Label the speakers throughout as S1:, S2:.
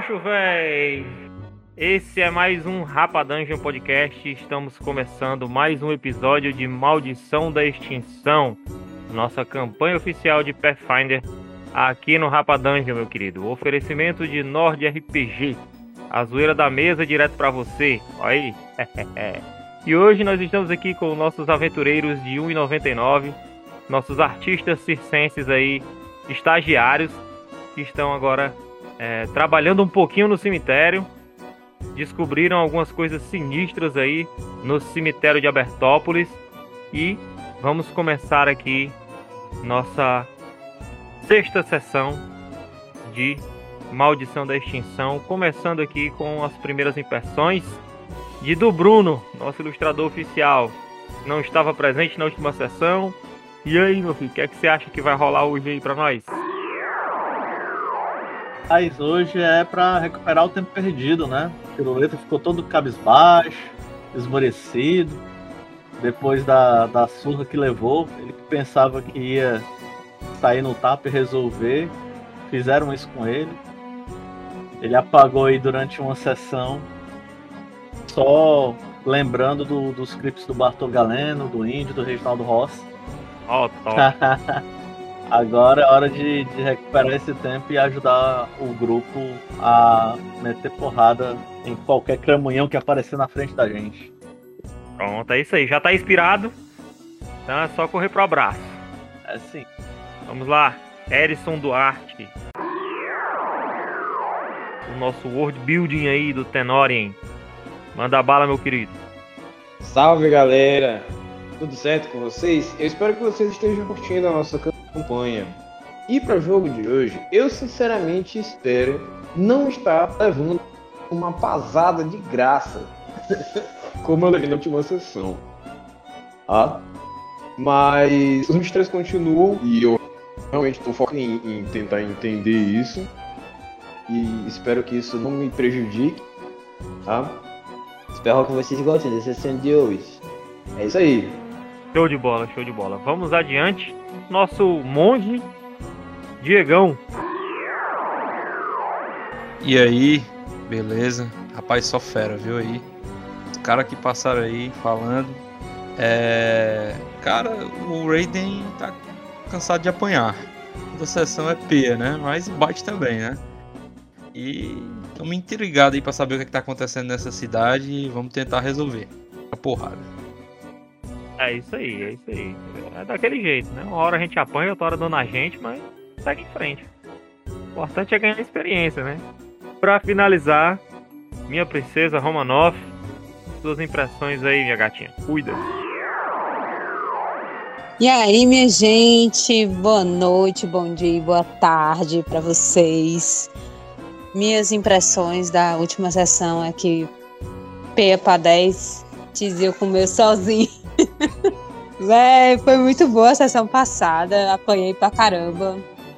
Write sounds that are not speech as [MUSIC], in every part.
S1: Macho véi! Esse é mais um Rapa Dungeon Podcast. Estamos começando mais um episódio de Maldição da Extinção, nossa campanha oficial de Pathfinder aqui no Rapa Dungeon, meu querido. Oferecimento de Nord RPG, a zoeira da mesa direto para você. Olha aí. [LAUGHS] e hoje nós estamos aqui com nossos aventureiros de 1,99, nossos artistas circenses aí, estagiários, que estão agora é, trabalhando um pouquinho no cemitério. Descobriram algumas coisas sinistras aí no cemitério de Abertópolis. E vamos começar aqui nossa sexta sessão de Maldição da Extinção, começando aqui com as primeiras impressões de do Bruno, nosso ilustrador oficial. Não estava presente na última sessão. E aí, meu filho, o que é que você acha que vai rolar hoje aí para nós?
S2: Mas hoje é para recuperar o tempo perdido, né? O Piruleta ficou todo cabisbaixo, esmorecido, depois da, da surra que levou. Ele pensava que ia sair no tapa e resolver. Fizeram isso com ele. Ele apagou aí durante uma sessão, só lembrando do, dos clipes do Bartol Galeno, do Índio, do Reginaldo Rossi.
S1: Ó, oh, [LAUGHS]
S2: Agora é hora de, de, recuperar esse tempo e ajudar o grupo a meter porrada em qualquer cramunhão que aparecer na frente da gente.
S1: Pronto, é isso aí. Já tá inspirado? Então é só correr pro abraço.
S2: É sim.
S1: Vamos lá, Erison Duarte. O nosso world building aí do Tenorien. Manda bala, meu querido.
S3: Salve, galera. Tudo certo com vocês? Eu espero que vocês estejam curtindo a nossa campanha. E para o jogo de hoje, eu sinceramente espero não estar levando uma pasada de graça, como eu levei na última sessão. Ah? Mas os mistérios continuam e eu realmente estou focando em, em, tentar entender isso. E espero que isso não me prejudique. Tá?
S4: Espero que vocês gostem dessa sessão de hoje. É isso aí.
S1: Show de bola, show de bola. Vamos adiante. Nosso monge, Diegão.
S5: E aí, beleza? Rapaz, só fera, viu aí? Os caras que passaram aí falando. É. Cara, o Raiden tá cansado de apanhar. Toda sessão é peia, né? Mas bate também, né? E estamos intrigados aí pra saber o que, é que tá acontecendo nessa cidade e vamos tentar resolver. A porrada.
S1: É isso aí, é isso aí. É daquele jeito, né? Uma hora a gente apanha, outra hora dando a gente, mas segue em frente. O importante é ganhar experiência, né? Pra finalizar, minha princesa Romanoff, suas impressões aí, minha gatinha. Cuida.
S6: E aí, minha gente, boa noite, bom dia e boa tarde para vocês. Minhas impressões da última sessão é que P para 10 Tizio comeu sozinho. [LAUGHS] Véi, foi muito boa a sessão passada, apanhei pra caramba.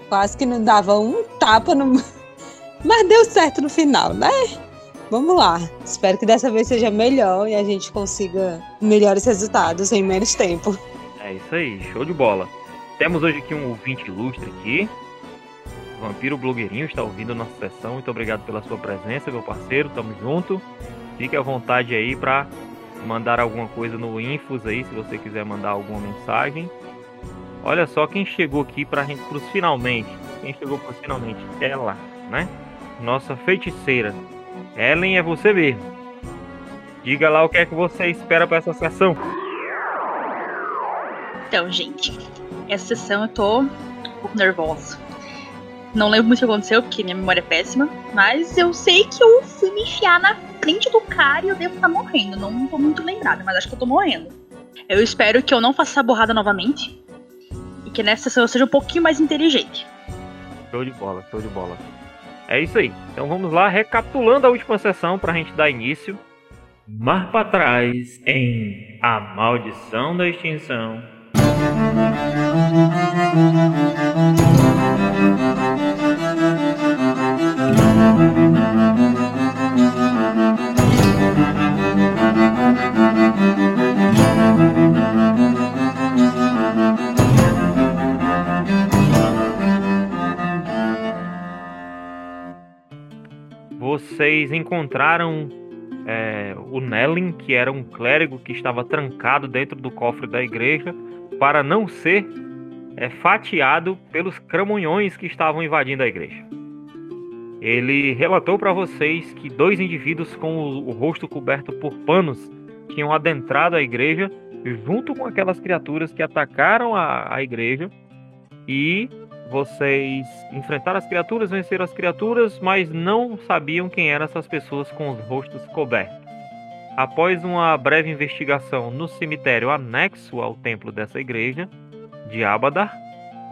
S6: Quase que não dava um tapa no. [LAUGHS] Mas deu certo no final, né? Vamos lá. Espero que dessa vez seja melhor e a gente consiga melhores resultados em menos tempo.
S1: É isso aí, show de bola. Temos hoje aqui um ouvinte ilustre aqui. Vampiro Blogueirinho está ouvindo nossa sessão. Muito obrigado pela sua presença, meu parceiro. Tamo junto. Fique à vontade aí para mandar alguma coisa no Infos aí, se você quiser mandar alguma mensagem. Olha só quem chegou aqui para gente finalmente. Quem chegou pros finalmente? Ela, né? Nossa feiticeira. Ellen é você mesmo. Diga lá o que é que você espera para essa sessão.
S7: Então, gente, essa sessão eu tô um pouco. Não lembro muito o que aconteceu, porque minha memória é péssima. Mas eu sei que eu fui me enfiar na frente do cara e eu devo estar tá morrendo. Não tô muito lembrada, mas acho que eu tô morrendo. Eu espero que eu não faça essa borrada novamente. E que nessa sessão eu seja um pouquinho mais inteligente.
S1: Show de bola, show de bola. É isso aí. Então vamos lá, recapitulando a última sessão pra gente dar início. Mar para trás em A Maldição da Extinção. Vocês encontraram é, o Nellin, que era um clérigo que estava trancado dentro do cofre da igreja, para não ser é, fatiado pelos cramunhões que estavam invadindo a igreja. Ele relatou para vocês que dois indivíduos com o, o rosto coberto por panos tinham adentrado a igreja junto com aquelas criaturas que atacaram a, a igreja e vocês enfrentaram as criaturas, venceram as criaturas, mas não sabiam quem eram essas pessoas com os rostos cobertos. Após uma breve investigação no cemitério anexo ao templo dessa igreja de Abadar,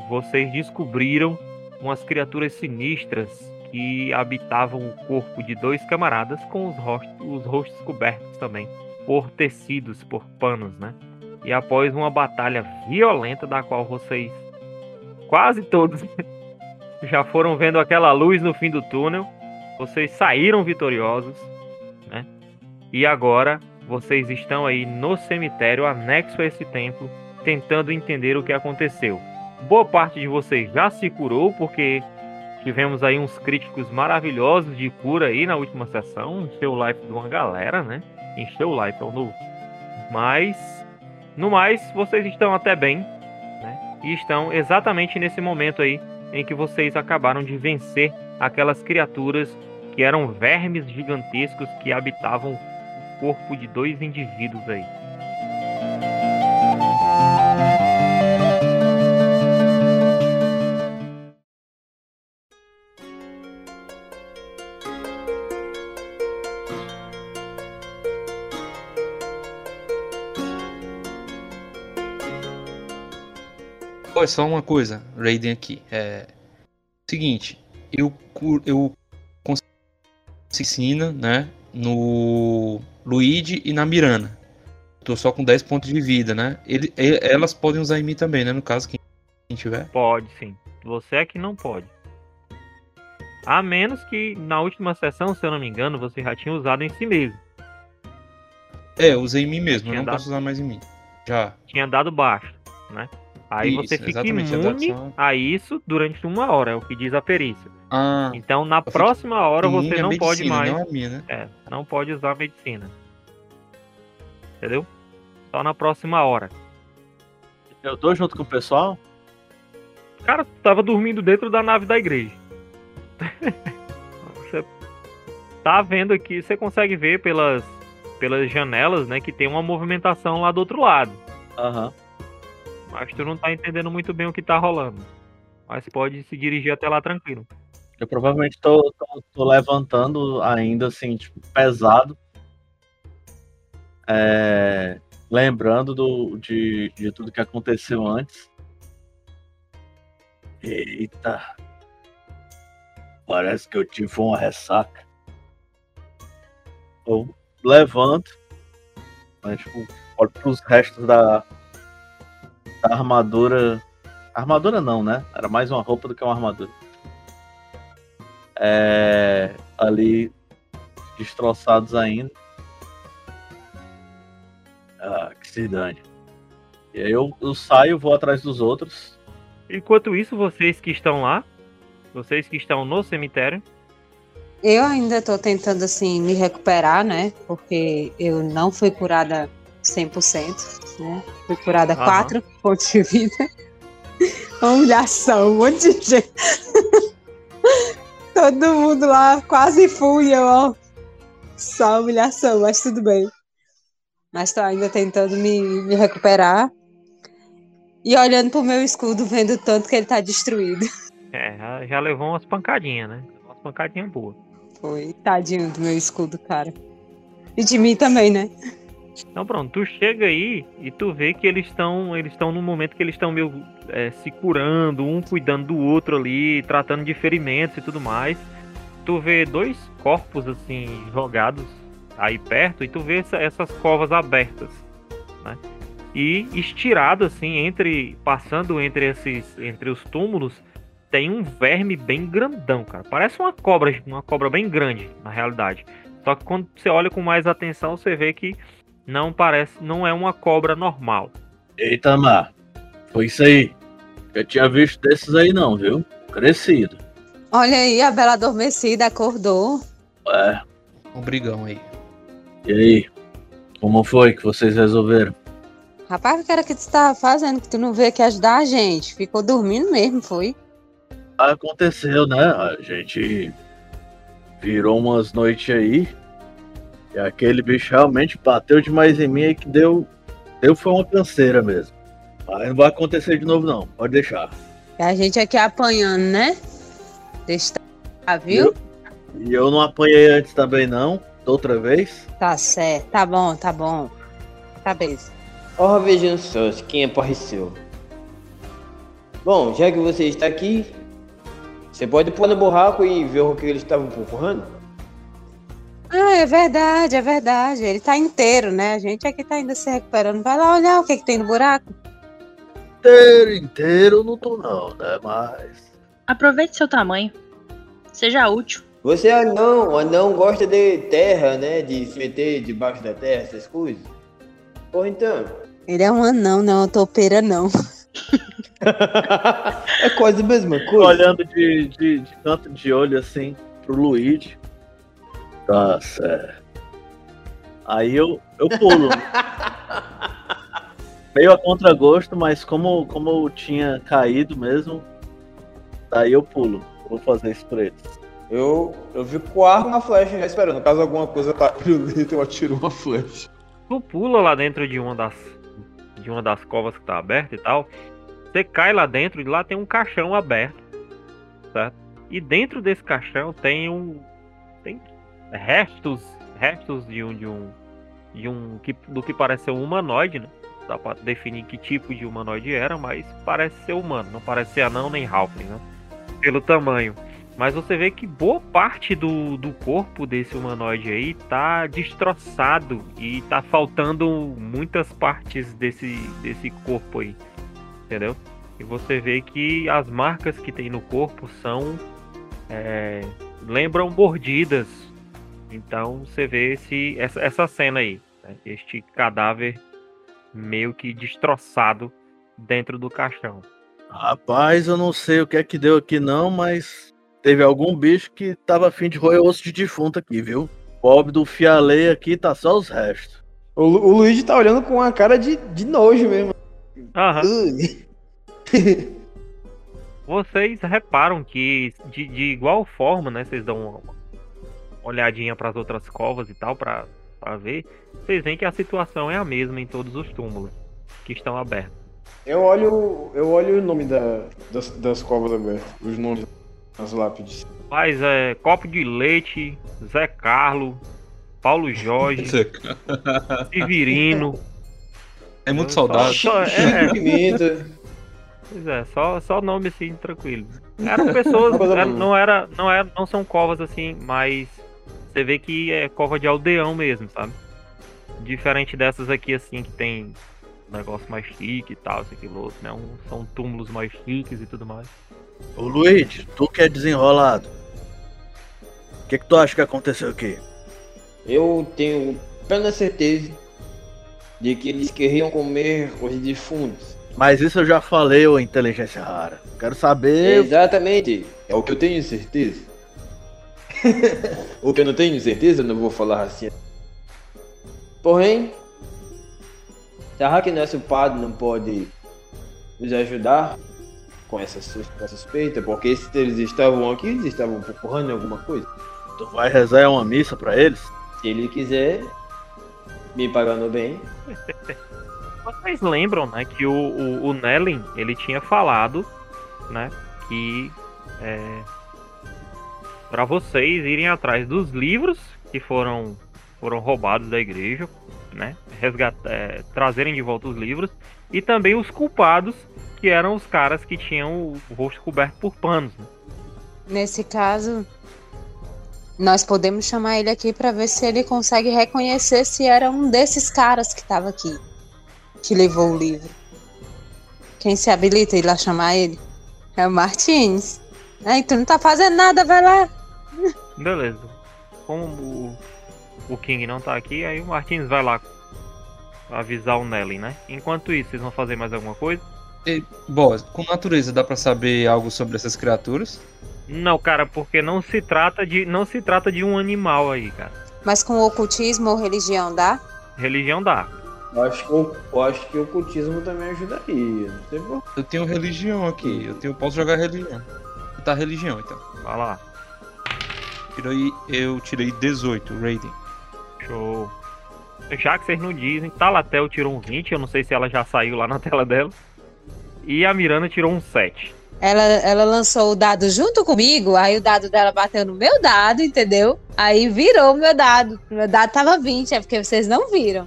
S1: vocês descobriram umas criaturas sinistras que habitavam o corpo de dois camaradas com os rostos, os rostos cobertos também por tecidos, por panos, né? E após uma batalha violenta da qual vocês quase todos [LAUGHS] já foram vendo aquela luz no fim do túnel. Vocês saíram vitoriosos, né? E agora vocês estão aí no cemitério anexo a esse templo, tentando entender o que aconteceu. Boa parte de vocês já se curou, porque tivemos aí uns críticos maravilhosos de cura aí na última sessão. Encheu o life de uma galera, né? Encheu o life ao novo. Mas, no mais, vocês estão até bem e estão exatamente nesse momento aí em que vocês acabaram de vencer aquelas criaturas que eram vermes gigantescos que habitavam o corpo de dois indivíduos aí.
S5: Olha só uma coisa, Raiden aqui. É. Seguinte, eu, eu ensina, né? No Luigi e na Mirana. Tô só com 10 pontos de vida, né? Ele, elas podem usar em mim também, né? No caso, quem tiver.
S1: Pode, sim. Você é que não pode. A menos que na última sessão, se eu não me engano, você já tinha usado em si mesmo.
S5: É, usei em mim mesmo, eu não dado... posso usar mais em mim. Já.
S1: Tinha dado baixo, né? Aí isso, você fica imune a isso durante uma hora, é o que diz a perícia. Ah, então na próxima hora você não pode mais. Não, minha, né? é, não pode usar a medicina. Entendeu? Só na próxima hora.
S2: Eu tô junto com o pessoal?
S1: Cara, tava dormindo dentro da nave da igreja. [LAUGHS] você tá vendo aqui, você consegue ver pelas, pelas janelas, né, que tem uma movimentação lá do outro lado.
S2: Aham. Uhum.
S1: Mas tu não tá entendendo muito bem o que tá rolando. Mas pode se dirigir até lá tranquilo.
S2: Eu provavelmente tô, tô, tô levantando ainda, assim, tipo, pesado. É, lembrando do, de, de tudo que aconteceu antes. Eita. Parece que eu tive uma ressaca. Eu levanto, mas, tipo, olho pros restos da, a armadura. Armadura não, né? Era mais uma roupa do que uma armadura. É, ali destroçados ainda. Ah, que se dane. E aí eu, eu saio, vou atrás dos outros.
S1: Enquanto isso, vocês que estão lá, vocês que estão no cemitério.
S6: Eu ainda tô tentando assim me recuperar, né? Porque eu não fui curada 100%, né? Fui curada uhum. 4 pontos de vida. [LAUGHS] Humilhação, um monte de gente. [LAUGHS] Todo mundo lá quase fui, eu, ó. Só humilhação, mas tudo bem. Mas tô ainda tentando me, me recuperar. E olhando pro meu escudo, vendo tanto que ele tá destruído. [LAUGHS]
S1: É, já, já levou umas pancadinhas, né? Umas pancadinhas boas.
S6: Foi, tadinho do meu escudo, cara. E de mim também, né?
S1: Então pronto, tu chega aí e tu vê que eles estão eles estão num momento que eles estão meio é, se curando, um cuidando do outro ali, tratando de ferimentos e tudo mais. Tu vê dois corpos assim jogados aí perto e tu vê essa, essas covas abertas, né? E estirado assim entre passando entre esses entre os túmulos tem um verme bem grandão, cara. Parece uma cobra, uma cobra bem grande na realidade. Só que quando você olha com mais atenção, você vê que não parece, não é uma cobra normal.
S2: Eita, Mar, foi isso aí. Eu tinha visto desses aí não, viu? Crescido.
S6: Olha aí, a Bela adormecida acordou.
S2: É,
S5: um brigão aí.
S2: E aí? Como foi que vocês resolveram?
S6: Rapaz, o que era que tu tava fazendo que tu não veio aqui ajudar a gente? Ficou dormindo mesmo, foi?
S2: Aconteceu, né? A gente virou umas noites aí. E aquele bicho realmente bateu demais em mim e que deu. Deu foi uma canseira mesmo. Mas não vai acontecer de novo, não. Pode deixar.
S6: E a gente aqui apanhando, né? Deixa tá, viu?
S2: E eu não apanhei antes também, não. Da outra vez.
S6: Tá certo, tá bom, tá bom. Cabeça.
S4: Ora, vejam só quem apareceu. Bom, já que você está aqui, você pode pôr no buraco e ver o que eles estavam procurando?
S6: Ah, é verdade, é verdade. Ele tá inteiro, né? A gente aqui tá ainda se recuperando. Vai lá olhar o que, que tem no buraco.
S2: Inteiro, inteiro não tô não, né? Mas.
S7: Aproveite seu tamanho. Seja útil.
S4: Você é anão, anão gosta de terra, né? De se meter debaixo da terra, essas coisas. Porra, então.
S6: Ele é um anão, não é uma topeira, não. [LAUGHS]
S4: é quase a mesma coisa.
S2: Olhando de, de, de canto de olho assim pro Luigi. Tá certo. Aí eu, eu pulo. [LAUGHS] Meio a contragosto, mas como, como eu tinha caído mesmo, daí eu pulo. Vou fazer isso pra eles.
S3: Eu, eu fico com o arco na flecha já esperando. Caso alguma coisa o Lito, eu atiro uma flecha.
S1: Tu pula lá dentro de uma das de uma das covas que tá aberta e tal. Você cai lá dentro e lá tem um caixão aberto, certo? E dentro desse caixão tem um tem restos, restos de um de um de um que, do que parece ser um humanoide, né? Dá pra definir que tipo de humanoide era, mas parece ser humano, não parece ser anão nem halfling, né? Pelo tamanho. Mas você vê que boa parte do, do corpo desse humanoide aí tá destroçado e tá faltando muitas partes desse, desse corpo aí. Entendeu? E você vê que as marcas que tem no corpo são. É, lembram mordidas. Então você vê esse, essa, essa cena aí. Né? Este cadáver meio que destroçado dentro do caixão.
S2: Rapaz, eu não sei o que é que deu aqui não, mas teve algum bicho que tava afim de roer osso de defunto aqui, viu? Pobre do fialei aqui tá só os restos.
S3: O, Lu- o Luigi tá olhando com uma cara de, de nojo mesmo.
S1: Aham. Vocês reparam que de, de igual forma, né? Vocês dão uma olhadinha para as outras covas e tal para ver. Vocês veem que a situação é a mesma em todos os túmulos que estão abertos.
S3: Eu olho, eu olho o nome da, das, das covas abertas, os nomes das lápides.
S1: Mas é copo de leite, Zé Carlo, Paulo Jorge, [LAUGHS] Severino.
S5: É muito saudável.
S1: Só, é, é,
S4: Pimenta.
S1: pois é, só, só nome assim tranquilo. Eram pessoas,
S3: boa.
S1: não era, não era, não são covas assim, mas você vê que é cova de aldeão mesmo, sabe? Diferente dessas aqui assim que tem um negócio mais chique e tal, isso aquilo outro, né? Um- são túmulos mais chiques e tudo mais.
S2: Ô Luigi, tu que é desenrolado. O que, que tu acha que aconteceu aqui?
S4: Eu tenho plena certeza de que eles queriam comer os defuntos.
S2: Mas isso eu já falei, ô inteligência rara. Quero saber.
S4: Exatamente. É o que eu tenho certeza. [LAUGHS] o que eu não tenho certeza, eu não vou falar assim. Porém, será que nosso padre não pode nos ajudar com essa, suspeita? Porque se eles estavam aqui, eles estavam procurando alguma coisa.
S2: Tu vai rezar uma missa pra eles?
S4: Se ele quiser, me pagando bem, [LAUGHS]
S1: Vocês lembram, né, que o, o, o Nellen, ele tinha falado, né, que é, para vocês irem atrás dos livros que foram foram roubados da igreja, né, é, trazerem de volta os livros e também os culpados que eram os caras que tinham o, rosto coberto por panos. Né?
S6: Nesse caso, nós podemos chamar ele aqui para ver se ele consegue reconhecer se era um desses caras que estava aqui, que levou o livro. Quem se habilita a ir lá chamar ele? É o Martins. Ai, tu não tá fazendo nada, vai lá.
S1: Beleza. Como o, o King não tá aqui, aí o Martins vai lá avisar o Nellen, né? Enquanto isso, vocês vão fazer mais alguma coisa?
S5: Bom, com natureza dá pra saber algo sobre essas criaturas?
S1: Não, cara, porque não se trata de não se trata de um animal aí, cara.
S6: Mas com ocultismo ou religião dá?
S1: Religião dá.
S3: Eu acho que o, eu acho que o ocultismo também ajudaria. Não sei por
S5: Eu tenho religião aqui. Eu tenho, posso jogar religião. Tá religião, então.
S1: Vai lá.
S5: Tirei, eu tirei 18, Raiden.
S1: Show. Já que vocês não dizem, Talatel tirou um 20, eu não sei se ela já saiu lá na tela dela. E a Miranda tirou um 7.
S6: Ela, ela lançou o dado junto comigo, aí o dado dela bateu no meu dado, entendeu? Aí virou o meu dado. Meu dado tava 20, é porque vocês não viram.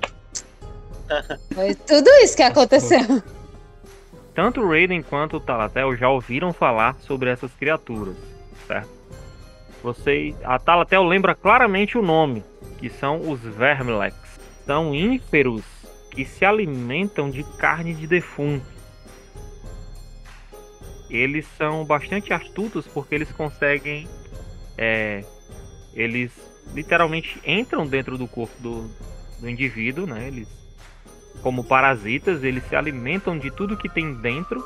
S6: [LAUGHS] Foi tudo isso que aconteceu.
S1: Tanto o Raiden quanto o Talatel já ouviram falar sobre essas criaturas, certo? Você, a Talatel lembra claramente o nome, que são os Vermilex. São ínferos que se alimentam de carne de defunto. Eles são bastante astutos porque eles conseguem. é, eles literalmente entram dentro do corpo do, do indivíduo, né? Eles, como parasitas, eles se alimentam de tudo que tem dentro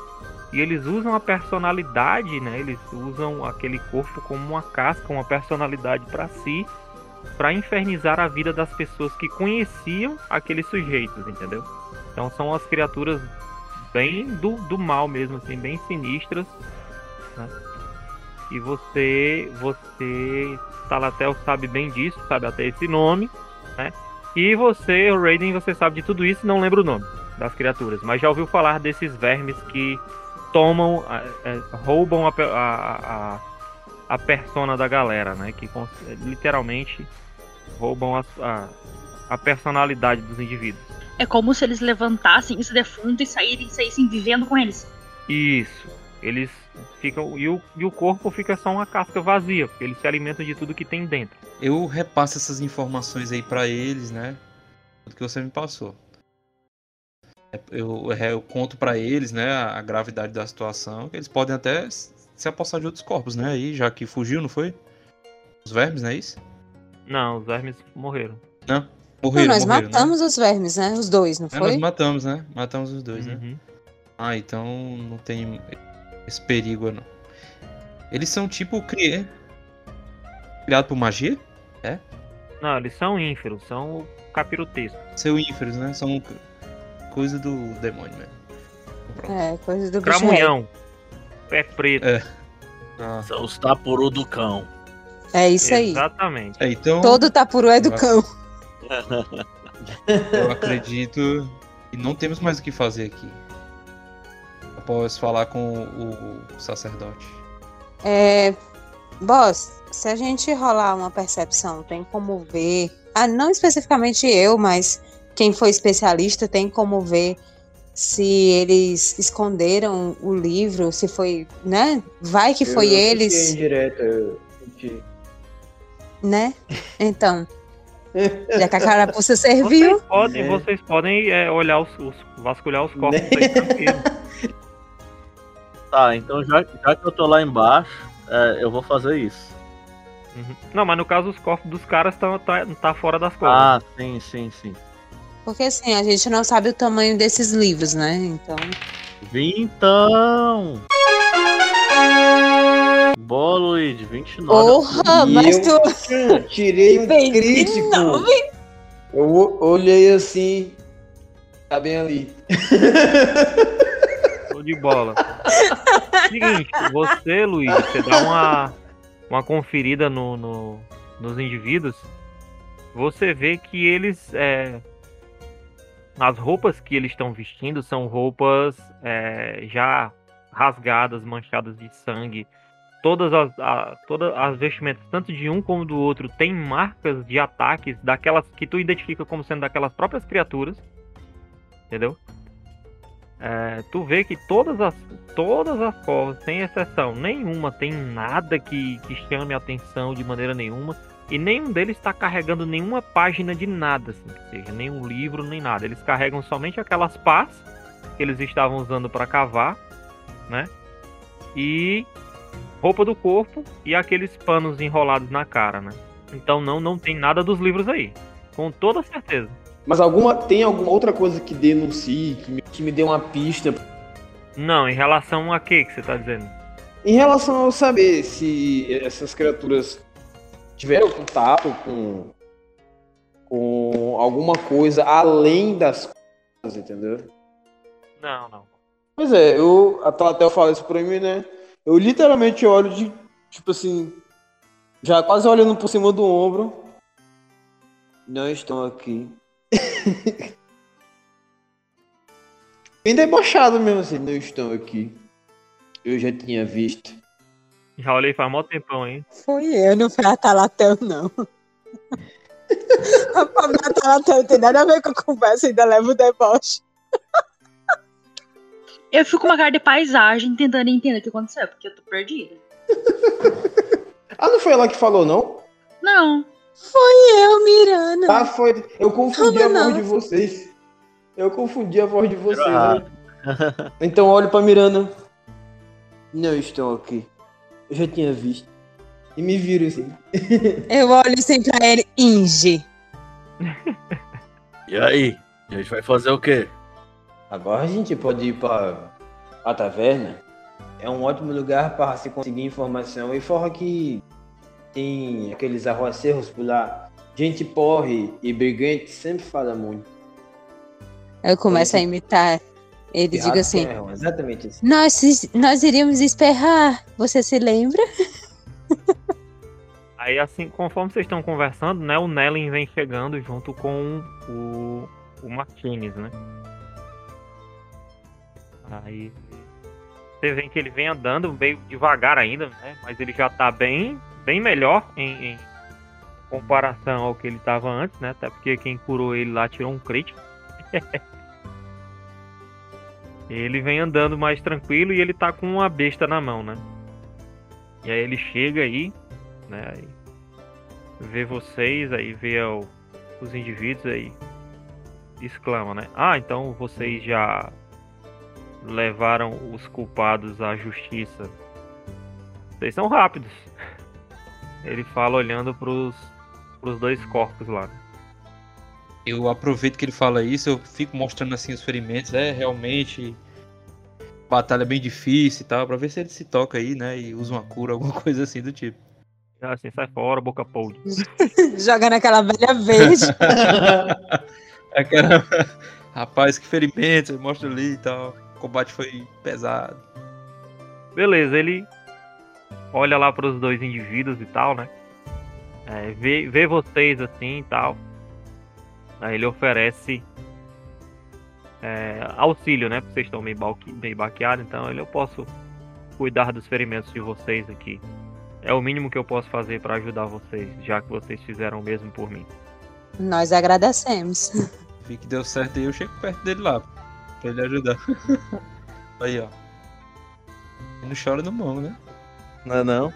S1: e eles usam a personalidade, né? Eles usam aquele corpo como uma casca, uma personalidade para si, para infernizar a vida das pessoas que conheciam aqueles sujeitos, entendeu? Então são as criaturas bem do, do mal mesmo, assim, bem sinistras. Né? E você, você, Talatel sabe bem disso, sabe até esse nome, né? E você, Raiden, você sabe de tudo isso não lembra o nome das criaturas, mas já ouviu falar desses vermes que tomam, é, roubam a, a, a, a persona da galera, né? Que cons- literalmente roubam a, a, a personalidade dos indivíduos.
S7: É como se eles levantassem esse defunto e saírem, saíssem vivendo com eles.
S1: Isso. Eles ficam. E o, e o corpo fica só uma casca vazia, porque eles se alimentam de tudo que tem dentro.
S5: Eu repasso essas informações aí pra eles, né? Tudo que você me passou. É, Eu, eu conto pra eles, né, a a gravidade da situação, que eles podem até se apossar de outros corpos, né? Aí, já que fugiu, não foi? Os vermes, não é isso?
S1: Não, os vermes morreram.
S6: Não,
S5: Morreram,
S6: nós
S5: morreram,
S6: matamos os vermes, né? Os dois, não
S5: né? É, nós
S6: foi?
S5: matamos, né? Matamos os dois, né?
S1: Uhum.
S5: Ah, então não tem esse perigo, não. Eles são tipo cri... criado por magia?
S1: Não, eles são ínferos, são capirotescos.
S5: Seu ínferos, né? São coisa do demônio mesmo. Pronto.
S6: É, coisa do.
S1: Cramunhão. Pé preto.
S5: É. Ah,
S2: São os tapuru do cão.
S6: É isso aí.
S1: Exatamente.
S5: é, então
S6: Todo tapuru é do cão.
S5: eu acredito que não temos mais o que fazer aqui. Após falar com o, o sacerdote.
S6: É, boss, se a gente rolar uma percepção, tem como ver. Ah, não especificamente eu, mas quem foi especialista tem como ver se eles esconderam o livro, se foi, né? Vai que foi
S3: eu não
S6: eles,
S3: senti Indireta, eu senti.
S6: né? Então, já que a carapuça serviu,
S1: Vocês podem,
S3: Né?
S1: vocês podem é, olhar os, os- vasculhar os corpos aí tranquilo. [LAUGHS]
S2: Tá, então já, já que eu tô lá embaixo, é, eu vou fazer isso.
S1: Uhum. Não, mas no caso os corpos dos caras estão tá, tá fora das covas.
S2: Ah, sim, sim, sim.
S6: Porque assim, a gente não sabe o tamanho desses livros, né? Então,
S2: Vintão! Boa, Luigi, 29.
S6: porra,
S3: E
S6: mas
S3: eu-
S6: tu [LAUGHS]
S3: Tirei um
S6: Bem,
S3: crítico.
S6: não,
S3: Eu olhei assim. Tá bem ali. [LAUGHS]
S1: Show de bola. Seguinte, você, Luiz, você dá uma, uma conferida no, no- nos indivíduos, você vê que eles. é, as roupas que eles estão vestindo são roupas é, já rasgadas, manchadas de sangue. Todas as, a- todas as vestimentas, tanto de um como do outro, tem marcas de ataques daquelas que tu identifica como sendo daquelas próprias criaturas. Entendeu? É, tu vê que todas as, todas as covas, sem exceção, nenhuma tem nada que, que chame a atenção de maneira nenhuma. E nenhum deles está carregando nenhuma página de nada, assim, que seja, nenhum livro, nem nada. Eles carregam somente aquelas pás que eles estavam usando para cavar, né? E roupa do corpo e aqueles panos enrolados na cara, né? Então não, não tem nada dos livros aí. Com toda certeza.
S3: Mas alguma, tem alguma outra coisa que denuncie, que me, que me dê uma pista?
S1: Não, em relação a que que você tá dizendo?
S3: Em relação a eu saber se essas criaturas tiveram contato com com alguma coisa além das coisas, entendeu?
S1: Não, não.
S3: Pois é, eu, a Talatel fala isso pra mim, né? Eu literalmente olho de, tipo assim, já quase olhando por cima do ombro. Não estão aqui. [LAUGHS] Bem debochado mesmo assim, não estão aqui. Eu já tinha visto.
S1: Já olhei faz mó tempão, hein?
S6: Foi eu, não foi a Talatel, não. [LAUGHS] a pobre Talatel não tem nada a ver com a conversa, ainda leva o deboche.
S7: Eu fico com uma cara de paisagem tentando entender o que aconteceu, porque eu tô perdida. [LAUGHS]
S3: Ah, não foi ela que falou, não?
S7: Não.
S6: Foi eu, Mirana.
S3: Ah, foi. Eu confundi a
S6: Não,
S3: voz
S6: não.
S3: de vocês. Eu confundi a voz de vocês.
S2: Ah.
S3: né? Então olho pra Miranda. Não estão aqui. Eu já tinha visto. E me viram assim. [LAUGHS]
S6: Eu olho assim pra ele, Inge.
S2: E aí? A gente vai fazer o quê?
S3: Agora a gente pode ir para a taverna. É um ótimo lugar para se conseguir informação. E fora que tem aqueles arroaceiros por lá. Gente porre e brigante sempre fala muito.
S6: Eu começo a imitar. Ele diga
S3: Pirratas
S6: assim:
S3: erram, Exatamente assim.
S6: nós, nós iríamos esperar. Você se lembra? [LAUGHS]
S1: Aí, assim, conforme vocês estão conversando, né? O Nellen vem chegando junto com o, o Martinez, né? Aí. Você vê que ele vem andando meio devagar ainda, né? Mas ele já tá bem, bem melhor em, em comparação ao que ele tava antes, né? Até porque quem curou ele lá tirou um crítico. [LAUGHS] ele vem andando mais tranquilo e ele tá com uma besta na mão, né? E aí ele chega aí, né? Aí vê vocês, aí vê o- os indivíduos aí, exclama, né? Ah, então vocês já levaram os culpados à justiça. Vocês são rápidos. [LAUGHS] Ele fala olhando pros, pros dois corpos lá.
S5: Eu aproveito que ele fala isso, eu fico mostrando assim os ferimentos. É realmente batalha bem difícil e tal, pra ver se ele se toca aí, né? E usa uma cura, [LAUGHS] alguma coisa assim do tipo.
S1: Ah, Assim, sai fora, boca podre. [LAUGHS]
S6: Joga naquela velha verde. [LAUGHS]
S5: Aquela... Rapaz, que ferimento, mostra ali e tal. O combate foi pesado.
S1: Beleza, ele olha lá pros dois indivíduos e tal, né? É, vê, vê vocês assim e tal. Aí ele oferece é, auxílio, né? Porque vocês estão meio, balque, meio baqueados, então ele eu posso cuidar dos ferimentos de vocês aqui. É o mínimo que eu posso fazer pra ajudar vocês, já que vocês fizeram o mesmo por mim.
S6: Nós agradecemos. [LAUGHS]
S5: Vi que deu certo aí, eu chego perto dele lá. Pra ele ajudar. [LAUGHS] aí, ó. Ele não chora no mão, né?
S2: Não é não?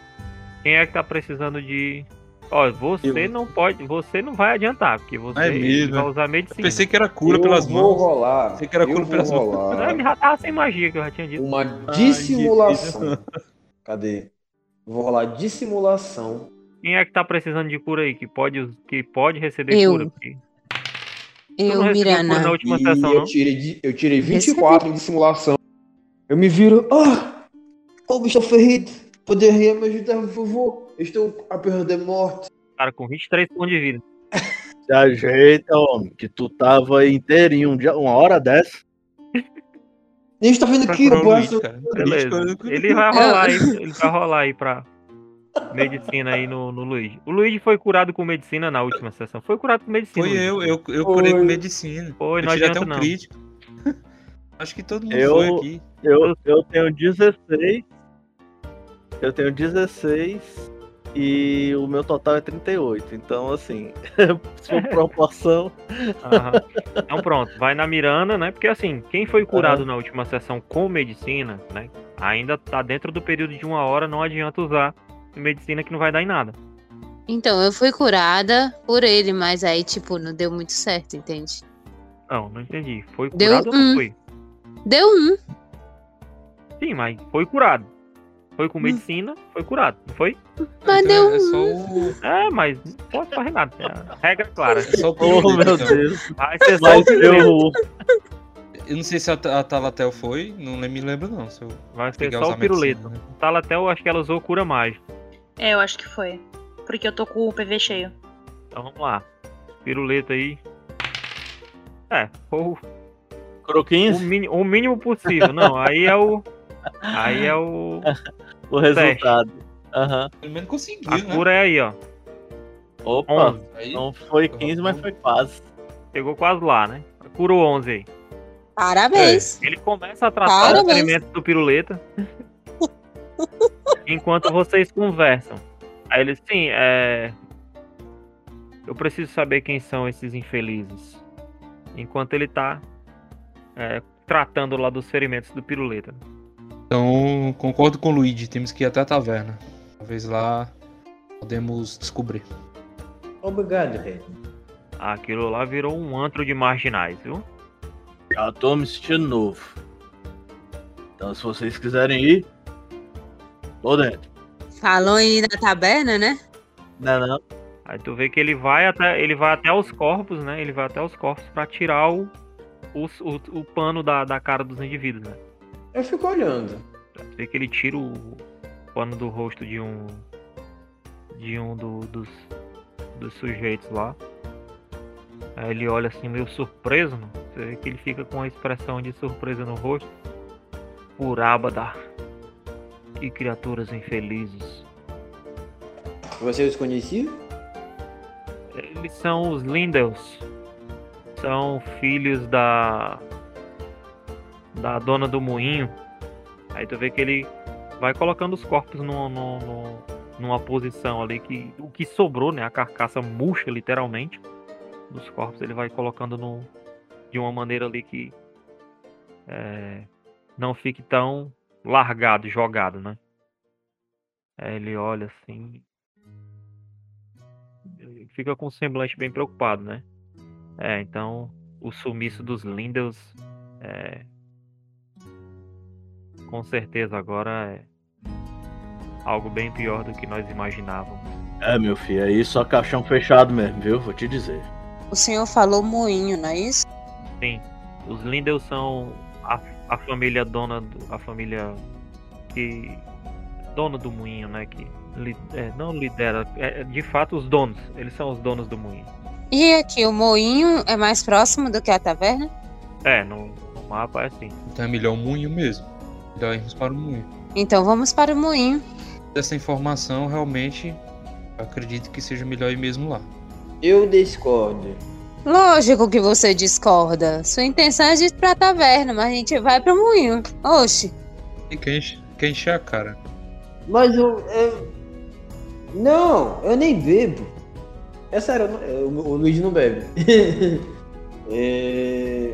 S1: Quem é que tá precisando de. Ó, você
S3: Eu.
S1: não pode. Você não vai adiantar, porque você
S5: É mesmo,
S1: vai
S5: é.
S1: usar medicina.
S5: Pensei que era cura
S3: eu
S5: pelas mãos.
S3: rolar.
S5: Pensei que era
S3: eu
S5: cura
S3: vou
S5: pelas mãos.
S1: Não,
S3: rolar
S1: ele já tava sem magia, que eu já tinha dito.
S3: uma dissimulação. Cadê? Vou rolar dissimulação.
S1: Quem é que tá precisando de cura aí? Que pode, que pode receber
S6: Eu.
S1: cura? Porque
S6: Eu,
S1: cura na
S6: Mirana.
S1: última
S3: E
S1: sessão,
S3: eu
S1: não?
S3: tirei, de- eu tirei 24 em dissimulação. Eu me viro. Ah! Como estou ferido? Poderia me ajudar, por favor? Estou a perder morte.
S1: Cara, com 23 pontos de vida. [LAUGHS]
S2: Se ajeita, homem, que tu tava inteirinho um dia, uma hora dessa.
S3: Nem está vendo aqui,
S5: Procurou o
S3: o
S5: Luigi,
S3: braço.
S5: cara.
S1: Beleza. Ele vai rolar aí. Ele vai rolar aí pra medicina aí no, no Luigi. O Luigi foi curado com medicina na última sessão. Foi curado com medicina.
S5: Foi eu, eu, eu
S3: Foi.
S5: curei com medicina.
S1: Foi,
S5: eu
S1: não
S5: tirei até
S1: adianta
S5: um
S1: não.
S5: crítico. [LAUGHS] Acho que todo mundo
S2: Eu-
S5: foi aqui.
S2: Eu, eu tenho 16. Eu tenho 16 e o meu total é 38. Então, assim, [LAUGHS] se for proporção.
S1: Aham. Então pronto, vai na Mirana, né? Porque assim, quem foi curado na última sessão com medicina, né? Ainda tá dentro do período de uma hora, não adianta usar medicina que não vai dar em nada.
S6: Então, eu fui curada por ele, mas aí, tipo, não deu muito certo, entende?
S1: Não, não entendi. Foi
S6: Deu
S1: curado ou não
S6: um.
S1: foi?
S6: Deu um.
S1: Sim, mas foi curado. Foi com medicina, foi curado, não foi?
S6: Mas
S5: Então
S6: deu
S5: é, é só
S6: um.
S5: o.
S1: É, mas não posso fazer nada. É a regra clara.
S5: É só o
S2: Oh,
S5: pirulito,
S2: meu
S5: então.
S2: Deus.
S1: Vai ser só o
S2: o.
S5: Eu não sei se a, a Talatel foi, não me lembro não. Se eu
S1: Vai ser só o
S5: medicina, né?
S1: Talatel, acho que ela usou cura mágica.
S7: É, eu acho que foi. Porque eu tô com o PV cheio.
S1: Então vamos lá. piruleta aí. É, o, o,
S2: Croquinhos,
S1: mini- o mínimo possível. Não, aí é o. Aí é o.
S2: o resultado. Aham.
S5: Pelo menos conseguiu,
S1: A
S5: né?
S1: cura é aí, ó.
S2: Opa,
S1: 11.
S5: Aí,
S2: não foi 15, mas foi quase.
S1: Chegou quase lá, né? Curou 11 aí.
S6: Parabéns.
S1: Ele começa a tratar os
S6: Parabéns.
S1: ferimentos do piruleta. [LAUGHS] enquanto vocês conversam. Aí ele, sim, é. Eu preciso saber quem são esses infelizes. Enquanto ele tá é, tratando lá dos ferimentos do piruleta.
S5: Então, concordo com o Luigi, temos que ir até a taverna. Talvez lá podemos descobrir.
S3: Obrigado, rei.
S1: Aquilo lá virou um antro de marginais, viu?
S2: Já tô me sentindo novo. Então, se vocês quiserem ir, tô dentro.
S6: Falou aí na taberna, né?
S2: Não, não.
S1: Aí tu vê que ele vai até, ele vai até os corpos, né? Ele vai até os corpos pra tirar o, o, o, o pano da, da cara dos indivíduos, né?
S3: Eu fico olhando.
S1: Vê que ele tira o pano do rosto de um de um do- dos, dos sujeitos lá. Aí ele olha assim meio surpreso, né? Você vê que ele fica com uma expressão de surpresa no rosto. Por Abadar. Que criaturas infelizes.
S3: Você os conhecia?
S1: Eles são os Lindels. São filhos da. Da dona do moinho. Aí tu vê que ele vai colocando os corpos no, no- no- numa posição ali que. O que sobrou, né? A carcaça murcha, literalmente. Dos corpos ele vai colocando no, de uma maneira ali que. é, não fique tão largado, jogado, né? Aí ele olha assim fica com um semblante bem preocupado, né? É, então o sumiço dos Lindels é com certeza agora é algo bem pior do que nós imaginávamos.
S2: É, meu filho, aí só caixão fechado mesmo, viu? Vou te dizer.
S6: O senhor falou moinho, não é isso?
S1: Sim, os Lindels são a, a família dona do, a família que dona do moinho, né? Que li- é, não lidera, é, é, de fato os donos, eles são os donos do moinho.
S6: E aqui, o moinho é mais próximo do que a taverna?
S1: É, no, no mapa é assim.
S5: Então é melhor o moinho mesmo. Irmos para o moinho.
S6: Então vamos para o moinho.
S5: Dessa informação, realmente, acredito que seja melhor ir mesmo lá.
S3: Eu discordo.
S6: Lógico que você discorda. Sua intenção é de ir pra taverna, mas a gente vai pro moinho. Oxe,
S5: E encher, quer encher a cara.
S3: Mas eu, eu- Não, eu nem bebo. É sério, eu eu- o Luigi não bebe. [LAUGHS] É,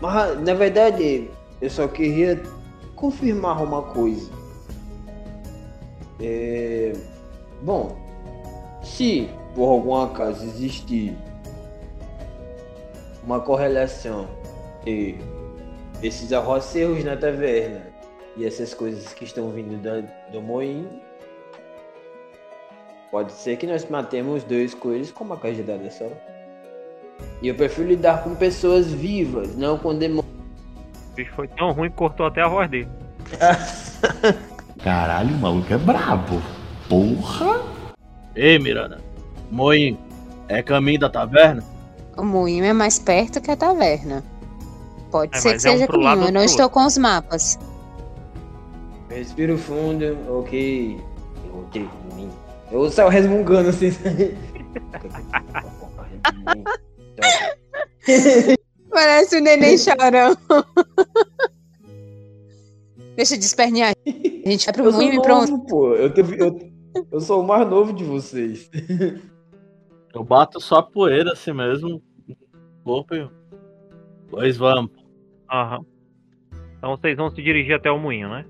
S3: Mas, na verdade, eu só queria confirmar uma coisa. É, Bom, se por algum acaso existir uma correlação entre esses arroceiros na taverna e essas coisas que estão vindo da, do moinho, pode ser que nós matemos dois coelhos com uma cajadada só. E eu prefiro lidar com pessoas vivas, não com demônios.
S1: O bicho foi tão ruim que cortou até a voz dele. [LAUGHS]
S8: Caralho, o maluco é brabo. Porra!
S2: Ei, Miranda. Moinho, é caminho da taverna?
S6: o moinho é mais perto que a taverna. Pode
S1: É,
S6: ser que
S1: é um
S6: seja
S1: lado,
S6: caminho. Eu não estou com os mapas.
S3: Respiro fundo, ok. Ok, moinho. Eu saio resmungando assim.
S6: Parece o neném chorão. Deixa de espernear. A gente vai pro
S3: Eu sou
S6: moinho e pronto.
S3: novo, pô. Eu, tenho- eu, eu sou o mais novo de vocês.
S2: Eu bato só poeira assim mesmo. Corpo. Pois vamos.
S1: Aham. Então vocês vão se dirigir até o moinho, né?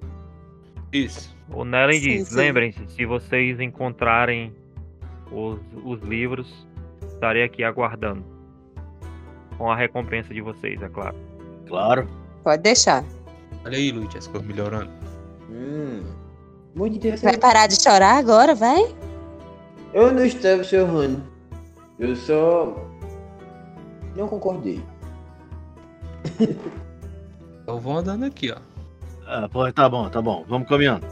S5: Isso.
S1: O Nellen diz: lembrem-se, se vocês encontrarem os, os livros, estarei aqui aguardando. Com a recompensa de vocês, é claro.
S2: Claro.
S6: Pode deixar.
S5: Olha aí, Luigi, as coisas melhorando.
S3: Hum, muito
S6: Vai
S3: interessante.
S6: parar de chorar agora, vai?
S3: Eu não estava chorando. Eu só. Não concordei.
S5: Então vão andando aqui, ó.
S2: Ah, pô, tá bom, tá bom. Vamos caminhando.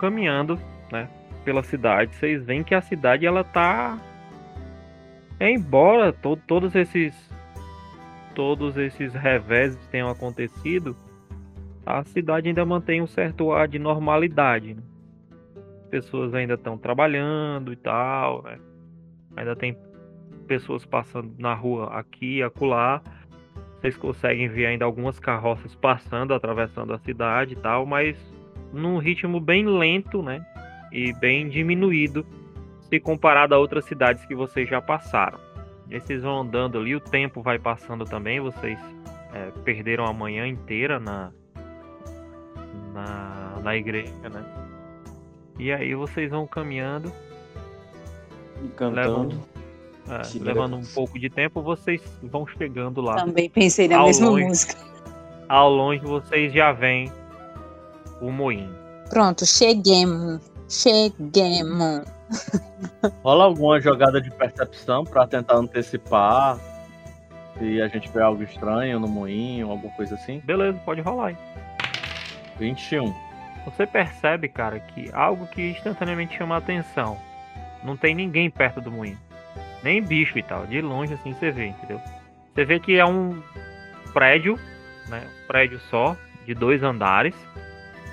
S1: Caminhando, né, pela cidade. Vocês veem que a cidade ela tá embora to todos esses todos esses reveses tenham acontecido, a cidade ainda mantém um certo ar de normalidade. Né? As pessoas ainda estão trabalhando e tal, né? ainda tem pessoas passando na rua aqui e acolá. Vocês conseguem ver ainda algumas carroças passando, atravessando a cidade e tal, mas num ritmo bem lento, né? E bem diminuído se comparado a outras cidades que vocês já passaram. E aí vocês vão andando ali, o tempo vai passando também, vocês é, perderam a manhã inteira na, na, na igreja, né? E aí vocês vão caminhando,
S3: Cantando.
S1: levando, é,
S3: Sim,
S1: levando um pouco de tempo, vocês vão chegando lá.
S6: Também pensei na
S1: Ao
S6: mesma
S1: longe.
S6: música.
S1: Ao longe vocês já veem o moinho.
S6: Pronto, cheguemos. Cheguemos.
S2: Rola alguma jogada de percepção pra tentar antecipar se a gente vê algo estranho no moinho, alguma coisa assim?
S1: Beleza, pode rolar aí.
S2: 21.
S1: Você percebe, cara, que algo que instantaneamente chama a atenção. Não tem ninguém perto do moinho. Nem bicho e tal. De longe assim você vê, entendeu? Você vê que é um prédio, né? Um prédio só, de dois andares.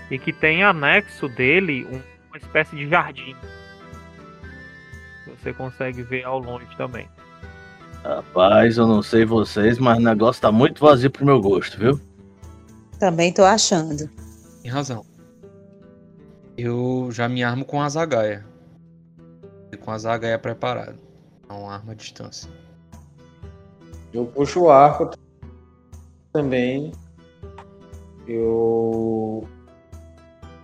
S1: E que tem anexo dele um- uma espécie de jardim. Você consegue ver ao longe também.
S2: Rapaz, eu não sei vocês, mas o negócio tá muito vazio pro meu gosto, viu?
S6: Também tô achando.
S5: Tem razão. Eu já me armo com a zagaia. Com a zagaia preparada. É uma arma à distância.
S3: Eu puxo o arco também. Eu.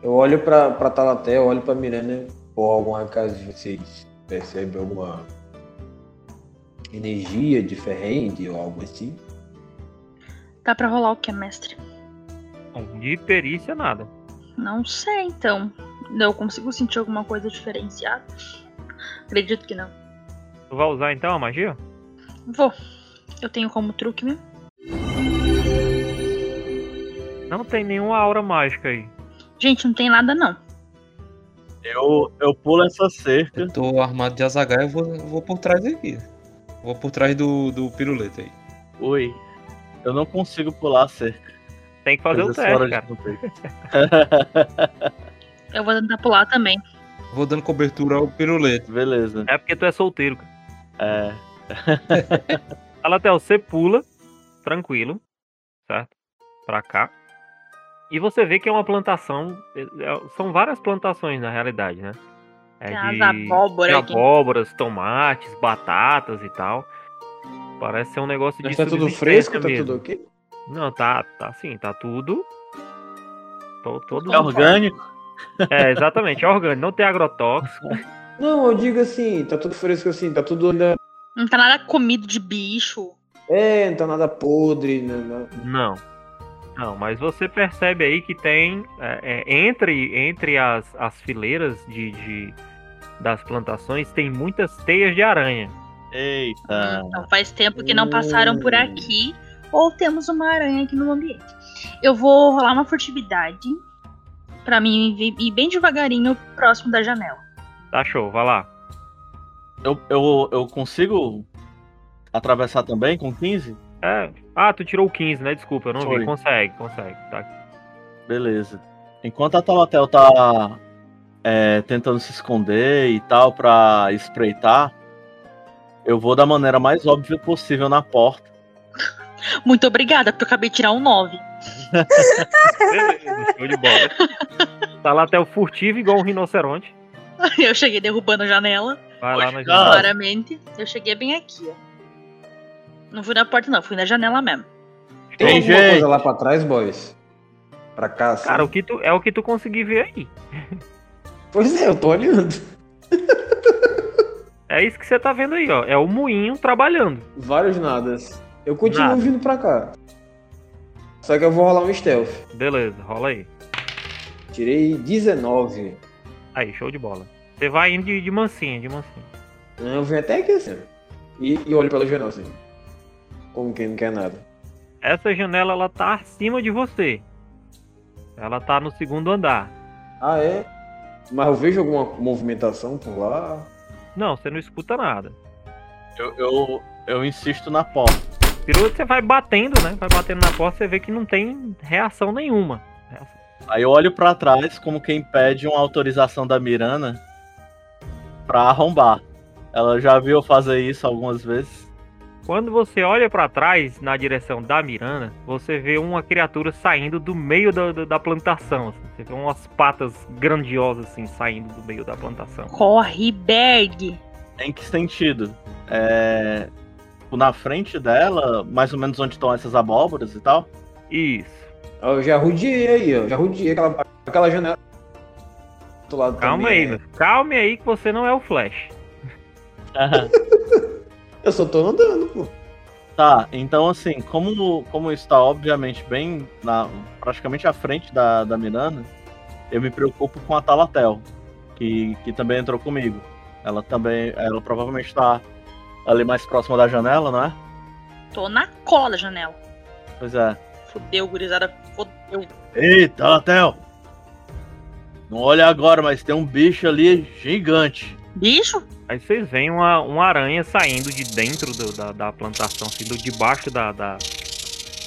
S3: Eu olho pra, pra Talaté, eu olho pra Miranda ou alguma casa de vocês percebem alguma energia de ferrende ou algo assim.
S7: Dá pra rolar o que, mestre?
S1: De perícia, nada.
S7: Não sei, então. Eu consigo sentir alguma coisa diferenciada? Acredito que não.
S1: Tu vai usar então a magia?
S7: Vou. Eu tenho como truque mesmo.
S1: Não tem nenhuma aura mágica aí.
S7: Gente, não tem nada não.
S2: Eu, eu pulo essa cerca.
S5: Eu tô armado de azagaia, eu vou, vou por trás aqui. Vou por trás do, do piruleta aí.
S2: Oi. Eu não consigo pular a cerca.
S1: Tem que fazer o
S2: fora
S1: teste, cara. [LAUGHS]
S7: Eu vou tentar pular também.
S5: Vou dando cobertura ao piruleta.
S2: Beleza.
S1: É porque tu é solteiro, cara.
S2: É. [LAUGHS]
S1: Alatel, você pula, tranquilo, certo? Pra cá. E você vê que é uma plantação. é- é- São várias plantações na realidade, né? É
S7: as abóbora
S1: de
S7: aqui.
S1: abóboras, tomates, batatas e tal. Parece ser um negócio de
S3: Mas tá tudo fresco, tá
S1: mesmo.
S3: tudo ok?
S1: Não, tá, tá assim, tá tudo. to- Todo
S2: É orgânico?
S1: É, exatamente, é orgânico, não tem agrotóxico. [LAUGHS]
S3: Não, eu digo assim, tá tudo fresco assim, tá tudo ainda.
S7: Não tá nada comido de bicho.
S3: É, não tá nada podre. Né.
S1: Não. Não, mas você percebe aí que tem é, é, entre, entre as, as fileiras de, de- das plantações tem muitas teias de aranha.
S2: Eita.
S7: Então faz tempo que não passaram por
S3: Hum.
S7: aqui. Ou temos uma aranha aqui no ambiente. Eu vou rolar uma furtividade. Pra mim ir ir bem devagarinho próximo da janela.
S1: Tá show, vai lá.
S2: Eu, eu, eu consigo atravessar também com 15?
S1: É, ah, tu tirou o 15, né? Desculpa, eu não
S2: Foi.
S1: vi. Consegue, consegue. Tá.
S2: Beleza. Enquanto a Talatel tá é, tentando se esconder e tal pra espreitar, eu vou da maneira mais óbvia possível na porta. [LAUGHS]
S7: Muito obrigada, porque eu acabei de tirar um 9.
S1: Beleza, show de bola. Tá lá até o furtivo igual um rinoceronte. [LAUGHS]
S7: Eu cheguei derrubando a janela.
S1: Vai lá na janela.
S7: Claramente. Eu cheguei bem aqui, ó. Não fui na porta, não, fui na janela mesmo.
S3: Tem alguma
S2: jeito.
S3: coisa lá pra trás, boys? Pra cá, assim?
S1: Cara, o que tu, é o que tu conseguir ver aí.
S3: Pois é, eu tô olhando.
S1: É isso que você tá vendo aí, ó. É o moinho trabalhando.
S3: Vários nadas. Eu continuo
S1: Nada.
S3: vindo pra cá. Só que eu vou rolar um stealth.
S1: Beleza, rola aí.
S3: Tirei 19.
S1: Aí, show de bola. Você vai indo de, de mansinho, de mansinho.
S3: Eu venho até aqui assim. E, e olho pela janela assim. Como quem não quer nada.
S1: Essa janela, ela tá acima de você. Ela tá no segundo andar.
S3: Ah, é? Mas eu vejo alguma movimentação por lá.
S1: Não, você não escuta nada.
S2: Eu, eu, eu insisto na porta.
S1: Piruleta você vai batendo, né? Vai batendo na porta, você vê que não tem reação nenhuma.
S2: Aí eu olho pra trás como quem pede uma autorização da Mirana pra arrombar. Ela já viu eu fazer isso algumas vezes.
S1: Quando você olha pra trás, na direção da Miranda, você vê uma criatura saindo do meio da, da, da plantação. assim. Você vê umas patas grandiosas assim saindo do meio da plantação.
S7: Corre, Berg.
S2: Em que sentido? É. tipo, Na frente dela, mais ou menos onde estão essas abóboras e tal.
S1: Isso.
S3: Eu já rodeei aí, ó. Já rodeei aquela, aquela janela. Do lado
S1: Calma
S3: também,
S1: aí,
S3: é.
S1: meu. Calme aí que você não é o Flash. [LAUGHS]
S3: Eu só tô andando, pô.
S2: Tá, então assim, como, como está obviamente bem na, praticamente à frente da, da Miranda, eu me preocupo com a Talatel, que, que também entrou comigo. Ela também, ela provavelmente está ali mais próxima da janela, não é?
S7: Tô na cola da janela.
S2: Pois é.
S7: Fudeu, gurizada. Fudeu.
S2: Ei, Talatel! Não olha agora, mas tem um bicho ali gigante.
S7: Bicho?
S1: Aí vocês veem uma, uma aranha saindo de dentro do- da, da plantação, assim, do, debaixo da, da,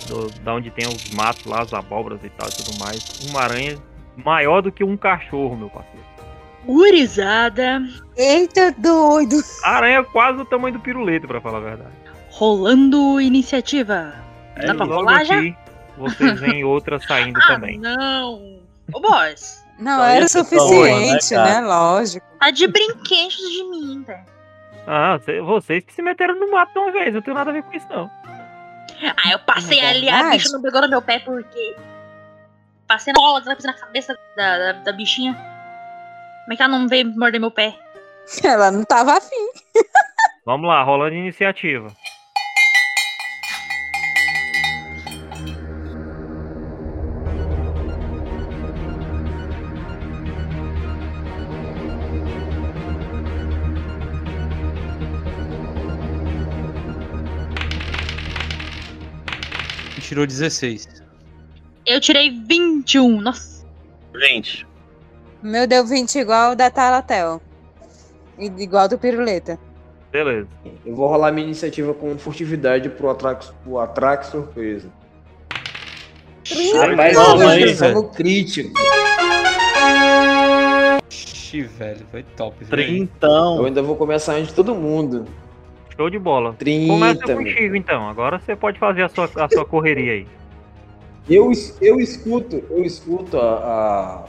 S1: do- da onde tem os matos lá, as abóboras e tal e tudo mais. Uma aranha maior do que um cachorro, meu parceiro.
S7: Gurizada.
S6: Eita, doido!
S1: A aranha é quase do tamanho do pirulito, pra falar a verdade.
S7: Rolando iniciativa.
S2: É
S7: Dá pra rolar já?
S1: aqui, vocês veem outra saindo [LAUGHS]
S7: Ah,
S1: também.
S7: não. Ô, boss.
S6: Não
S2: Só
S6: era
S2: tá
S6: suficiente,
S2: boa, né,
S6: né? Lógico.
S7: Tá de brinquedos de mim, velho.
S1: Ah, cê- vocês que se meteram no mato de uma vez, eu não tenho nada a ver com isso, não.
S7: Ah, eu passei
S6: É
S7: ali, a bicha não pegou no meu pé porque. Passei na bola, na cabeça da, da, da bichinha. Como é que ela não veio morder meu pé? [LAUGHS]
S6: Ela não tava afim.
S1: Vamos lá, rolando iniciativa.
S5: Tirou 16.
S7: Eu tirei 21. Nossa.
S2: Gente,
S6: O meu deu 20 igual o da Talatel. E Igual do Piruleta.
S1: Beleza.
S3: Eu vou rolar minha iniciativa com furtividade pro atraque, pro atraque surpresa. Eu
S2: aí,
S3: tô
S5: velho.
S3: no crítico.
S5: Ixi, velho, foi top, velho.
S3: Eu
S2: trintão.
S3: ainda vou começar antes de todo mundo.
S1: Show de bola.
S3: 30.
S1: Começa
S3: meu.
S1: contigo então. Agora você pode fazer a sua, a sua [LAUGHS] correria aí.
S3: Eu, eu escuto, eu escuto a.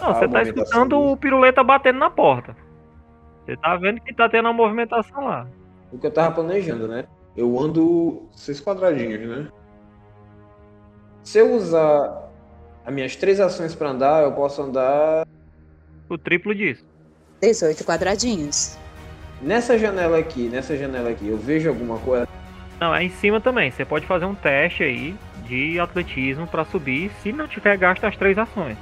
S1: Não,
S3: A
S1: você tá escutando o piruleta batendo na porta. Você tá vendo que tá tendo uma movimentação lá.
S3: a- o que eu tava planejando, né? Eu ando seis quadradinhos, né? Se eu usar as minhas três ações pra andar, eu posso andar
S1: O triplo disso.
S6: 18 quadradinhos.
S3: Nessa janela aqui, nessa janela aqui. Eu vejo alguma coisa.
S1: Não, é em cima também. Você pode fazer um teste aí de atletismo pra subir se não tiver gasto as três ações.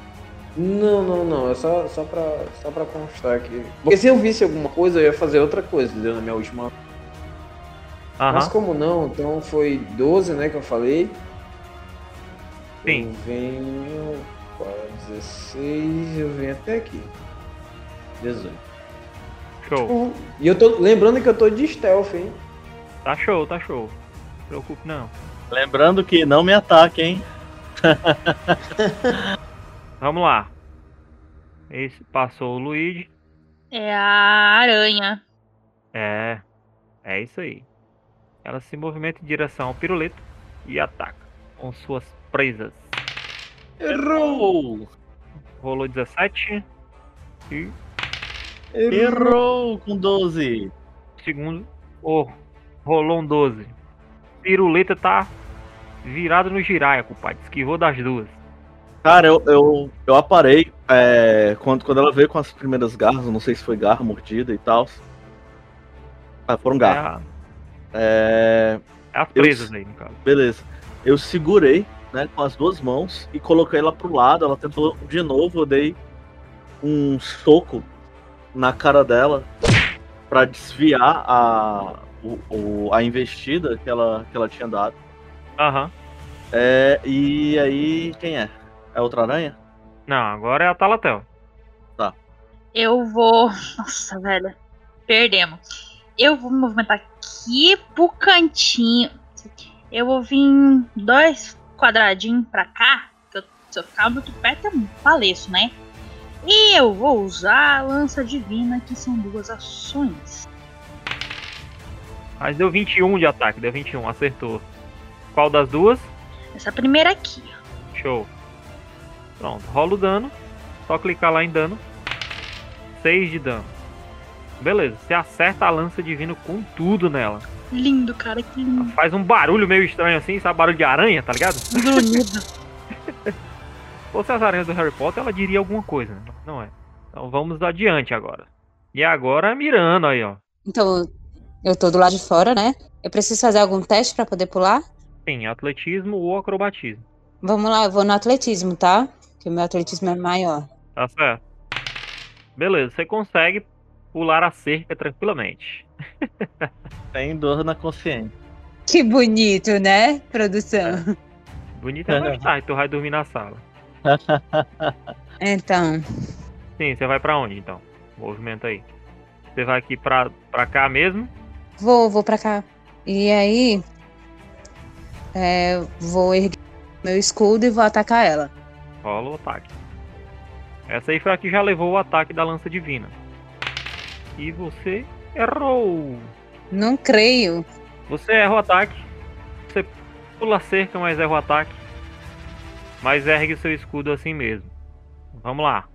S3: Não, não, não. É só, só, pra, só pra constar aqui. Porque se eu visse alguma coisa, eu ia fazer outra coisa, entendeu? Na minha última. Mas como não, então foi 12, né, que eu falei.
S1: Sim.
S3: Eu venho para 16, eu venho até aqui. 18.
S1: Show.
S3: E eu tô lembrando que eu tô de stealth, hein?
S1: Tá show, tá show. Não se preocupe não.
S2: Lembrando que não me ataque, hein? [LAUGHS]
S1: Vamos lá. Esse passou o Luigi.
S7: É a aranha.
S1: É. É isso aí. Ela se movimenta em direção ao pirulito e ataca com suas presas.
S2: Errou!
S1: Rolou 17. E
S2: Errou com 12.
S1: segundo. Oh, rolou um 12. Piruleta tá virado no giraia, compadre. Esquivou das duas.
S2: Cara, eu, eu, eu aparei é, quando, quando ela veio com as primeiras garras, eu não sei se foi garra, mordida e tal. Ah, foram
S1: É,
S2: garras. É,
S1: é as
S2: Eu-
S1: presas aí, no caso.
S2: beleza. Eu segurei, né, com as duas mãos e coloquei ela pro lado. Ela tentou de novo, eu dei um soco na cara dela pra desviar a, o, o- a investida que ela, que ela tinha dado.
S1: Aham.
S2: É, e aí, quem é? É outra aranha?
S1: Não, agora é a Talatel.
S2: Tá.
S7: Eu vou. Nossa, velho. Perdemos. Eu vou me movimentar aqui pro cantinho. Eu vou vir dois quadradinhos pra cá. Que eu, se eu ficar muito perto, eu faleço, né? E eu vou usar a lança divina, que são duas ações.
S1: Mas deu 21 de ataque, deu 21, acertou. Qual das duas?
S7: Essa primeira aqui.
S1: Show. Pronto, rola o dano. Só clicar lá em dano. 6 de dano. Beleza, você acerta a lança divina com tudo nela.
S7: Lindo, cara, que lindo.
S1: Faz um barulho meio estranho assim, sabe? Barulho de aranha, tá ligado?
S7: Grunhido. [LAUGHS]
S1: Se fosse as aranhas do Harry Potter, ela diria alguma coisa, né? Não é. Então vamos adiante agora. E agora mirando aí, ó.
S6: Então, eu tô do lado de fora, né? Eu preciso fazer algum teste pra poder pular?
S1: Sim, atletismo ou acrobatismo.
S6: Vamos lá, eu vou no atletismo, tá? Que o meu atletismo é maior.
S1: Tá certo. Beleza, você consegue pular a cerca tranquilamente. [LAUGHS]
S2: Sem dor na consciência.
S6: Que bonito, né, produção?
S1: Bonito é [LAUGHS] mais tarde, tu vai dormir na sala. [LAUGHS]
S6: Então,
S1: Sim, você vai pra onde então? Movimento aí. Você vai aqui pra, pra cá mesmo?
S6: vou, vou pra cá. E aí, é, vou erguer meu escudo e vou atacar ela.
S1: Rola o ataque. Essa aí foi a que já levou o ataque da lança divina. E você errou.
S6: Não creio.
S1: Você erra o ataque. Você pula a cerca, mas erra o ataque. Mas ergue seu escudo assim mesmo. Vamos lá.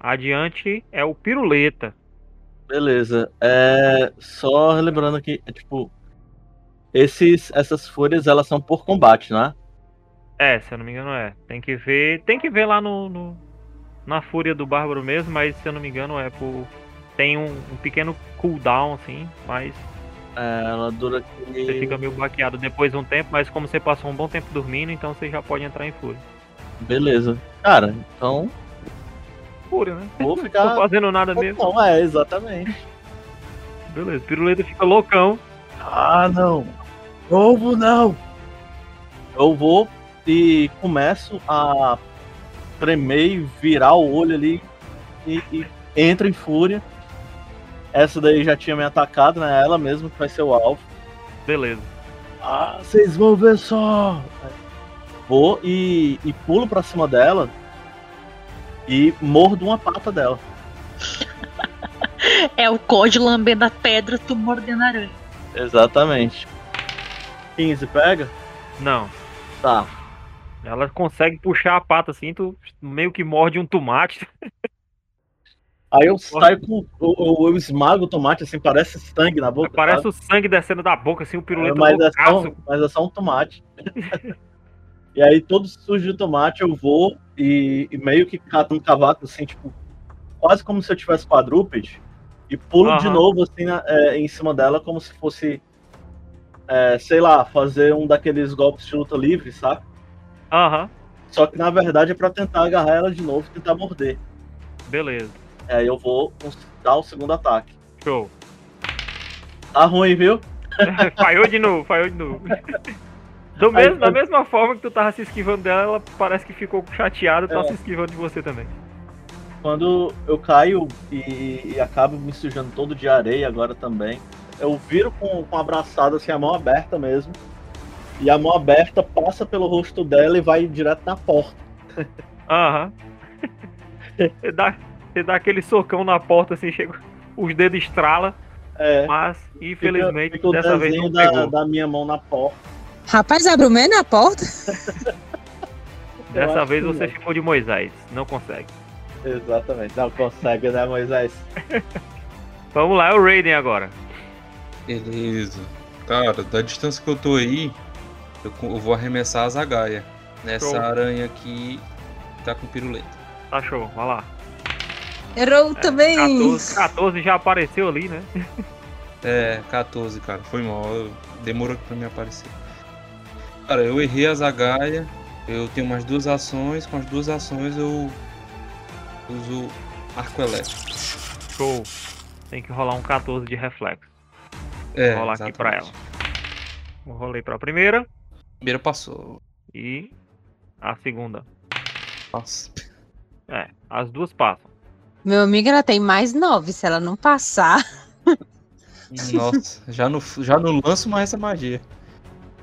S1: Adiante é o piruleta.
S2: Beleza. É, só relembrando que, é, tipo, esses, essas fúrias, elas são por combate, né?
S1: É, se eu não me engano é. Tem que ver. Tem que ver lá no. no- na fúria do Bárbaro mesmo, mas se eu não me engano é por. Tem um, um pequeno cooldown, assim, mas
S2: É, ela dura
S1: você
S2: aqui.
S1: fica meio baqueado depois de um tempo, mas como você passou um bom tempo dormindo, então você já pode entrar em fúria.
S2: Beleza. Cara, então
S1: Fúria, né?
S2: vou [LAUGHS]
S1: Tô
S2: ficar.
S1: fazendo nada mesmo.
S2: Não, é, exatamente.
S1: Beleza, piruleta fica loucão.
S2: Ah, não. Ovo não. Eu vou e começo a tremer e virar o olho ali e, e entro em fúria. Essa daí já tinha me atacado, né? Ela mesma que vai ser o alvo.
S1: Beleza.
S2: Ah, vocês vão ver só. Vou e, e pulo pra cima dela e mordo uma pata dela. [LAUGHS]
S7: É o Code lambendo a pedra, tu mordendo a aranha.
S2: Exatamente. 15 pega?
S1: Não.
S2: Tá.
S1: Ela consegue puxar a pata assim, tu meio que morde um tomate. [LAUGHS]
S2: Aí eu saio com. Eu, eu, eu esmago o tomate, assim, parece sangue na boca.
S1: Parece
S2: sabe?
S1: o sangue descendo da boca, assim, o piruleta
S2: mas, é só, mas é só um tomate. [LAUGHS] e aí, todo sujo de tomate, eu vou e, e meio que cato um cavaco, assim, tipo, quase como se eu tivesse quadrúpede, e pulo de
S1: Aham.
S2: novo, assim, na- é, em cima dela, como se fosse, é, sei lá, fazer um daqueles golpes de luta livre, sabe?
S1: Aham,
S2: Só que na verdade é pra tentar agarrar ela de novo e tentar morder.
S1: beleza.
S2: Aí eu vou dar o segundo ataque.
S1: Show.
S2: Tá ruim, viu? [LAUGHS]
S1: falhou de novo, falhou de novo. [LAUGHS] Do mesmo, da mesma forma que tu tava se esquivando dela, ela parece que ficou chateada, tá
S2: É.
S1: se esquivando de você também.
S2: Quando eu caio e, e acabo me sujando todo de areia agora também, eu viro com, com abraçada, assim, a mão aberta mesmo. E a mão aberta passa pelo rosto dela e vai direto na porta.
S1: Aham. Você dá, você dá aquele socão na porta assim, chega, os dedos estrala,
S2: É,
S1: mas infelizmente
S2: fica o
S1: dessa vez não
S2: da,
S1: pegou.
S2: da minha mão na porta.
S6: Rapaz, abre o meio na porta. [LAUGHS]
S1: Dessa vez você ficou de Moisés, não consegue.
S2: Exatamente. Não consegue, né, Moisés? [LAUGHS]
S1: Vamos lá, é o Raiden agora.
S5: Beleza. Cara, da distância que eu tô aí, eu, eu vou arremessar a Zagaia. Nessa
S1: Show.
S5: aranha aqui que tá com piruleta.
S1: Tá show, vai lá.
S6: Errou também.
S1: 14, 14 já apareceu ali, né?
S5: É, 14, cara. Foi mal. Demorou pra me aparecer. Cara, eu errei a Zagaia. Eu tenho mais duas ações. Com as duas ações eu uso arco elétrico.
S1: Show. Tem que rolar um 14 de reflexo.
S5: É,
S1: Vou rolar aqui pra ela. Eu rolei pra primeira
S5: Primeira passou.
S1: e a segunda.
S5: Nossa.
S1: É, as duas passam.
S6: Meu amigo, ela tem mais nove. Se ela não passar.
S5: Nossa, já não, já não lanço mais essa magia.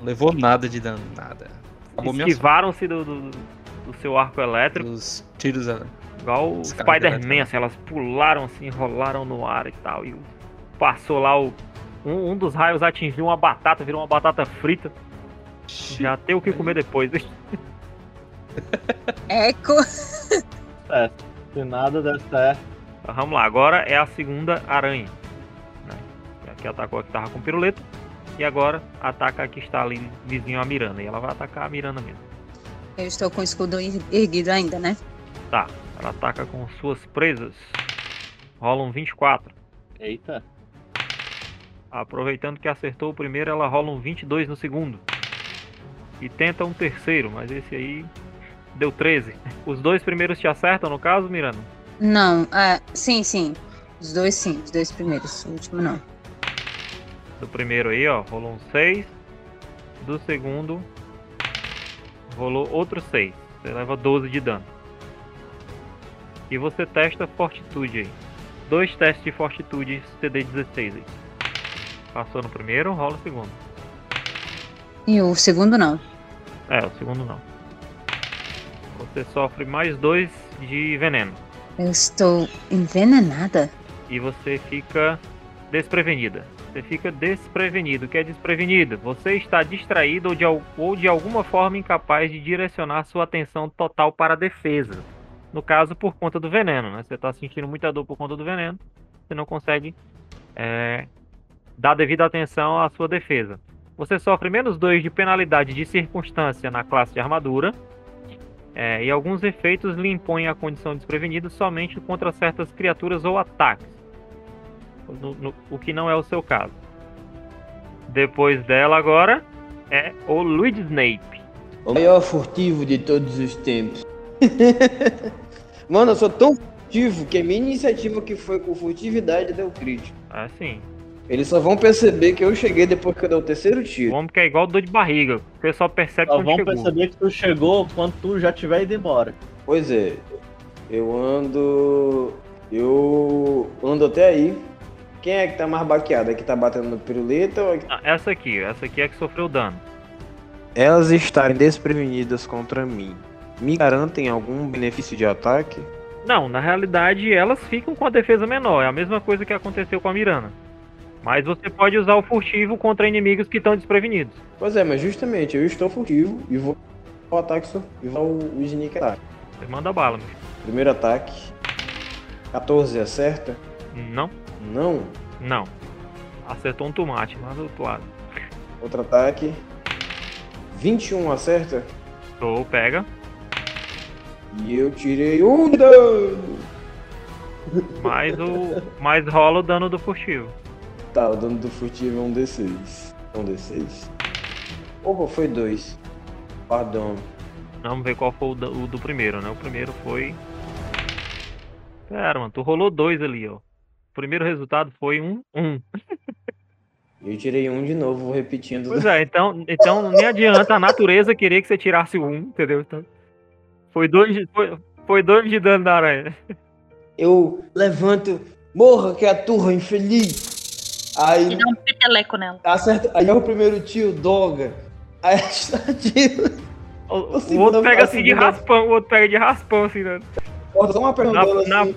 S5: Levou nada de dano, nada. Acabou.
S1: Esquivaram-se do, do, do seu arco elétrico,
S5: Os tiros é,
S1: igual o Spider-Man, assim, elas pularam assim, rolaram no ar e tal. E passou lá o. Um, um dos raios atingiu uma batata, virou uma batata frita. Já tem o que comer depois. [LAUGHS]
S6: Eco.
S2: Certo. Se nada der certo.
S1: Então, vamos lá, agora é a segunda aranha. Né? Que atacou a que tava com piruleta. E agora ataca a que está ali vizinho à Miranda. E ela vai atacar a Miranda mesmo.
S6: Eu estou com o escudo er- erguido ainda, né?
S1: Tá, ela ataca com suas presas. Rola um 24.
S2: Eita.
S1: Aproveitando que acertou o primeiro, ela rola um 22 no segundo. E tenta um terceiro, mas esse aí deu 13. Os dois primeiros te acertam, no caso, Miranda?
S6: Não, ah, sim, sim. Os dois sim, os dois primeiros. O último não.
S1: Do primeiro aí, ó, rolou um 6. Do segundo, rolou outro 6. Você leva 12 de dano. E você testa fortitude aí. Dois testes de fortitude CD 16 aí. Passou no primeiro, rola o segundo.
S6: E o segundo não.
S1: É, o segundo não. Você sofre mais dois de veneno.
S6: Eu estou envenenada.
S1: E você fica desprevenida. Você fica desprevenido. O que é desprevenido? Você está distraído ou de, ou de alguma forma incapaz de direcionar sua atenção total para a defesa. No caso, por conta do veneno, né? Você está sentindo muita dor por conta do veneno. Você não consegue é, dar devida atenção à sua defesa. Você sofre menos 2 de penalidade de circunstância na classe de armadura. é, e alguns efeitos lhe impõem a condição desprevenido somente contra certas criaturas ou ataques. No- no- o que não é o seu caso. Depois dela agora é o Luigi Snape.
S4: O maior furtivo de todos os tempos. [LAUGHS] Mano, eu sou tão furtivo que a minha iniciativa que foi com furtividade deu crítico.
S1: Assim,
S4: Eles só vão perceber que eu cheguei depois que eu dei o terceiro
S1: o
S4: tiro.
S1: homem que é igual dor de barriga. O pessoal percebe
S2: Só
S1: quando
S2: vão
S1: chegou.
S2: perceber que tu chegou quando tu já tiver ido embora.
S4: Pois é, eu ando. Eu ando até aí. Quem é que tá mais baqueada? Que tá batendo no piruleta ou...
S1: Ah, essa aqui, essa aqui é que sofreu dano.
S3: Elas estarem desprevenidas contra mim me garantem algum benefício de ataque?
S1: Não, na realidade elas ficam com a defesa menor. É a mesma coisa que aconteceu com a Mirana. Mas você pode usar o furtivo contra inimigos que estão desprevenidos.
S4: Pois é, mas justamente eu estou furtivo e vou o ataque e vou o, o sneak attack.
S1: Você manda bala, meu.
S4: Primeiro ataque. 14 acerta?
S1: Não,
S4: Não.
S1: não. Acertou um tomate lá do outro lado.
S4: Outro ataque. 21 acerta?
S1: Tô, pega.
S4: E eu tirei um dano. [LAUGHS]
S1: Mais o. Mais rola o dano do furtivo.
S4: Tá, o dano do furtivo é um D6. É um D6. Opa, foi dois. Pardon.
S1: Vamos ver qual foi o do, o do primeiro, né? O primeiro foi. Pera, mano, tu rolou dois ali, ó. O primeiro resultado foi um, um.
S4: Eu tirei um de novo, vou repetindo.
S1: Pois é, então, então nem adianta a natureza querer que você tirasse o um, entendeu? Então, foi dois de, foi, foi dois de dano da aranha.
S4: Eu levanto. Morra, criatura infeliz! Aí
S7: E dá um peteleco nela.
S4: acerta. Aí é o primeiro tio, doga. Aí tiro.
S1: O, o
S4: O segundo-
S1: outro pega
S4: a
S1: assim de
S4: segunda-
S1: raspão, o outro pega de raspão, assim, né?
S4: Bota só uma perna
S1: Na-
S4: dela
S1: na-
S4: assim.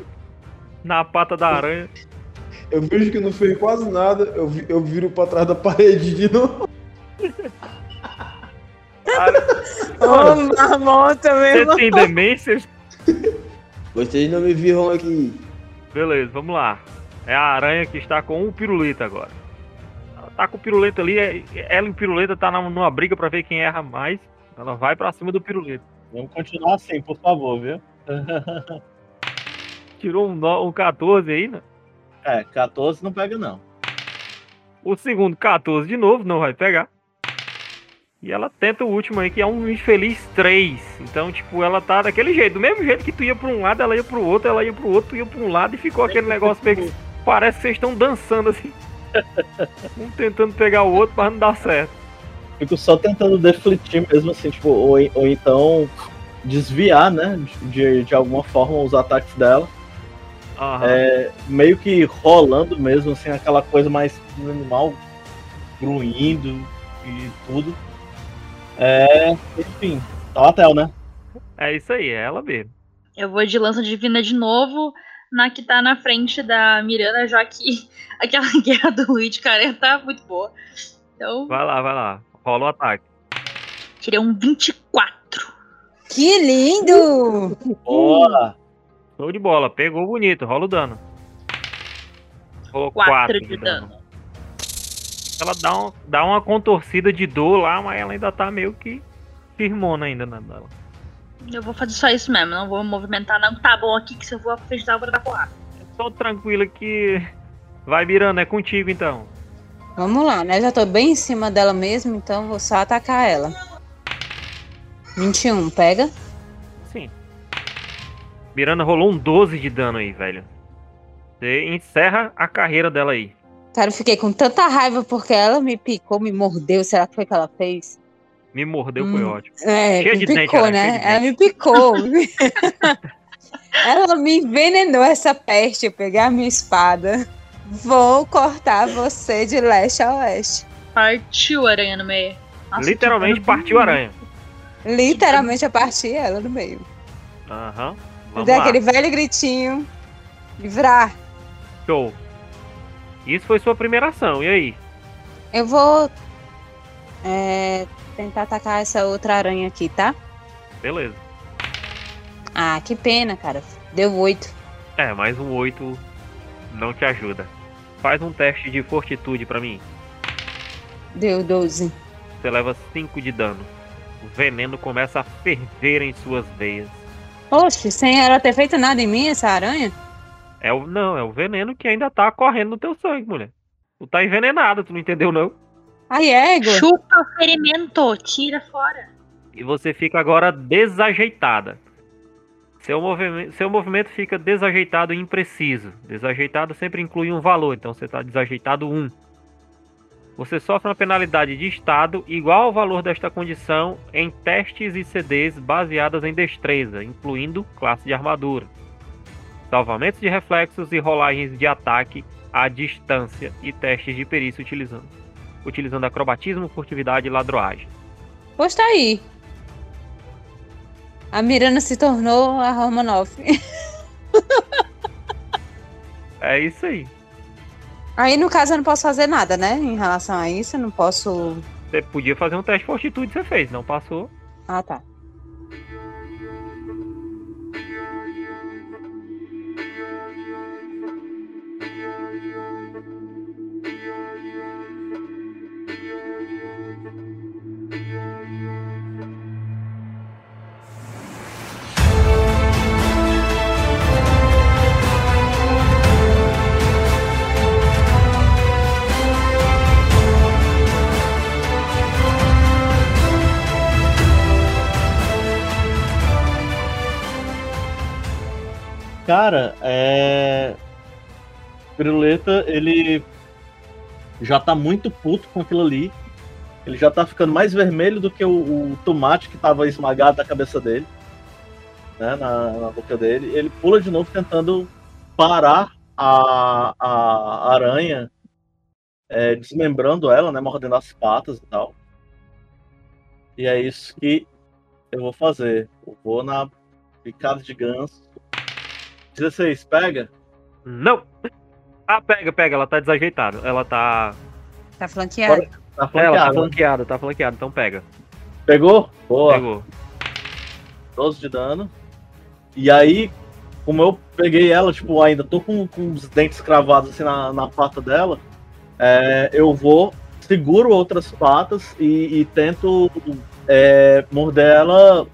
S1: Na pata da aranha.
S3: Eu vejo que não fez quase nada, eu, vi- eu viro pra trás da parede de novo.
S6: Ô, marmota
S1: Você
S6: mesmo.
S1: tem demência?
S4: Vocês não me viram aqui.
S1: Beleza, vamos lá. É a aranha que está com o piruleta agora. Ela tá com o piruleta ali, é- ela e o piruleta tá na- numa briga pra ver quem erra mais. Ela vai pra cima do piruleta.
S2: Vamos continuar assim, por favor, viu? [LAUGHS]
S1: Tirou um, no- um 14 aí, né?
S2: É, 14 não pega não.
S1: O segundo 14 de novo, não vai pegar. E ela tenta o último aí, que é um infeliz 3. Então, tipo, ela tá daquele jeito. Do mesmo jeito que tu ia pra um lado, ela ia pro outro, ela ia pro outro, tu ia pra um lado e ficou aquele negócio meio que Parece que vocês estão dançando assim. [LAUGHS] Um tentando pegar o outro, mas não dá certo.
S2: Fico só tentando defletir mesmo assim, tipo, ou, ou então desviar, né? De, de alguma forma os ataques dela.
S1: Aham.
S2: é, meio que rolando mesmo, assim, aquela coisa mais do animal gruindo e tudo. É, enfim, Talatel, né?
S1: É isso aí, é ela mesmo.
S7: Eu vou de lança divina de novo na que tá na frente da Miranda, já que [LAUGHS] aquela [LAUGHS] guerra do Luigi, cara, tá muito boa. Então,
S1: Vai lá, vai lá. Rola o ataque.
S7: tirei um 24.
S6: Que lindo!
S2: Boa!
S1: Show de bola. Pegou bonito. Rola o dano. Rolou
S7: 4
S1: 4
S7: de dano.
S1: Ela dá, um, dá uma contorcida de dor lá, mas ela ainda tá meio que firmona ainda na dela.
S7: Eu vou fazer só isso mesmo, não vou movimentar, não. Tá bom aqui que se eu vou fechar, eu vou dar porrada.
S1: Só tranquila que. Vai virando, é contigo então.
S6: Vamos lá, né? Já tô bem em cima dela mesmo, então vou só atacar ela. 21, pega.
S1: Miranda rolou um 12 de dano aí, velho. Você encerra a carreira dela aí.
S6: Cara, eu fiquei com tanta raiva porque ela me picou, me mordeu. Será que foi que ela fez?
S1: Me mordeu, foi
S6: Hum.
S1: ótimo.
S6: É,
S1: Cheia
S6: me
S1: de dente,
S6: picou,
S1: ela é
S6: né?
S1: de
S6: Ela me picou. [LAUGHS] [LAUGHS] ela me envenenou essa peste. Eu peguei a minha espada. Vou cortar você de leste a oeste.
S7: Partiu a aranha no meio. Nossa,
S1: Literalmente partiu a aranha.
S6: Literalmente eu parti ela no meio.
S1: Aham.
S6: Eu
S1: Vamos
S6: dei
S1: lá.
S6: aquele velho gritinho. Livrar.
S1: Show. Isso foi sua primeira ação. E aí?
S6: Eu vou é, tentar atacar essa outra aranha aqui, tá?
S1: Beleza.
S6: Ah, que pena, cara. Deu oito.
S1: É, mais um 8 não te ajuda. Faz um teste de fortitude pra mim.
S6: Deu 12.
S1: Você leva 5 de dano. O veneno começa a ferver em suas veias.
S6: Oxe, sem ela ter feito nada em mim, essa aranha?
S1: É o não, é o veneno que ainda tá correndo no teu sangue, mulher. Tu tá envenenado, tu não entendeu não?
S6: Ai, ego.
S7: Chupa o ferimento, tira fora.
S1: E você fica agora desajeitada. Seu movimento, seu movimento fica desajeitado e impreciso. Desajeitado sempre inclui um valor, então você está desajeitado 1. Você sofre uma penalidade de estado igual ao valor desta condição em testes e CDs baseadas em destreza, incluindo classe de armadura, salvamentos de reflexos e rolagens de ataque à distância e testes de perícia utilizando, utilizando acrobatismo, furtividade e ladroagem.
S6: Pois tá aí. A Miranda se tornou a Romanoff. [LAUGHS]
S1: É isso aí.
S6: Aí, no caso, eu não posso fazer nada, né? Em relação a isso, eu não posso.
S1: Você podia fazer um teste de fortitude, você fez, não passou.
S6: Ah, tá.
S2: Cara, é. Piruleta, ele já tá muito puto com aquilo ali. Ele já tá ficando mais vermelho do que o, o tomate que tava esmagado na cabeça dele. Né, na, na boca dele. Ele pula de novo tentando parar a, a aranha, é, desmembrando ela, né? Mordendo as patas e tal. E é isso que eu vou fazer. Eu vou na picada de ganso. 16, pega?
S1: Não! Ah, pega, pega, ela tá desajeitada. Ela tá.
S6: Tá flanqueado.
S2: Tá
S1: Ela tá
S2: flanqueada.
S1: flanqueada, tá flanqueada, então pega.
S2: Pegou? Boa.
S1: Pegou.
S2: 12 de dano. E aí, como eu peguei ela, tipo, ainda tô com, com os dentes cravados assim na, na pata dela, é, eu vou, seguro outras patas e, e tento é, morder ela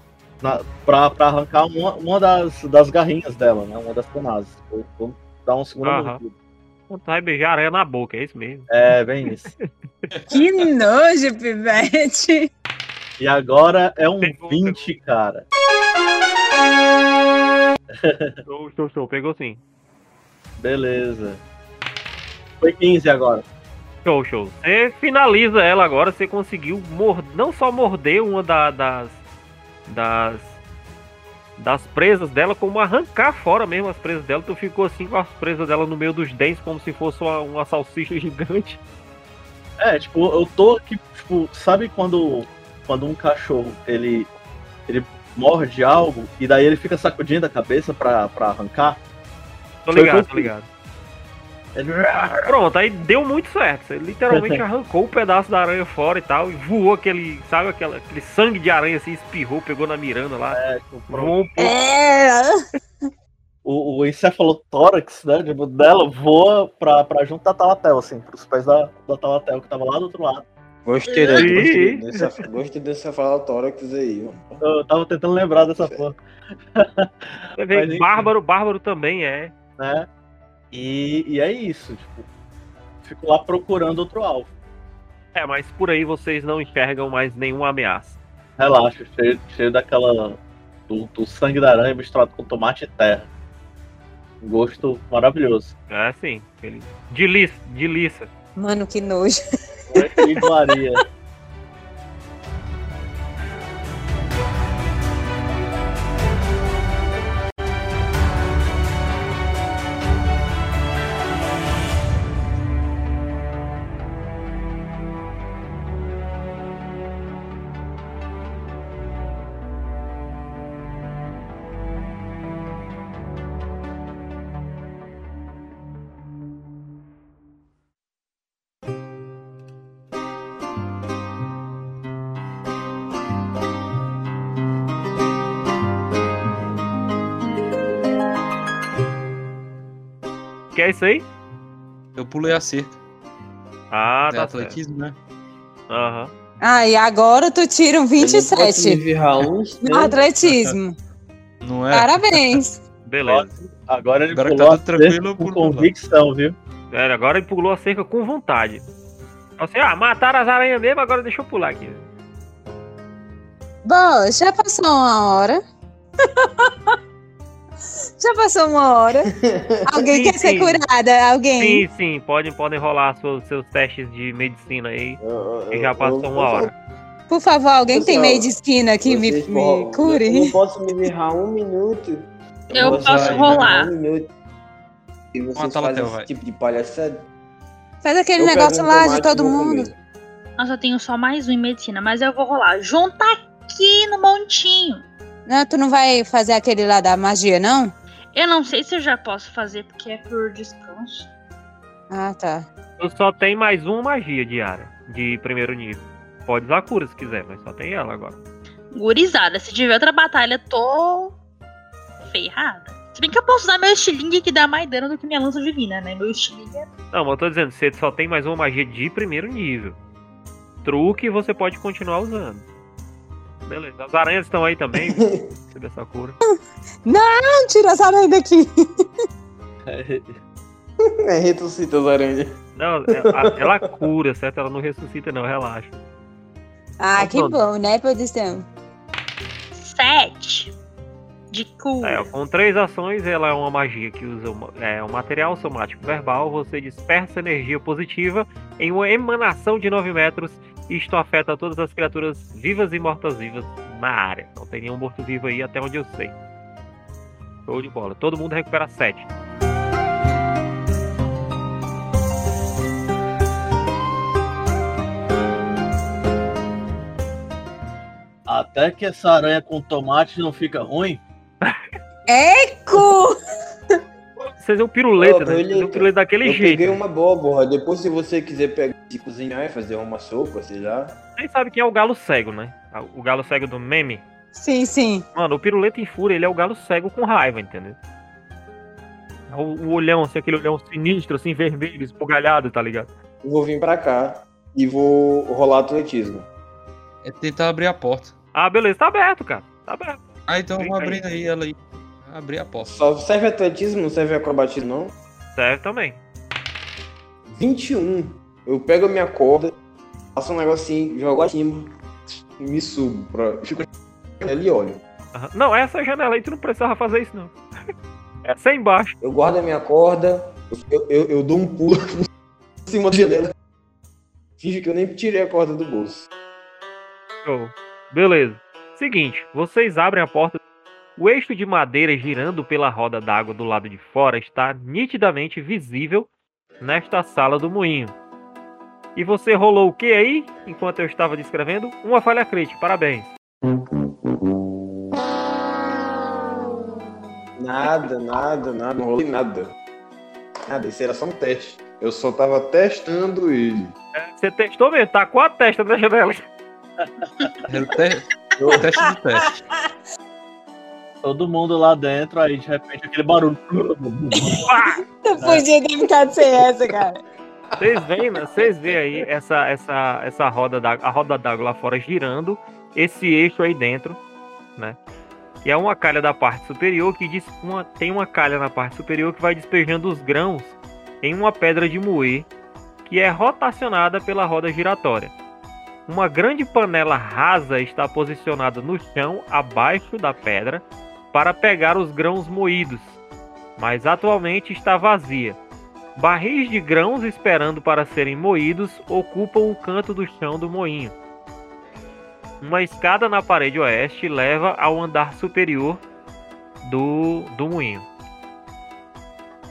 S2: pra arrancar uma, uma das, das garrinhas dela, né? Uma das tenazes. Vou, vou dar um segundo
S1: Aham.
S2: mordida.
S1: Tu vai beijar a aranha na boca, é isso mesmo.
S2: É, bem isso. [LAUGHS]
S6: Que nojo, Pivete.
S2: E agora é um
S1: Pegou,
S2: 20, cara.
S1: Show, show, show. Pegou sim.
S2: Beleza. Foi 15 agora.
S1: Show, show. Você finaliza ela agora, você conseguiu mord... não só morder uma da- das. Das. das presas dela, como arrancar fora mesmo as presas dela. Tu ficou assim com as presas dela no meio dos dentes, como se fosse uma, uma salsicha [LAUGHS] gigante.
S2: É, tipo, eu tô aqui, tipo, sabe quando, quando um cachorro, ele, ele morde algo e daí ele fica sacudindo a cabeça pra, pra arrancar?
S1: Tô ligado, tô ligado.
S2: Ele...
S1: Pronto, aí deu muito certo. Você literalmente arrancou o pedaço da aranha fora e tal, e voou aquele, sabe, aquela, aquele sangue de aranha assim, espirrou, pegou na Miranda lá.
S2: É, pronto.
S1: voou um pouco.
S6: É.
S2: o, o encefalotórax né, tipo, dela voa pra, pra junto da Talatel, assim, pros pés da, da Talatel, que tava lá do outro lado.
S3: Gostei,
S1: Ih.
S3: gostei dessa, gostei dessa falatórax aí, ó.
S2: Eu tava tentando lembrar dessa porra,
S1: Você vê,
S2: Mas.
S1: Bárbaro, Bárbaro também é.
S2: né? E, e é isso, tipo, fico lá procurando outro alvo.
S1: É, mas por aí vocês não enxergam mais nenhuma ameaça.
S2: Relaxa, cheio, cheio daquela. Do, do sangue da aranha misturado com tomate e terra. Um gosto maravilhoso.
S1: É ele. Delícia, delícia.
S6: Mano, que nojo.
S2: Maria.
S1: Que é [LAUGHS] aí?
S5: Eu pulei a cerca.
S1: Ah,
S5: é
S1: tá certo.
S5: atletismo, né?
S1: Aham.
S6: Ah, e agora tu tira um
S3: Eu não posso me
S6: 27
S3: virar uns, né?
S6: no atletismo. [LAUGHS]
S5: Não é?
S6: Parabéns.
S1: Beleza.
S2: Agora ele
S5: Agora que
S2: pulou
S5: tá
S2: a
S5: tudo tranquilo,
S2: com convicção, viu?
S1: É, agora ele pulou a cerca com vontade. Assim, ah, mataram as aranhas mesmo, agora deixa eu pular aqui.
S6: Bom, já passou uma hora. [LAUGHS] já passou uma hora. [LAUGHS] Alguém
S1: Sim,
S6: quer ser
S1: sim.
S6: curada? Alguém?
S1: Sim, sim, podem, podem rolar seus, seus testes de medicina aí.
S3: Eu- eu-
S1: já passou
S3: eu-
S1: uma hora.
S6: Por favor, alguém tem
S3: Pessoal,
S6: meio de esquina que me, me
S3: porra, Eu não
S6: cure?
S3: posso me virar um minuto.
S7: Eu posso rolar.
S3: Um minuto. E vocês fazem esse
S5: vai.
S3: tipo de palhaçada.
S6: Faz aquele
S3: Eu
S6: negócio lá de todo mundo.
S3: comer.
S7: Nossa, eu tenho só mais um em medicina, mas eu vou rolar. Junta aqui no montinho.
S6: Não, tu não vai fazer aquele lá da magia, não?
S7: Eu não sei se eu já posso fazer, porque é por descanso.
S6: Ah, tá.
S1: Tu só tem mais uma magia diária, de primeiro nível. Pode usar cura se quiser, mas só tem ela agora.
S7: Gurizada, se tiver outra batalha, tô ferrada. Se bem que eu posso usar meu estilingue que dá mais dano do que minha lança divina, né? Meu estilingue é...
S1: Não, mas eu tô dizendo, você só tem mais uma magia de primeiro nível. Truque você pode continuar usando. Beleza. As aranhas estão aí também. [LAUGHS] Receber essa cura.
S6: Não, tira essa aranha daqui.
S3: É, ressuscita as aranhas.
S1: Não, ela, ela cura, certo? Ela não ressuscita, não, relaxa.
S6: Ah,
S1: Então
S6: que
S1: pronto.
S6: bom, né, produção?
S7: Sete de cura.
S1: É, com três ações, ela é uma magia que usa uma, é, um material somático verbal. Você dispersa energia positiva em uma emanação de 9 metros. Isto afeta todas as criaturas vivas e mortas-vivas na área. Não tem nenhum morto-vivo aí até onde eu sei. Show de bola. Todo mundo recupera 7.
S2: Até que essa aranha com tomate não fica ruim. [LAUGHS]
S6: Eco!
S1: Vocês é um piruleta,
S3: Ô,
S1: né? Vocês é
S3: piruleta,
S1: piruleta daquele
S3: Eu
S1: jeito.
S3: peguei uma boa, borra. Depois, se você quiser pegar e cozinhar e fazer uma sopa, sei lá.
S1: Vocês sabem quem é o galo cego, né? O galo cego do meme.
S6: Sim, sim.
S1: Mano, o piruleta em fúria, ele é o galo cego com raiva, entendeu? O, o olhão, assim, aquele olhão sinistro, assim, vermelho, espogalhado, tá ligado?
S3: Eu vou vir pra cá e vou rolar atletismo.
S5: É tentar abrir a porta.
S1: Ah, beleza, tá aberto, cara. Tá aberto.
S5: Ah, então vamos abrindo aí ela aí. Abrir a porta.
S3: Só serve atletismo, não serve acrobatismo, não?
S1: Serve também.
S3: 21. Eu pego a minha corda, faço um negocinho, jogo acima e me subo. Pra... Fico ali e olho.
S1: Aham. Não, essa janela aí tu não precisava fazer isso, não. Essa é embaixo.
S3: Eu guardo a minha corda, eu, eu, eu dou um pulo [LAUGHS] em cima da janela. Finge que eu nem tirei a corda do bolso.
S1: Show. Beleza. Seguinte, vocês abrem a porta O eixo de madeira girando pela roda d'água do lado de fora está nitidamente visível nesta sala do moinho. E você rolou o que aí, enquanto eu estava descrevendo? Uma falha crítica, parabéns.
S3: Nada, nada, nada, não rolei nada. Nada, isso era só um teste. Eu só tava testando ele.
S1: Você testou mesmo, tá com a testa na janela.
S5: Era o, te... o teste do teste. [LAUGHS]
S2: Todo mundo lá dentro, aí de repente aquele barulho.
S6: Não podia ter ficado sem essa, cara.
S1: Vocês veem, né? Vocês veem aí essa, essa, essa roda d'água, a roda d'água lá fora girando, esse eixo aí dentro, né? E é uma calha da parte superior que diz uma, tem uma calha na parte superior que vai despejando os grãos em uma pedra de moer que é rotacionada pela roda giratória. Uma grande panela rasa está posicionada no chão abaixo da pedra para pegar os grãos moídos, mas atualmente está vazia. Barris de grãos esperando para serem moídos ocupam o canto do chão do moinho. Uma escada na parede oeste leva ao andar superior do, do moinho.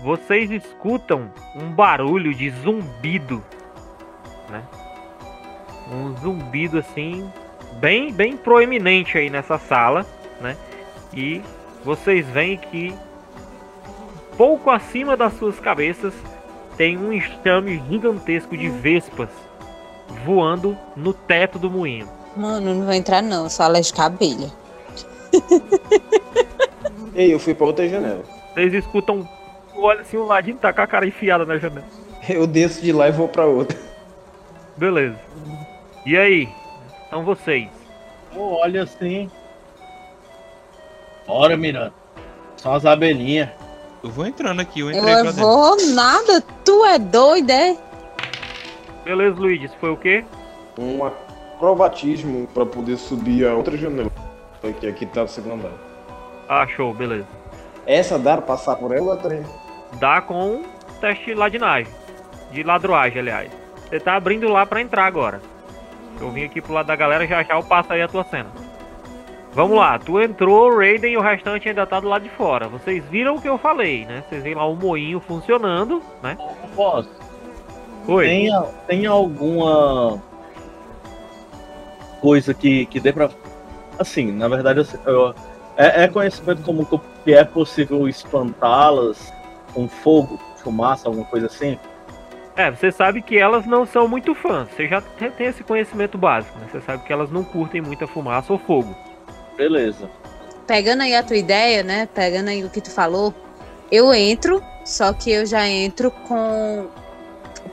S1: Vocês escutam um barulho de zumbido, né? Um zumbido assim bem bem proeminente aí nessa sala, né? E vocês veem que pouco acima das suas cabeças tem um enxame gigantesco de vespas voando no teto do moinho.
S6: Mano, não vou entrar não, eu sou alérgica à abelha. [LAUGHS]
S3: Ei, eu fui pra outra janela.
S1: Vocês escutam, olha assim, o ladinho tá com a cara enfiada na janela.
S3: Eu desço de lá e vou pra outra.
S1: Beleza. E aí? São vocês.
S2: Eu olho assim. Bora, Miranda. São as abelhinhas.
S5: Eu vou entrando aqui, eu entrei pra
S6: Eu
S5: dentro.
S6: vou nada, tu é doido, é?
S1: Beleza, Luigi, isso foi o quê?
S3: Um acrobatismo pra poder subir a outra janela. Que aqui tá no segundo andar.
S1: Ah, show, beleza.
S3: Essa dá pra passar por ela ou trem?
S1: Dá com um teste de ladinagem. De ladroagem, aliás. Você tá abrindo lá pra entrar agora. Eu vim aqui pro lado da galera, já já eu passo aí a tua cena. Vamos lá, tu entrou, Raiden e o restante ainda tá do lado de fora. Vocês viram o que eu falei, né? Vocês viram lá o moinho funcionando, né?
S2: Posso?
S1: Oi.
S2: Tem, tem alguma coisa que, que dê pra. Assim, na verdade, eu- eu- é, é conhecimento comum que é possível espantá-las com fogo, fumaça, alguma coisa assim?
S1: É, você sabe que elas não são muito fãs. Você já te- tem esse conhecimento básico, né? Você sabe que elas não curtem muita fumaça ou fogo.
S2: Beleza.
S6: Pegando aí a tua ideia, né? Pegando aí o que tu falou, eu entro, só que eu já entro com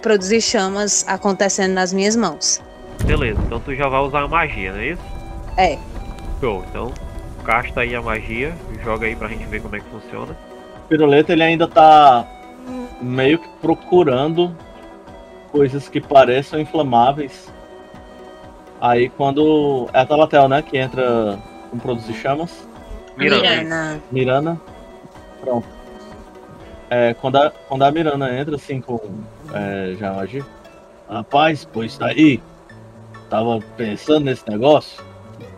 S6: produzir chamas acontecendo nas minhas mãos.
S1: Beleza, então tu já vai usar a magia, não é isso?
S6: É.
S1: Show, então casta aí a magia, joga aí pra gente ver como é que funciona.
S2: O piruleta ele ainda tá meio que procurando coisas que pareçam inflamáveis. Aí quando. É a Talatel, né? Que entra com produzir chamas.
S1: Miranda.
S6: Mirana.
S2: Mirana. Pronto. É, quando, a, quando a Mirana entra assim com é, já magia. Rapaz, pois tá aí. Tava pensando nesse negócio.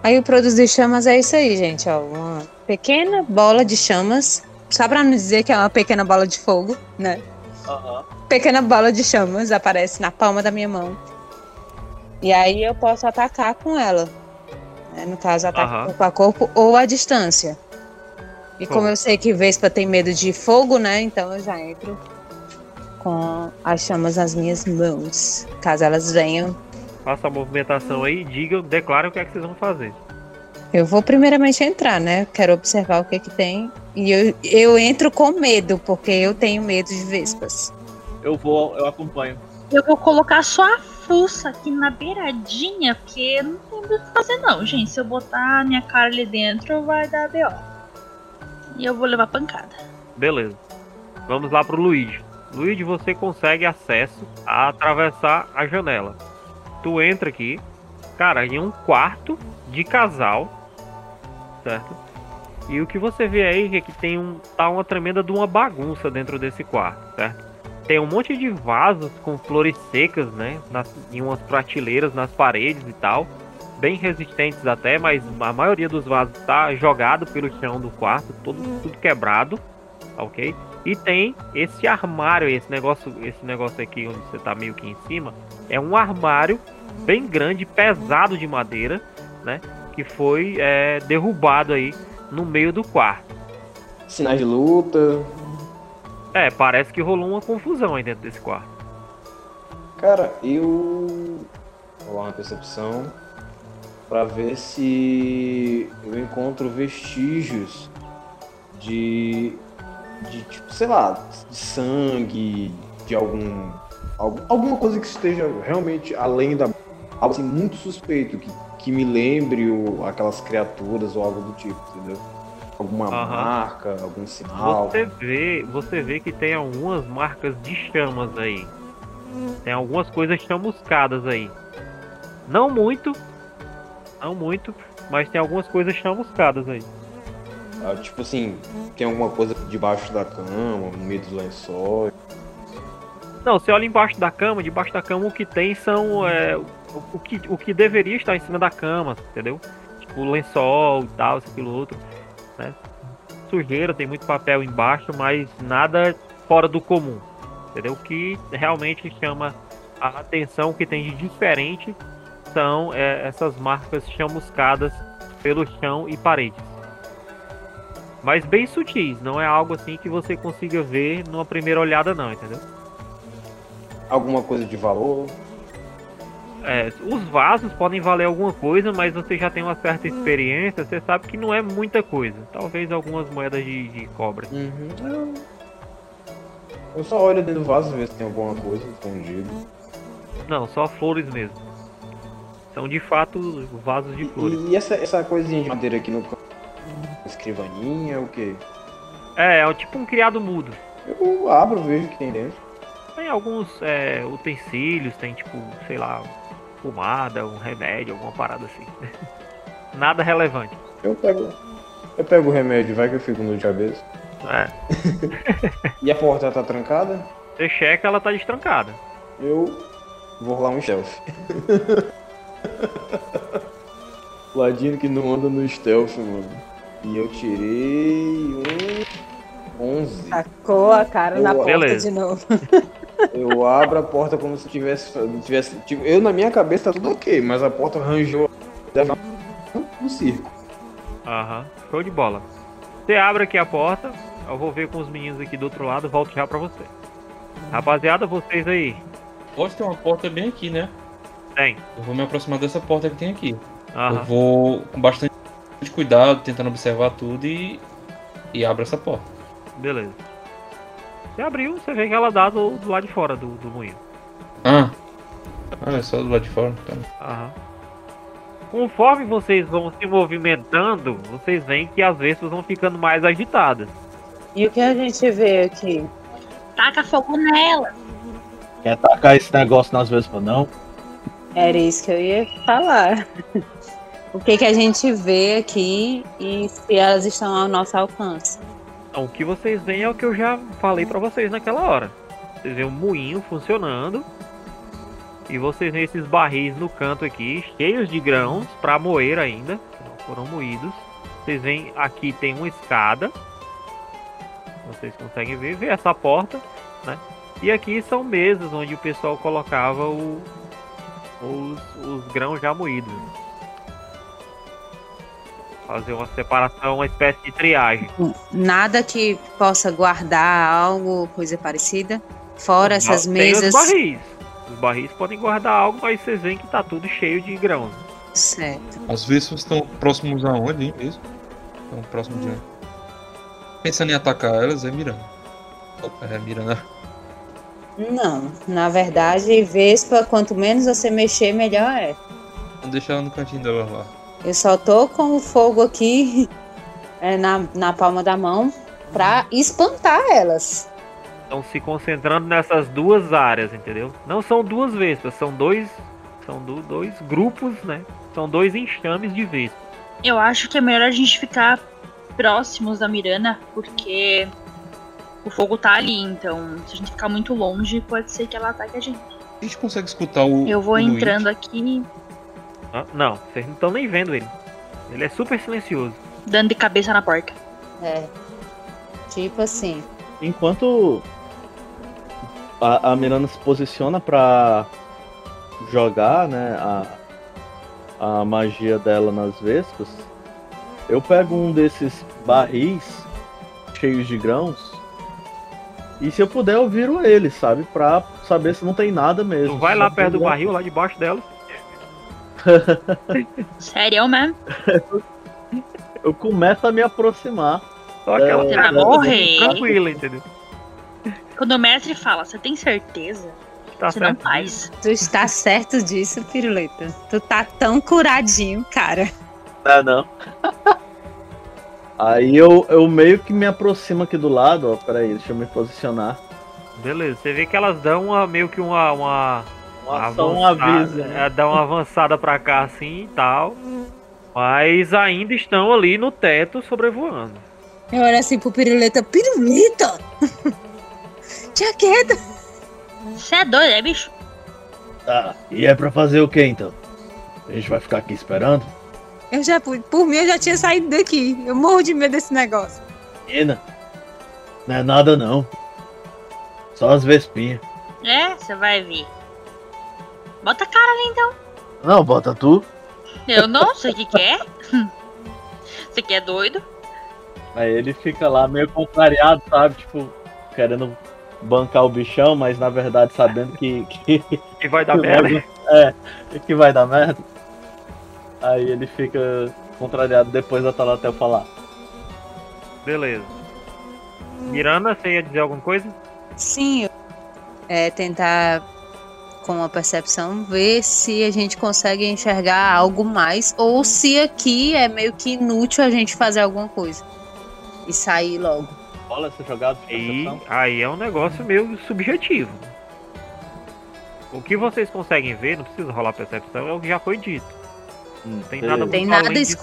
S6: Aí o produzir chamas é isso aí, gente, ó. Uma pequena bola de chamas. Só pra não dizer que é uma pequena bola de fogo, né? Pequena bola de chamas aparece na palma da minha mão. E aí eu posso atacar com ela. Né? No caso, ataque
S1: Aham.
S6: corpo a corpo ou à distância. E como eu sei que Vespa tem medo de fogo, né? Então eu já entro com as chamas nas minhas mãos. Caso elas venham.
S1: Faça a movimentação aí, digam, declarem o que é que vocês vão fazer.
S6: Eu vou primeiramente entrar, né? Quero observar o que que tem. E eu, eu entro com medo, porque eu tenho medo de vespas.
S2: Eu vou, eu acompanho.
S7: Eu vou colocar só a fuça aqui na beiradinha, porque não tem muito o que fazer não, gente. Se eu botar a minha cara ali dentro, vai dar B.O. E eu vou levar pancada.
S1: Beleza. Vamos lá pro Luigi. Luigi, você consegue acesso a atravessar a janela. Tu entra aqui, cara, em um quarto de casal, certo? E o que você vê aí é que tem um tá uma tremenda de uma bagunça dentro desse quarto, certo? Tem um monte de vasos com flores secas, né, nas, em umas prateleiras nas paredes e tal. bem resistentes até, mas a maioria dos vasos tá jogado pelo chão do quarto, todo, tudo quebrado, ok? E tem esse armário, esse negócio, esse negócio aqui onde você tá meio que em cima, é um armário bem grande, pesado de madeira, né? Que foi é, derrubado aí no meio do quarto.
S3: Sinais de luta.
S1: É, parece que rolou uma confusão aí dentro desse quarto.
S3: Cara, eu. Vou lá uma percepção. Pra ver se eu encontro vestígios de. de tipo, sei lá, de sangue, de algum. algum alguma coisa que esteja realmente além da. algo assim muito suspeito, que, que me lembre o, aquelas criaturas ou algo do tipo, entendeu? Alguma
S1: Aham.
S3: marca, algum sinal.
S1: Você vê, você vê que tem algumas marcas de chamas aí. Tem algumas coisas chamuscadas aí. Não muito, não muito, mas tem algumas coisas chamuscadas aí.
S3: Ah, tipo assim, tem alguma coisa debaixo da cama, no meio dos lençóis.
S1: Não, você olha embaixo da cama, debaixo da cama o que tem são é, o, o que, o que deveria estar em cima da cama, entendeu? Tipo lençol e tal, isso aquilo outro, né? Sujeira, tem muito papel embaixo, mas nada fora do comum, entendeu? O que realmente chama a atenção, que tem de diferente são é, essas marcas chamuscadas pelo chão e paredes. Mas bem sutis, não é algo assim que você consiga ver numa primeira olhada não, entendeu?
S3: Alguma coisa de valor.
S1: É, os vasos podem valer alguma coisa, mas você já tem uma certa experiência, você sabe que não é muita coisa. Talvez algumas moedas de, de cobre.
S3: Uhum. Eu só olho dentro do vaso ver se tem alguma coisa escondida.
S1: Não, só flores mesmo. São de fato vasos de flores.
S3: E, e essa, essa coisinha de madeira aqui no? Escrivaninha, o quê?
S1: É, é tipo um criado mudo.
S3: Eu abro, vejo o que tem dentro.
S1: Tem alguns é, utensílios, tem tipo, sei lá, pomada, um remédio, alguma parada assim. [LAUGHS] Nada relevante.
S3: Eu pego. Eu pego o remédio, vai que eu fico no de cabeça.
S1: É, [LAUGHS]
S3: E a porta tá trancada?
S1: você checa, ela tá destrancada.
S3: Eu vou rolar um stealth. [LAUGHS] Ladino que não anda no stealth, mano. E eu tirei um 11.
S6: Tacou a cara na porta
S1: Beleza.
S6: de novo.
S3: Eu abro a porta como se tivesse. tivesse tipo, eu na minha cabeça tá tudo ok, mas a porta arranjou no circo.
S1: Aham, show de bola. Você abre aqui a porta, eu vou ver com os meninos aqui do outro lado, volto já pra você. Rapaziada, vocês aí,
S5: Pode ter uma porta bem aqui, né?
S1: tem.
S5: Eu vou me aproximar dessa porta que tem aqui. Eu
S1: Aham.
S5: vou com bastante cuidado, tentando observar tudo e. E abro essa porta.
S1: Beleza. Você abriu, você vê que ela dá do, do lado de fora do, do moinho.
S5: Ah! Ah, é só do lado de fora. Tá.
S1: Aham. Conforme vocês vão se movimentando, vocês veem que as vespas vão ficando mais agitadas.
S6: E o que a gente vê aqui?
S7: Taca fogo nela.
S2: Quer tacar esse negócio nas vespas, não?
S6: Era isso que eu ia falar. [LAUGHS] O que, que a gente vê aqui e se elas estão ao nosso alcance.
S1: Então, o que vocês veem é o que eu já falei pra vocês naquela hora. Vocês veem um moinho funcionando. E vocês veem esses barris no canto aqui, cheios de grãos pra moer ainda, não foram moídos. Vocês veem aqui tem uma escada. Vocês conseguem ver, ver essa porta, né? E aqui são mesas onde o pessoal colocava o- os, os grãos já moídos. Fazer uma separação, uma espécie de triagem.
S6: Nada que possa guardar algo, coisa parecida. Fora essas
S1: Tem
S6: mesas.
S1: os barris. Os barris podem guardar algo, mas vocês veem que tá tudo cheio de grãos.
S6: Certo.
S5: As vespas estão próximos aonde hein, mesmo? Estão próximos de onde? Pensando em atacar elas é Miranda. Opa, É Miranda.
S6: Não, na verdade, Vespa, quanto menos você mexer, melhor é.
S5: Vamos deixar ela no cantinho dela lá.
S6: Eu só tô com o fogo aqui [LAUGHS] é, na, na palma da mão pra espantar elas.
S1: Estão se concentrando nessas duas áreas, entendeu? Não são duas vespas, são dois. São do- dois grupos, né? São dois enxames de vespas.
S7: Eu acho que é melhor a gente ficar próximos da Mirana, porque o fogo tá ali, então se a gente ficar muito longe, pode ser que ela ataque a gente.
S5: A gente consegue escutar o.
S7: Eu vou
S5: o Luigi?
S7: entrando aqui.
S1: Ah, Não, vocês não estão nem vendo ele. Ele é super silencioso.
S7: Dando de cabeça na porta.
S6: É. Tipo assim.
S2: Enquanto a, a Miranda se posiciona pra jogar, né, a, a magia dela nas vespas, eu pego um desses barris cheios de grãos e se eu puder eu viro ele, sabe? Pra saber se não tem nada mesmo.
S1: Tu vai lá perto do barril, lá debaixo dela. [LAUGHS]
S7: Sério mesmo?
S2: Eu começo a me aproximar.
S1: Só
S2: É,
S7: Você vai morrer.
S1: tranquila, entendeu?
S7: Quando o mestre fala, você tem certeza?
S1: Tá
S7: Você não
S1: certo.
S7: faz.
S6: Tu está certo disso, Piruleta. Tu tá tão curadinho, cara.
S2: Não, não. Aí eu, eu meio que me aproximo aqui do lado, ó. Peraí, deixa eu me posicionar.
S1: Beleza, você vê que elas dão uma, meio que uma. uma
S2: Uma ação, um
S1: avançada,
S2: aviso. né?
S1: é, dá uma avançada pra cá assim e tal. Mas ainda estão ali no teto sobrevoando.
S6: Eu olho assim pro Piruleta. Piruleta! [LAUGHS] Tia quieta!
S7: Você é doido, é, bicho?
S2: Tá. E é pra fazer o que então? A gente vai ficar aqui esperando?
S6: Eu já, por por mim, eu já tinha saído daqui. Eu morro de medo desse negócio.
S2: Menina, não é nada não. Só as vespinhas.
S7: É, você vai ver. Bota a cara ali então.
S2: Não, bota tu.
S7: Eu não sei o que quer. Você que é doido?
S2: Aí ele fica lá meio contrariado, sabe? Tipo, querendo bancar o bichão, mas na verdade sabendo que, que,
S1: Que vai dar
S2: que
S1: merda. [LAUGHS]
S2: É, que vai dar merda. Aí ele fica contrariado depois da Talatel falar.
S1: Beleza. Miranda, você ia dizer alguma coisa?
S6: Sim, eu- é tentar com a percepção ver se a gente consegue enxergar algo mais ou se aqui é meio que inútil a gente fazer alguma coisa e sair logo.
S2: Rola essa jogada de
S1: E
S2: percepção.
S1: aí é um negócio meio subjetivo. O que vocês conseguem ver, não precisa rolar percepção, é o que já foi dito.
S2: Hum,
S1: Não tem nada
S6: Tem
S1: muito
S6: nada
S1: além disso.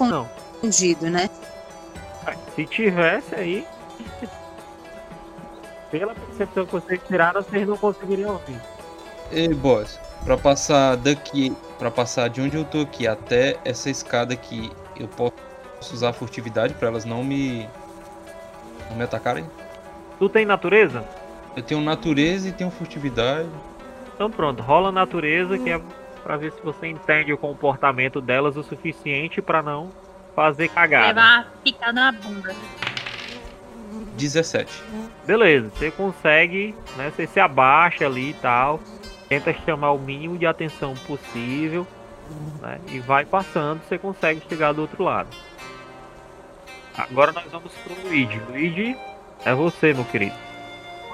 S6: Escondido, né?
S1: Se tivesse aí. Pela percepção que vocês tiraram, vocês não conseguiriam ouvir.
S5: Ei, boss, pra passar daqui, pra passar de onde eu tô aqui até essa escada aqui, eu posso usar furtividade pra elas não me não me atacarem?
S1: Tu tem natureza?
S5: Eu tenho natureza e tenho furtividade.
S1: Então pronto, rola natureza que é pra ver se você entende o comportamento delas o suficiente pra não fazer cagada.
S7: Levar uma picada na bunda.
S5: 17.
S1: Beleza, você consegue, né? Você se abaixa ali e tal, tenta chamar o mínimo de atenção possível, né? E vai passando, você consegue chegar do outro lado. Agora nós vamos pro Luigi. Luigi, é você, meu querido.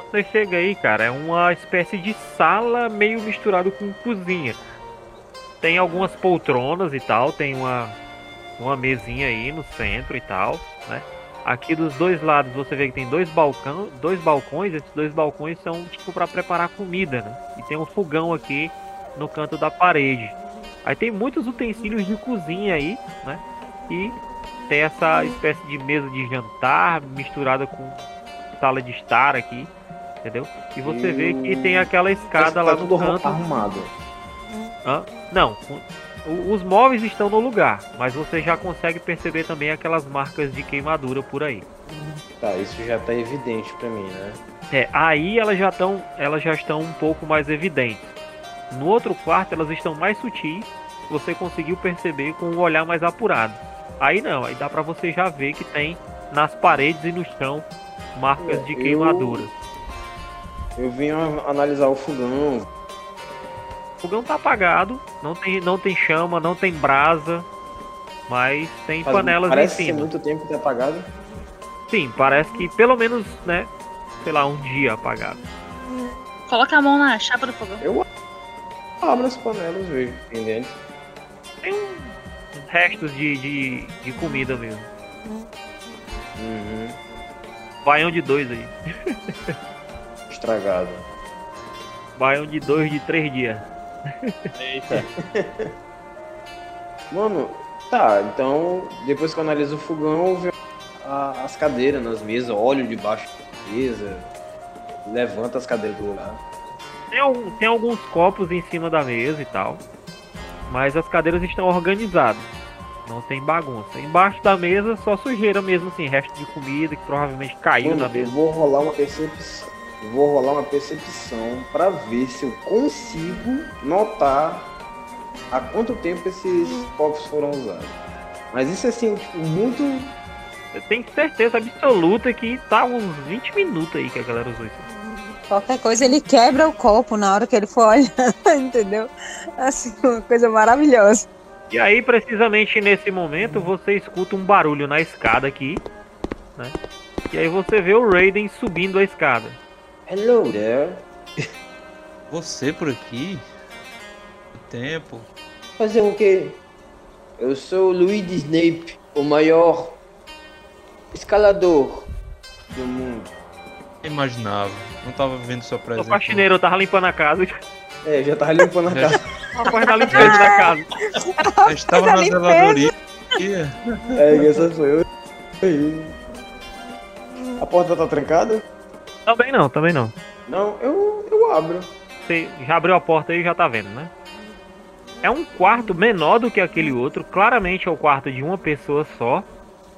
S1: Você chega aí, cara, é uma espécie de sala meio misturado com cozinha. Tem algumas poltronas e tal, tem uma uma mesinha aí no centro e tal, né? Aqui dos dois lados você vê que tem dois balcão, dois balcões, esses dois balcões são tipo para preparar comida, né? E tem um fogão aqui no canto da parede. Aí tem muitos utensílios de cozinha aí, né? E tem essa espécie de mesa de jantar misturada com sala de estar aqui, entendeu? E você vê que tem aquela escada
S3: Tá
S1: lá no
S3: tudo
S1: canto.
S3: arrumado.
S1: Hã? Não, os móveis estão no lugar, mas você já consegue perceber também aquelas marcas de queimadura por aí.
S3: Tá, isso já tá evidente pra mim, né?
S1: É, aí elas já estão, elas já estão um pouco mais evidentes. No outro quarto elas estão mais sutis, você conseguiu perceber com um olhar mais apurado. Aí não, aí dá pra você já ver que tem nas paredes e no chão marcas de
S3: Eu-
S1: queimadura.
S3: Eu vim a- analisar o fogão.
S1: O fogão tá apagado, não tem, não tem chama, não tem brasa, mas tem
S3: Faz-
S1: panelas em
S3: Parece ser
S1: cima.
S3: muito tempo que tá apagado.
S1: Sim, parece que pelo menos, né, sei lá, um dia apagado.
S7: Coloca a mão na chapa do fogão.
S3: Abra as panelas, vejo. Dentro.
S1: Tem uns uns restos de, de, de comida mesmo.
S3: Uhum.
S1: Baião de dois aí. [LAUGHS]
S3: Estragado.
S1: Baião de dois de três dias.
S2: Eita. [LAUGHS]
S3: Mano, tá, então depois que eu analiso o fogão, eu vejo as cadeiras nas mesas, olho debaixo da mesa, levanta as cadeiras do lugar.
S1: Tem, algum- tem alguns copos em cima da mesa e tal. mas as cadeiras estão organizadas. Não tem bagunça. Embaixo da mesa só sujeira mesmo, assim, resto de comida que provavelmente caiu
S3: Mano,
S1: na
S3: eu
S1: mesa.
S3: vou rolar uma percepção. Eu vou rolar uma percepção pra ver se eu consigo notar há quanto tempo esses povos foram usados. Mas isso assim, tipo, muito.
S1: Eu tenho certeza absoluta que tá uns 20 minutos aí que a galera usou isso.
S6: Qualquer coisa ele quebra o copo na hora que ele for [LAUGHS] olhar, entendeu? Assim, uma coisa maravilhosa.
S1: E aí, precisamente nesse momento, você escuta um barulho na escada aqui, né? E aí você vê o Raiden subindo a escada.
S3: Hello there.
S5: Você por aqui? O tempo.
S4: Fazer o quê? Eu sou o Luigi Snape, o maior escalador do mundo.
S5: Imaginava. Não tava vendo sua presença.
S1: faxineiro, eu tava limpando a casa.
S3: É, já tava limpando a casa. [LAUGHS]
S1: Rapaz, da limpeza da casa.
S5: A gente tava
S6: Da
S5: na zeladoria.
S3: É, essa foi eu. A porta tá trancada?
S1: Também não, também não.
S3: Não, eu, eu abro.
S1: Você já abriu a porta aí e já tá vendo, né? É um quarto menor do que aquele outro, claramente é o quarto de uma pessoa só,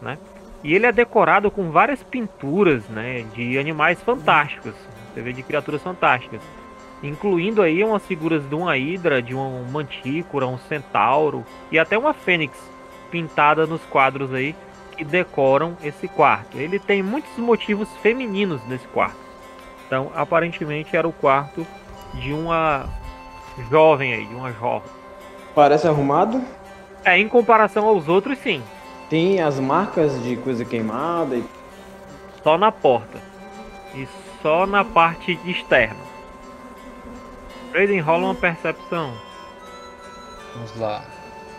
S1: né? E ele é decorado com várias pinturas, né, de animais fantásticos. Você vê de criaturas fantásticas, incluindo aí umas figuras de uma hidra, de uma mantícora, um centauro e até uma fênix pintada nos quadros aí que decoram esse quarto. Ele tem muitos motivos femininos nesse quarto. Então, aparentemente era o quarto de uma jovem aí, de uma jovem.
S3: Parece arrumado.
S1: É, em comparação aos outros, sim.
S3: Tem as marcas de coisa queimada. E...
S1: Só na porta. E só na parte externa. Raiden rola uma percepção.
S5: Vamos lá.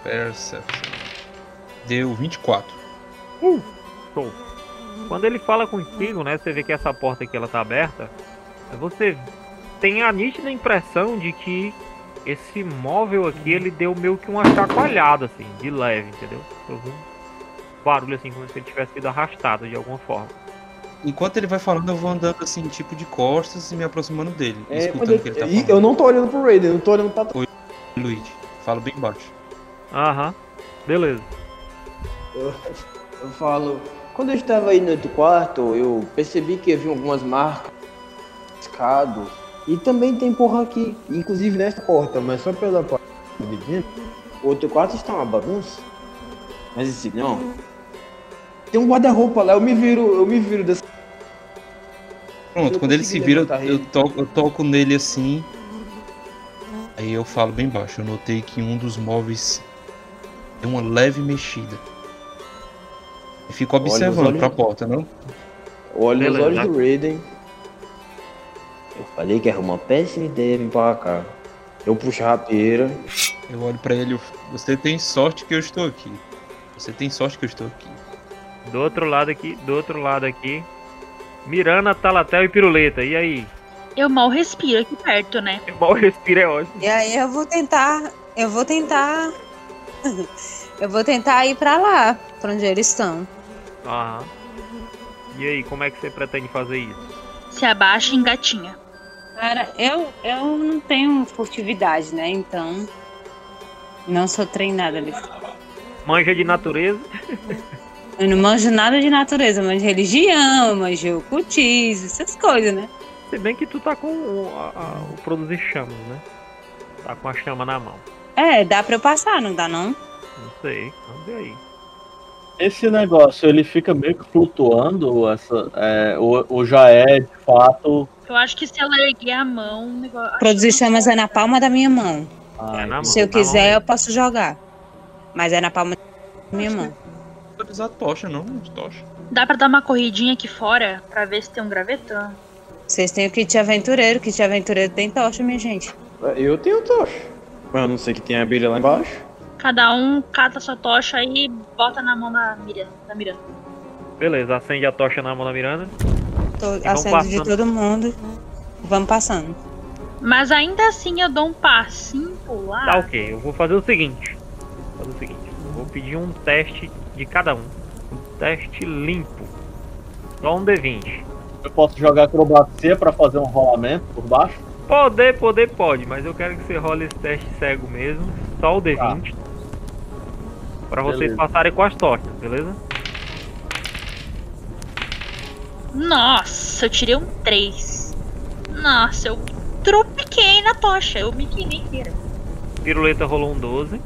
S5: Perception. Deu 24.
S1: Show. Quando ele fala contigo, né? Você vê que essa porta aqui ela tá aberta. Você tem a nítida impressão de que esse móvel aqui ele deu meio que uma chacoalhada, assim, de leve, entendeu? Eu vi um barulho assim, como se ele tivesse sido arrastado de alguma forma.
S5: Enquanto ele vai falando, eu vou andando assim, tipo de costas e me aproximando dele.
S3: É,
S5: escutando
S3: quando
S5: o que ele tá
S3: eu...
S5: falando.
S3: eu não tô olhando pro Raiden, eu não tô olhando pra trás.
S5: Luigi, fala bem baixo.
S1: Aham. Beleza.
S4: Eu, eu falo, quando eu estava aí no outro quarto, eu percebi que havia algumas marcas, escado, e também tem porra aqui, inclusive nessa porta, mas só pela de dentro. O outro quarto está uma bagunça. Mas esse não. Tem um guarda-roupa lá, eu me viro, eu me viro dessa.
S5: Pronto,
S4: Eu
S5: quando ele se vira, eu
S4: ele.
S5: toco, eu toco nele assim. Aí eu falo bem baixo. Eu notei que um dos móveis deu uma leve mexida. E fico
S4: Olha, os
S5: observando
S4: olhos-
S5: pra porta, não?
S4: Eu olho nos
S1: Beleza.
S4: olhos do Raiden. Eu falei que era uma péssima ideia vir pra cá. Eu puxo a rapieira.
S5: Eu olho pra ele. eu- Você tem sorte que eu estou aqui. Você tem sorte que eu estou aqui.
S1: Do outro lado aqui, do outro lado aqui. Mirana, Talatel e Piruleta. E aí?
S7: Eu mal respiro aqui perto, né?
S1: Mal respira é ótimo.
S6: E aí eu vou tentar. Eu vou tentar. [LAUGHS] eu vou tentar ir pra lá, pra onde eles estão.
S1: Aham. E aí, como é que você pretende fazer isso?
S7: Se abaixa e engatinha.
S6: Cara, eu, eu não tenho furtividade, né? Então. Não sou treinada nisso.
S1: Manja de natureza.
S6: Eu não manjo nada de natureza, manjo religião, manjo ocultismo, essas coisas, né?
S1: Se bem que tu tá com o, a- a- o produzir chamas, né? Tá com a chama na mão.
S6: É, dá pra eu passar, não dá não?
S1: Não sei. Vamos ver aí.
S2: Esse negócio, ele fica meio que flutuando, essa, é, ou, ou já é de fato.
S7: Eu acho que se ela erguer a mão, o negócio.
S6: Produzir chamas é na palma da minha mão.
S2: ah,
S1: É na mão.
S6: Se eu
S1: na mão
S6: quiser, eu posso jogar. Mas é na palma da minha mão.
S5: Pode usar tocha, não? Tocha.
S7: Dá pra dar uma corridinha aqui fora pra ver se tem um gravetão.
S6: Vocês têm o kit aventureiro, kit aventureiro tem tocha, minha gente.
S3: Eu tenho tocha. Mas eu não sei que tem a abelha lá embaixo.
S7: Cada um cata sua tocha e bota na mão da Miranda. Da Miranda.
S1: Beleza, acende a tocha na mão da Miranda.
S6: Tô acendo de todo mundo. Vamos passando.
S7: Mas ainda assim eu dou um passinho pro lado.
S1: Tá ok, eu vou fazer o seguinte. Vou fazer o seguinte. Eu vou pedir um teste de cada um. Um teste limpo. Só um D20.
S2: Eu posso jogar acrobacia pra fazer um rolamento por baixo?
S1: Poder, poder, pode, mas eu quero que você role esse teste cego mesmo. só o D20. Pra vocês
S2: Beleza.
S1: passarem com as tochas, beleza?
S7: Nossa, eu tirei um 3. Nossa, eu tropiquei na tocha. Eu me queimei inteira.
S1: Piruleta rolou um 12.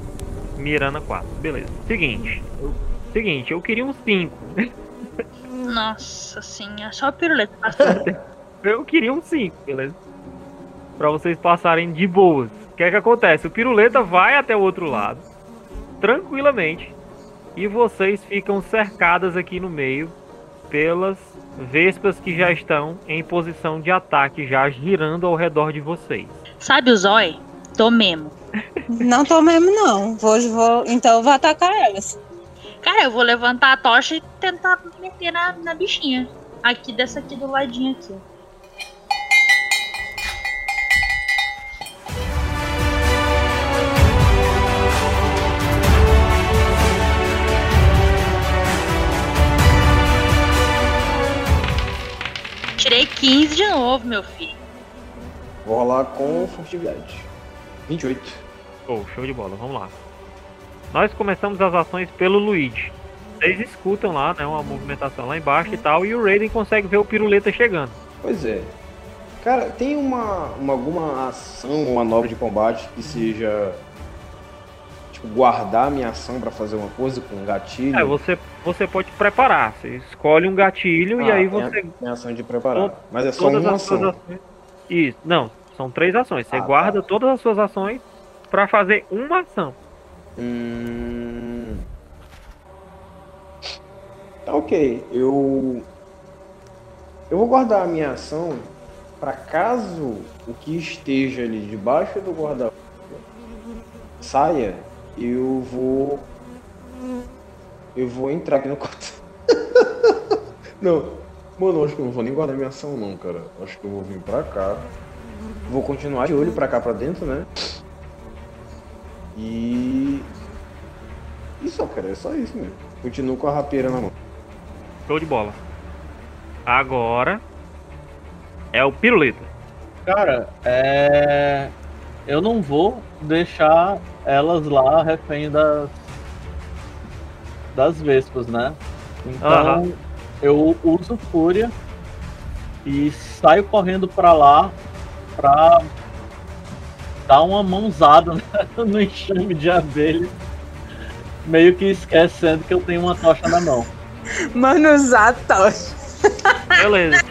S1: Mirana 4. Beleza. Seguinte. eu- Seguinte, eu queria um 5.
S7: Nossa senhora, só a piruleta passou. [LAUGHS]
S1: Eu queria um 5, beleza? Pra vocês passarem de boas. O que é que acontece? O piruleta vai até o outro lado, tranquilamente, e vocês ficam cercadas aqui no meio pelas vespas que já estão em posição de ataque, já girando ao redor de vocês.
S7: Sabe o zói? Tô mesmo. [LAUGHS]
S6: Não tô mesmo, não. Vou, vou, então eu vou atacar elas.
S7: Cara, eu vou levantar a tocha e tentar me meter na, na bichinha. Aqui dessa aqui do ladinho aqui. Tirei 15 de novo, meu filho.
S3: Vou rolar com furtividade. 28.
S1: Oh, show de bola, vamos lá. Nós começamos as ações pelo Luigi. Vocês escutam lá, né, uma movimentação lá embaixo e tal, e o Raiden consegue ver o piruleta chegando.
S3: Pois é. Cara, tem uma, uma- alguma ação, uma manobra de combate que seja. Tipo, guardar a minha ação pra fazer uma coisa com um gatilho?
S1: É, você, você pode preparar. Você escolhe um gatilho e
S3: Ah,
S1: aí
S3: tem a-
S1: você.
S3: tem a ação de preparar.
S1: Todas-
S3: Mas é só uma ação.
S1: ações. Isso, não, são três ações. Você
S3: Ah,
S1: guarda
S3: tá.
S1: todas as suas ações pra fazer uma ação.
S3: Hum... Tá ok. Eu. Eu vou guardar a minha ação para caso o que esteja ali debaixo do guarda saia, eu vou. Eu vou entrar aqui no quarto. [LAUGHS] não, mano, acho que eu não vou nem guardar minha ação, não, cara. Acho que eu vou vir pra cá. Vou continuar de olho pra cá pra dentro, né? E. E só, cara, é só isso mesmo. Continuo com a rapieira na mão.
S1: Show de bola. Agora é o piruleta.
S2: Cara, é. Eu não vou deixar elas lá refém das. das vespas, né? Então eu uso fúria e saio correndo pra lá pra dar uma mãozada [LAUGHS] né, no enxame de abelha. Meio que esquecendo que eu tenho uma tocha na mão.
S6: Mano, usar a tocha.
S1: Beleza.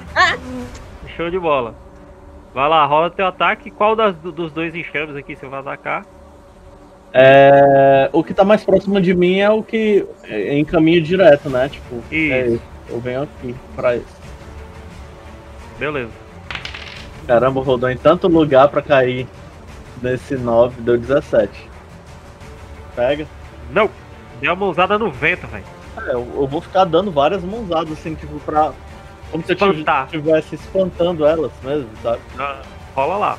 S1: Show de bola. Vai lá, rola teu ataque. Qual das, dos dois enxames aqui você vai atacar?
S2: É, o que tá mais próximo de mim é o que é em caminho direto, né? Tipo, é
S1: Isso.
S2: esse. eu venho aqui pra isso.
S1: Beleza.
S2: Caramba, rodou em tanto lugar pra cair nesse 9, deu 17. Pega.
S1: Não! Deu uma usada no vento, velho.
S2: É, eu, eu vou ficar dando várias mãozadas, assim, tipo, pra. Como se eu
S1: Espantar.
S2: estivesse espantando elas mesmo, sabe?
S1: Ah, Rola lá.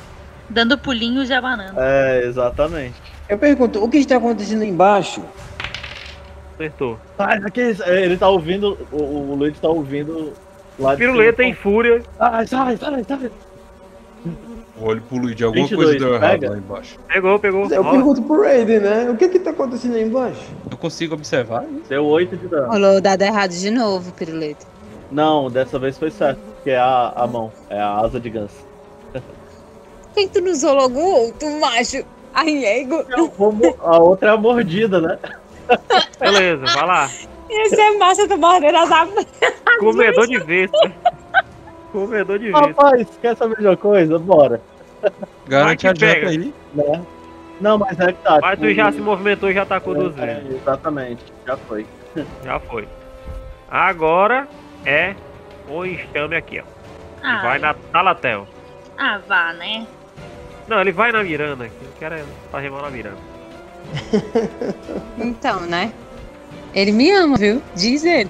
S7: Dando pulinhos e abanando.
S2: É, exatamente.
S3: Eu pergunto, o que está acontecendo embaixo?
S1: Acertou.
S2: Ah, aqui, ele tá ouvindo, o, o Luiz tá ouvindo lá de
S1: Piruleta em fúria.
S2: Ai, sai, sai, sai.
S5: Olho pro Luigi, alguma
S2: 22,
S5: coisa deu errado
S2: pega?
S5: lá embaixo.
S1: Pegou, pegou.
S3: Eu
S1: Rola.
S3: pergunto pro Raiden, né? O que que tá acontecendo aí embaixo?
S5: Eu consigo observar isso?
S2: Deu 8 de dano.
S6: Rolou o dado errado de novo, piruleta.
S2: Não, dessa vez foi certo, porque é a, a mão, é a asa de ganso.
S6: Por [LAUGHS] que que tu não usou logo outro, macho? Ai, ego.
S2: A outra é a mordida, né? [LAUGHS]
S1: Beleza, vai lá.
S6: Ia ser massa tu morder as abelhas. [LAUGHS]
S1: Comedor de vespa. Comedor de vespa.
S2: Rapaz, quer saber de uma coisa? Bora.
S5: Garante a
S1: pega.
S5: aí.
S2: Né? Não, mas é que tá.
S1: Mas tu
S2: tipo,
S1: já se movimentou e já atacou duas
S2: é. Exatamente, já foi.
S1: Já foi. Agora é o enxame aqui, ó.
S7: Ah,
S1: vai na Talatel.
S7: ah, vá, né?
S1: Não, ele vai na Miranda aqui. Eu quero é mal na Miranda. [LAUGHS]
S6: Então, né? Ele me ama, viu? Diz ele.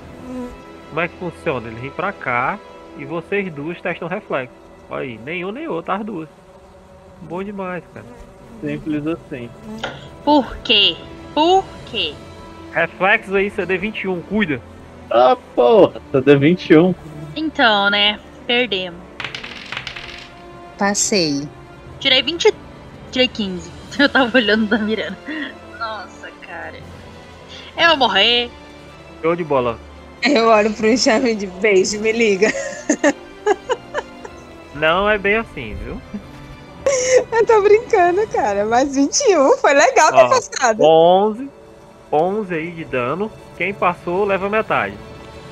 S1: Como é que funciona? Ele vem pra cá e vocês duas testam reflexo. Olha aí, nenhum nem outro, as duas. Bom demais, cara.
S2: Simples assim.
S7: Por quê? Por quê?
S1: Reflexos aí, CD21, cuida.
S2: Ah, porra, CD 21.
S7: Então, né? Perdemos.
S6: Passei.
S7: Tirei 20. Tirei 15. [LAUGHS] Eu tava olhando da Miranda. cara. Eu vou morrer.
S1: Show de bola.
S6: Eu olho pro enxame de beijo, me liga. [LAUGHS]
S1: Não é bem assim, viu? [LAUGHS]
S6: Eu tô brincando, cara. Mas 21 foi legal ter
S1: Ó,
S6: passado.
S1: 11. 11 aí de dano. Quem passou leva metade.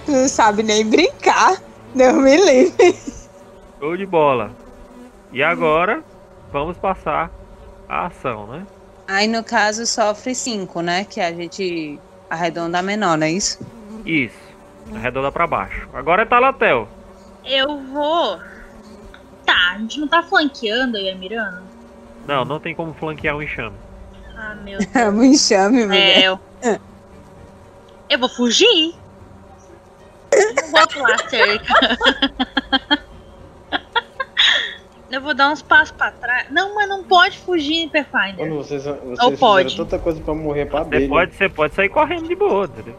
S6: Tu não sabe nem brincar. Deus me livre.
S1: Show de bola. E agora, vamos passar a ação, né?
S6: Aí no caso sofre 5, né? Que a gente arredonda menor, não é isso?
S1: Isso. Arredonda pra baixo. Agora é Talatel.
S7: Eu vou. Tá, a gente não tá flanqueando aí a Miranda?
S1: Não, não tem como flanquear um enxame.
S7: Ah, meu Deus. [LAUGHS]
S6: É um enxame, mulher.
S7: É, eu. [LAUGHS] Eu vou fugir. Eu não vou pular a cerca. [LAUGHS] Eu vou dar uns passos pra trás. Não, mas não pode fugir,
S3: Mano,
S7: Pathfinder.
S3: vocês, vocês
S7: Ou pode.
S3: tanta coisa pra morrer pra
S1: Você
S3: abelha.
S1: pode, você pode sair correndo de boa, entendeu?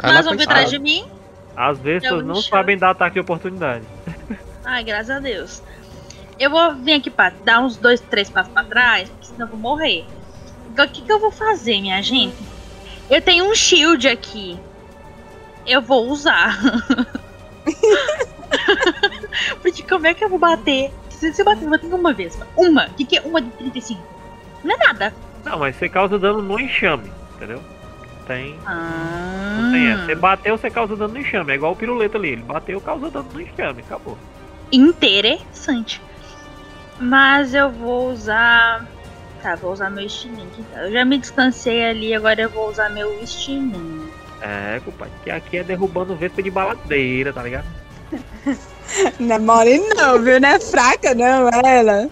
S5: Ela
S7: Mas vão vir atrás de mim.
S1: Às vezes não sabem dar ataque de oportunidade.
S7: Ai, graças a Deus. Eu vou vir aqui pra dar uns dois, três passos pra trás, porque senão eu vou morrer. Então, o que, que eu vou fazer, minha gente? Eu tenho um shield aqui. Eu vou usar. [LAUGHS] porque como é que eu vou bater? Se você bater, eu vou bater uma vez. Uma. O que, que é uma de 35? Não é nada.
S1: Não, mas você causa dano no enxame, entendeu? Tem.
S7: Ah.
S1: Não tem essa. Você bateu, você causa dano no enxame. É igual o piruleta ali. Ele bateu, causa dano no enxame. Acabou.
S7: interessante. Mas eu vou usar. Tá, vou usar meu estilingue. então. Eu já me distanciei ali, agora eu vou usar meu estilingue.
S1: É, compadre. Que aqui é derrubando vespa de baladeira, tá ligado? [LAUGHS]
S6: Não é mole não, viu? Não é fraca não, ela.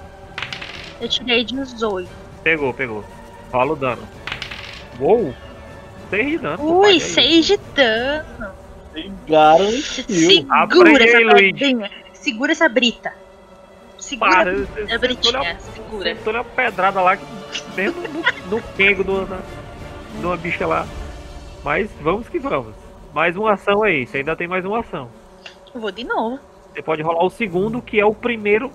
S7: Eu tirei 18.
S1: Pegou, pegou. Rola o dano. Uou! 6 de dano.
S7: Ui,
S1: compadre, é
S7: 6 de dano.
S2: Garantiu.
S7: Segura
S1: Aprende
S7: essa
S1: Luiz.
S7: Segura essa brita. Segura
S1: Para,
S7: a
S1: você
S7: britinha. Segura.
S1: Sentou uma pedrada lá, mesmo no, no quengo do, na, de uma bicha lá. Mas vamos que vamos. Mais uma ação aí, você ainda tem mais uma ação.
S7: Eu vou de novo.
S1: Você pode rolar o segundo, que é o primeiro.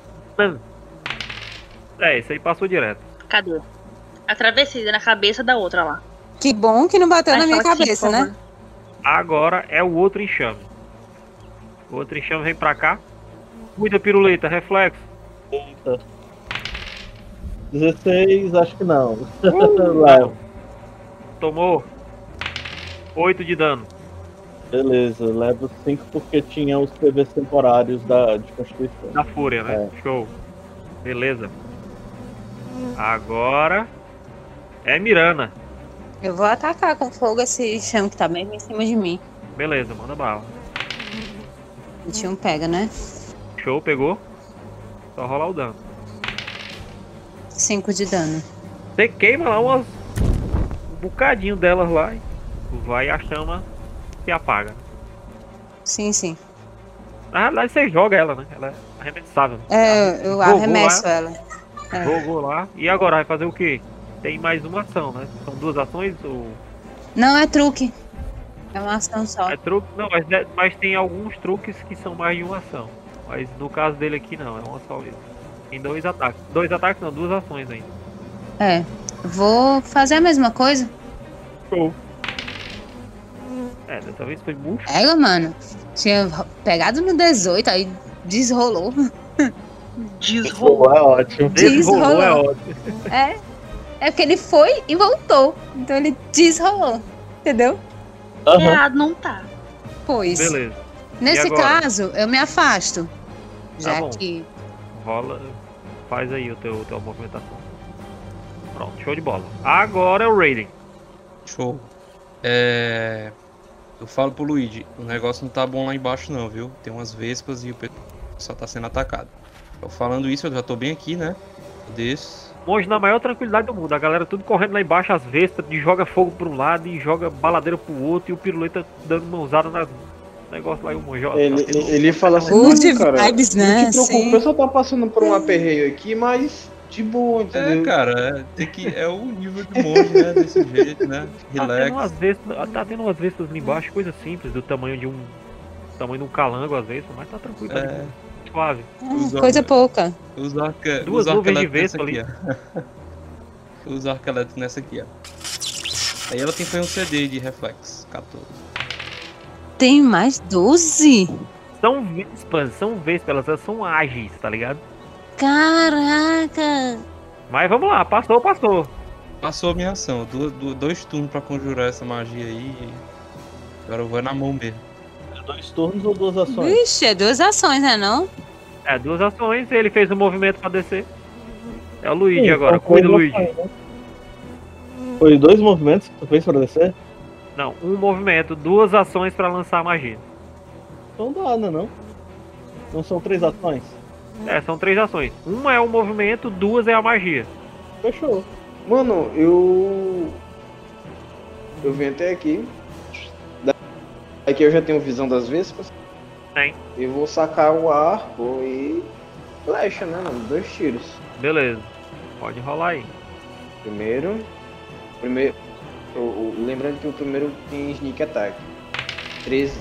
S1: É, esse aí passou direto.
S7: Cadê? Atravessei na cabeça da outra lá.
S6: Que bom que não bateu
S7: Ai,
S6: na minha cabeça, né?
S1: Agora é o outro enxame. O outro enxame vem pra cá. Cuida, piruleta, reflexo.
S2: Eita. 16, acho que não. [LAUGHS] Léo.
S1: Tomou 8 de dano.
S2: Beleza, levo 5 porque tinha os PVs temporários da, de Constituição.
S1: Da fúria, né? Show. Beleza. Agora é Mirana.
S6: Eu vou atacar com fogo esse chão que tá mesmo em cima de mim.
S1: Beleza, manda bala.
S6: 21 pega, né?
S1: Show, pegou. Só rolar o dano.
S6: 5 de dano.
S1: Você queima lá umas. Um bocadinho delas lá. e Vai a chama se apaga.
S6: Sim, sim.
S1: Na realidade você joga ela, né? Ela é arremessável.
S6: É, eu arremesso
S1: lá,
S6: ela. É.
S1: Jogou lá. E agora vai fazer o quê? Tem mais uma ação, né? São duas ações ou.
S6: Não, é truque. É uma ação só.
S1: É truque? Não, mas, é- mas tem alguns truques que são mais de uma ação. Mas no caso dele aqui não, é uma só mesmo. Tem dois ataques. Dois ataques não, duas ações ainda.
S6: É. Vou fazer a mesma coisa.
S1: Show. É, dessa vez foi muito.
S6: Ega, mano. Tinha pegado no 18, aí desrolou.
S7: Desrolou.
S2: Pô, é ótimo.
S1: Desrolou é
S6: Desrolou.
S1: ótimo.
S6: É. É porque ele foi e voltou. Então ele desrolou. Entendeu?
S2: Aham.
S7: Errado não tá.
S6: Pois.
S1: Beleza.
S6: Nesse caso, eu me afasto. Já
S1: Tá bom.
S6: que.
S1: Rola. Faz aí o teu, tua movimentação. Pronto, show de bola. Agora é o Raiden.
S5: Show. É. Eu falo pro Luigi, o negócio não tá bom lá embaixo não, viu? Tem umas vespas e o pessoal só tá sendo atacado. Eu falando isso, eu já tô bem aqui, né? Eu desço.
S1: Monge na maior tranquilidade do mundo. A galera tudo correndo lá embaixo, as vestas, e joga fogo pra um lado e joga baladeira pro outro, e o piruleta dando mãozada nas negócio lá e o
S3: Ele,
S1: tá tendo-
S3: ele, ele fala assim,
S6: Good
S3: "Não, cara,
S6: vibes,
S3: não
S6: né?
S3: te preocupa, o pessoal tá passando por um aperreio aqui, mas de boa,
S5: É,
S3: entendeu?
S5: cara, é, tem que, é o nível de monge, né? Desse jeito, né? [LAUGHS]
S1: Tá tendo
S5: Relax.
S1: umas vespas, tá tendo umas vespas ali embaixo, coisa simples, do tamanho de um. tamanho de um calango às vezes, mas tá tranquilo, tá de
S5: É,
S1: boa, suave.
S5: Usa-
S6: Coisa pouca.
S5: os arca,
S1: Duas
S5: os
S1: nuvens de vespa
S5: aqui, ó. [LAUGHS] Os arqueletos nessa aqui, ó. Aí ela tem foi um CD de reflexo, 14.
S6: Tem mais 12?
S1: São vespas, são vespas, elas são ágeis, tá ligado?
S6: Caraca!
S1: Mas vamos lá, passou, passou.
S5: Passou a minha ação. Du- du- dois turnos pra conjurar essa magia aí. Agora eu vou na mão mesmo.
S2: Dois turnos ou duas ações?
S6: Vixe, é duas ações, né não?
S1: É, duas ações, ele fez o movimento pra descer. É o Luigi
S2: Sim,
S1: agora, cuida, Luigi.
S2: né? Foi dois movimentos que tu fez pra descer?
S1: Não, um movimento, duas ações pra lançar a magia.
S2: Então dá, né não? Não são três ações?
S1: É, são três ações. Uma é o movimento, duas é a magia.
S2: Fechou.
S3: Mano, eu. Eu vim até aqui. Aqui eu já tenho visão das vespas.
S1: Tem.
S3: Eu vou sacar o arco e. Flecha, né, mano? Dois tiros.
S1: Beleza. Pode rolar aí.
S3: Primeiro. Primeiro. O- o- lembrando que o primeiro tem sneak attack. 13.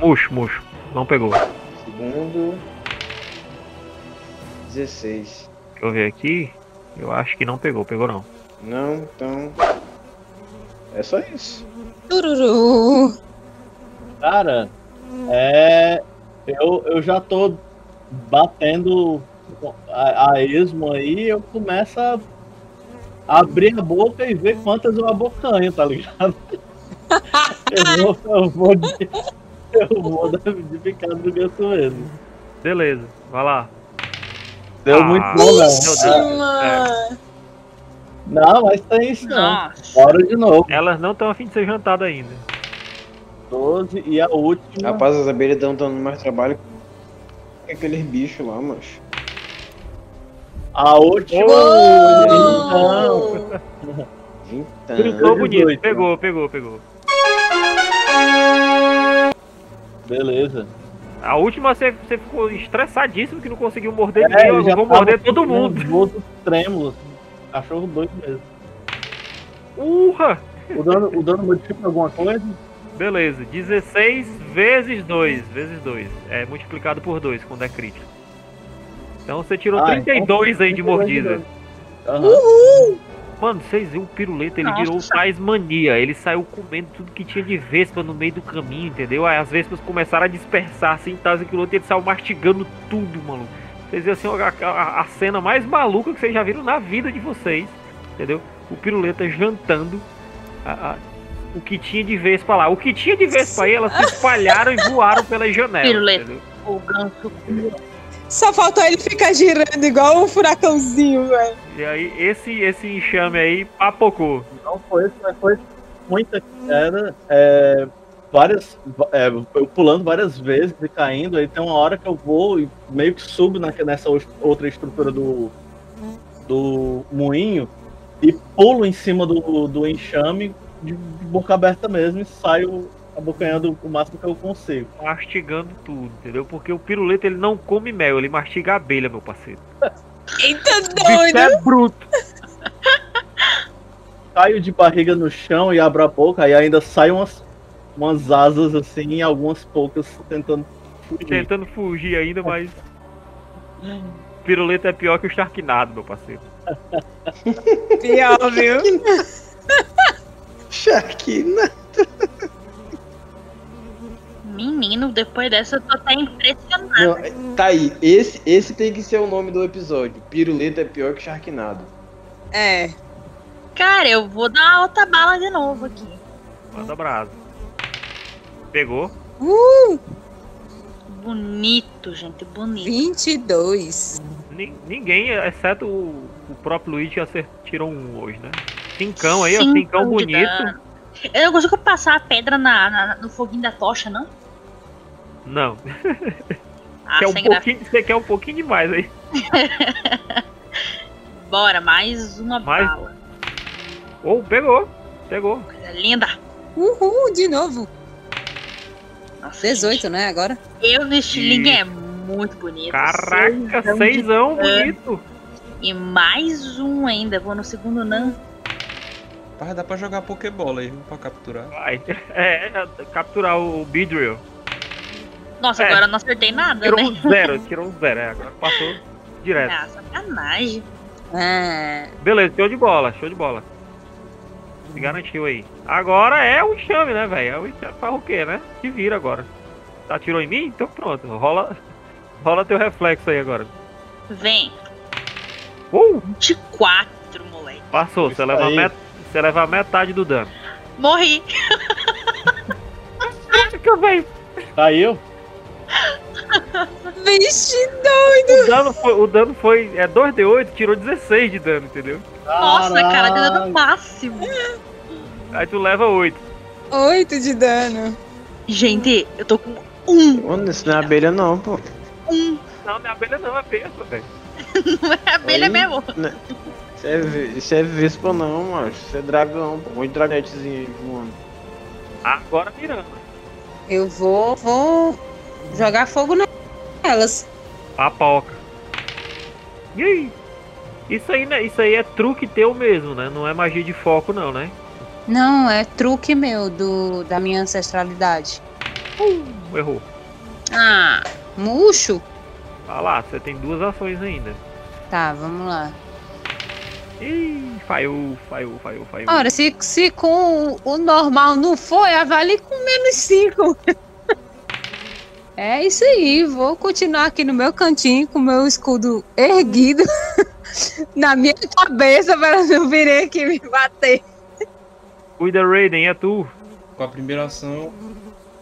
S1: Murcho, murcho. Não pegou.
S3: Segundo. 16.
S1: Deixa eu ver aqui. Eu acho que não pegou, pegou não.
S3: Não, então. É só isso.
S6: Tururu!
S2: Cara, é. Eu, eu já tô batendo a, a esmo aí, eu começo a abrir a boca e ver quantas eu abocanho, tá ligado? [LAUGHS] Eu vou, eu vou de, eu vou de, de picada do ganso mesmo.
S1: Beleza, vai lá.
S2: Deu
S1: Ah,
S2: muito bom, não.
S1: Deus. É,
S2: Não, mas tem isso não. Bora de novo.
S1: elas não estão afim de ser jantadas ainda.
S2: 12 e a última.
S3: Rapaz, as abelhas estão dando mais trabalho que aqueles bichos lá, mas.
S2: A última.
S6: Uou!
S2: Então,
S3: Então.
S1: Gritou bonito,
S2: 18,
S1: pegou, pegou, pegou.
S2: beleza.
S1: A última você, você ficou estressadíssimo que não conseguiu morder
S2: É,
S1: ninguém.
S2: eu
S1: vou morder todo mundo.
S2: nervoso trêmulo. Cachorro doido mesmo.
S1: Urra!
S2: O dano, o dano modifica alguma coisa?
S1: Beleza, 16 vezes 2, vezes 2. É multiplicado por 2 quando é crítico. Então você tirou
S2: Ah,
S1: 32 aí de
S2: 32
S1: mordida.
S2: Aham.
S1: Mano, vocês viram o piruleta, ele
S7: Nossa.
S1: virou o mania. Ele saiu comendo tudo que tinha de vespa no meio do caminho, entendeu? Aí as vespas começaram a dispersar assim, tal, aquilo outro, e ele saiu mastigando tudo, maluco. Vocês viram assim, a, a- a cena mais maluca que vocês já viram na vida de vocês, entendeu? O piruleta jantando a- a- o que tinha de vespa lá. O que tinha de vespa aí, elas se espalharam e voaram pela janela.
S7: Piruleta.
S1: entendeu?
S7: O ganso.
S6: Só faltou ele ficar girando igual um furacãozinho, velho.
S1: E aí, esse, esse enxame aí papocou.
S2: Não foi isso, mas foi muita queda. É, várias. é, eu pulando várias vezes e caindo. Aí tem uma hora que eu vou e meio que subo na, nessa outra estrutura do, do moinho e pulo em cima do, do enxame de, de boca aberta mesmo e saio abocanhando o máximo que eu consigo.
S1: Mastigando tudo, entendeu? Porque o piruleta ele não come mel, ele mastiga abelha, meu parceiro.
S6: Eita doido!
S1: é bruto. [LAUGHS]
S2: Caio de barriga no chão e abro a boca, aí ainda saem umas, umas asas assim, e algumas poucas tentando fugir.
S1: Tentando fugir ainda, mas. [LAUGHS] Piruleta é pior que o Sharknado, meu parceiro.
S6: Pior, viu?
S3: Sharkina.
S7: Menino, depois dessa eu tô até impressionado.
S3: Não, tá aí. Esse, esse tem que ser o nome do episódio. Piruleta é pior que Sharknado.
S6: É.
S7: Cara, eu vou dar uma alta bala de novo aqui.
S1: Manda brasa. Pegou.
S7: Bonito, gente, bonito.
S6: 22.
S1: Ni- Ninguém, exceto o, o próprio Luigi, tirou um hoje, né? Cincão aí, ó. Cincão
S7: de
S1: bonito.
S7: dano. Eu não consigo passar a pedra na, na- no foguinho da tocha, não?
S1: Não.
S7: Ah, [LAUGHS]
S1: quer um
S7: graça.
S1: pouquinho, você quer um pouquinho demais aí. [LAUGHS]
S7: Bora, mais uma
S1: Mais-
S7: bala.
S1: Ou pegou. Pegou.
S7: Coisa linda.
S6: Uhul, de novo.
S7: Nossa,
S6: 18, né, agora?
S7: gente, Eu no estilingue é muito bonito.
S1: Caraca,
S7: Seisão
S1: bonito.
S7: E mais um ainda. Vou no segundo não.
S5: Rapaz, dá pra jogar Pokébola aí, viu, pra capturar.
S1: Vai. [LAUGHS] É, é, capturar o Beedrill.
S7: Nossa,
S1: É.
S7: agora eu não acertei nada,
S1: Tirou
S7: né?
S1: um zero, tirou um zero. É, agora passou direto.
S7: Ah, sacanagem.
S6: Ah,
S1: Beleza, show de bola, show de bola. Se garantiu aí. Agora é o enxame, né, velho? É o enxame faz o quê, né? Se vira agora. Tá, tirou em mim? Então pronto. Rola, [LAUGHS] rola teu reflexo aí agora.
S7: Vem.
S1: Uh!
S7: 24, moleque.
S1: Passou. Você leva,
S2: aí.
S1: met... você leva metade do dano.
S7: Morri. [LAUGHS]
S1: Fica, velho.
S2: Caiu?
S6: Vixe, doido!
S1: O dano foi. O dano foi. É 2D8, tirou 16 de dano, entendeu?
S7: Nossa, cara, deu dano máximo.
S1: Aí tu leva 8.
S6: Oito de dano.
S7: Gente, eu tô com um.
S3: Mano, isso não é abelha não, pô.
S7: Um.
S1: Não, minha abelha não, é besta, velho. [LAUGHS]
S7: Não é abelha
S3: Aí.
S7: mesmo.
S3: Isso é, é vespa não, macho. Isso é dragão, pô. Muito dragonetezinho aí voando.
S1: Agora mirando.
S6: Eu vou, vou jogar fogo nelas.
S1: Papoca. E aí? Isso aí, né? Isso aí é truque teu mesmo, né? Não é magia de foco, não, né?
S6: Não, é truque meu do, da minha ancestralidade.
S1: Errou.
S6: Ah, murcho?
S1: Vai lá, você tem duas ações ainda.
S6: Tá, vamos lá.
S1: Ih, falhou, falhou, falhou, falhou.
S6: Ora, se, se com o normal não foi, avalie com menos 5. [LAUGHS] É isso aí, vou continuar aqui no meu cantinho com o meu escudo erguido [LAUGHS] na minha cabeça para não virem aqui me bater.
S1: Cuida, Raiden, é tu.
S5: Com a primeira ação,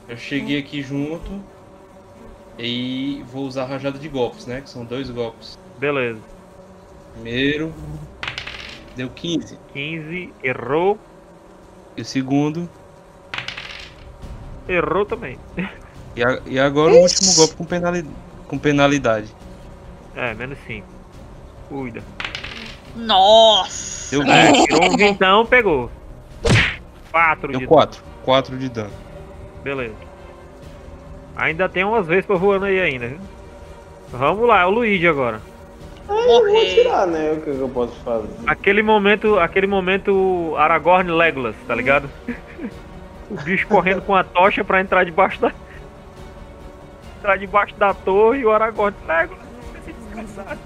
S5: eu cheguei aqui junto e vou usar a rajada de golpes, né? Que são dois golpes.
S1: Beleza.
S5: Primeiro, deu 15.
S1: 15, errou.
S5: E o segundo,
S1: Errou também.
S5: E, a- e agora o último golpe com, penali- com penalidade.
S1: É, menos 5. Cuida.
S7: Nossa.
S5: Deu
S1: É,
S5: 20.
S1: tirou um vintão, pegou. 4 de
S5: Deu 4. 4 de dano.
S1: Beleza. Ainda tem umas vespas voando aí ainda, viu? Vamos lá, é o Luigi agora.
S3: Eu vou tirar, né? O que, que eu posso fazer?
S1: Aquele momento, aquele momento Aragorn Legolas, tá ligado? [LAUGHS] o bicho correndo com a tocha pra entrar debaixo da. Entrar debaixo da torre e o Aragorn Legolas. esse desgraçado?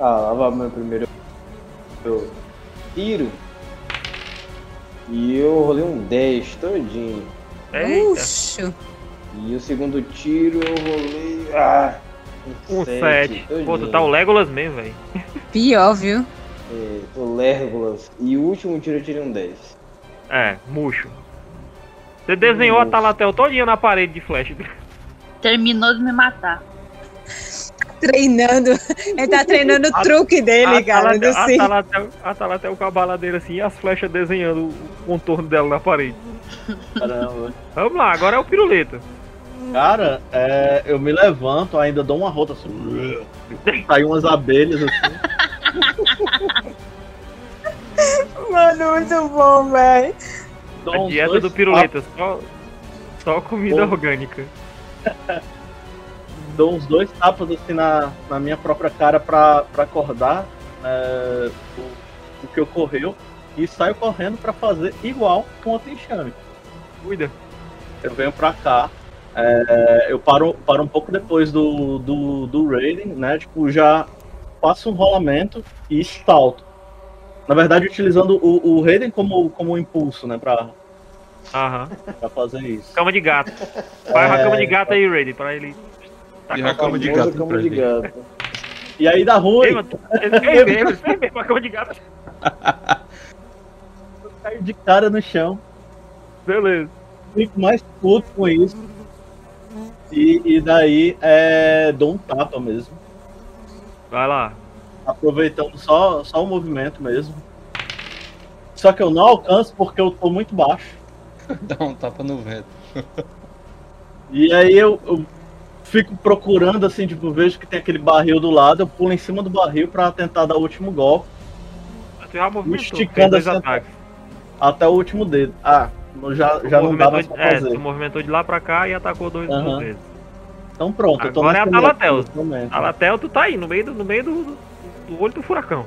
S3: Ah, lá vai o meu primeiro eu tiro. E eu rolei um 10 todinho. E o segundo tiro eu rolei. Ah!
S1: um
S3: sete
S1: 7. Pô, tu tá o Legolas mesmo, velho.
S6: Pior, viu?
S3: É, o Legolas. E o último tiro eu tirei um 10.
S1: É, murcho. Você desenhou a
S3: Murcho.
S1: Talatel todinha na parede de flecha.
S7: Terminou de me matar.
S6: Treinando. Ele tá treinando o truque dele,
S1: a,
S6: cara.
S1: Talatel,
S6: do
S1: a. Talatel, a Talatel com a baladeira assim e as flechas desenhando o contorno dela na parede.
S2: Caramba.
S1: Vamos lá, agora é o piruleta.
S2: Cara, é, eu me levanto, ainda dou uma rota assim. Sai umas abelhas assim.
S6: Mano, muito bom, velho.
S1: A dieta
S2: dois
S1: do piruleta, só, só comida
S2: Bom.
S1: orgânica. [LAUGHS]
S2: dou uns dois tapas assim na, na minha própria cara pra, pra acordar é, o, o que ocorreu. E saio correndo pra fazer igual com outro enxame.
S1: Cuida.
S2: Eu venho pra cá. é, eu paro, paro um pouco depois do, do, do Raiden, né? Tipo, já faço um rolamento e salto. Na verdade, utilizando o, o Raiden como, como impulso, né? Pra,
S1: Aham.
S2: pra fazer isso.
S1: Cama de gato. Vai a
S2: É.
S1: cama de gato aí, Raiden, pra ele.
S5: E a
S1: cama de gato. [LAUGHS]
S3: Cama de gato.
S2: E aí dá
S1: Ei,
S2: ruim,
S1: mano, ele fez mesmo, ele fez mesmo a cama de gato.
S2: eu caio de cara no chão.
S1: Beleza.
S2: Fico mais puto com isso. E, e daí é, dou um tapa mesmo.
S1: Vai lá.
S2: Aproveitando só, só o movimento mesmo. Só que eu não alcanço porque eu tô muito baixo. [LAUGHS]
S5: Dá um tapa no vento.
S2: E aí eu, eu fico procurando, assim, tipo, vejo que tem aquele barril do lado, eu pulo em cima do barril pra tentar dar o último golpe,
S1: Tu já movimentou.
S2: Esticando
S1: dois
S2: assim,
S1: ataques.
S2: até o último dedo. Ah, já,
S1: Tu
S2: já não dá
S1: movimentou
S2: mais
S1: de-
S2: pra
S1: É,
S2: fazer.
S1: tu movimentou de lá pra cá e atacou dois duas vezes.
S2: Então pronto, eu tô
S1: Agora é a Talatel.
S2: nesse momento.
S1: Alatel, tu tá aí, no meio do, no meio do, do olho do furacão.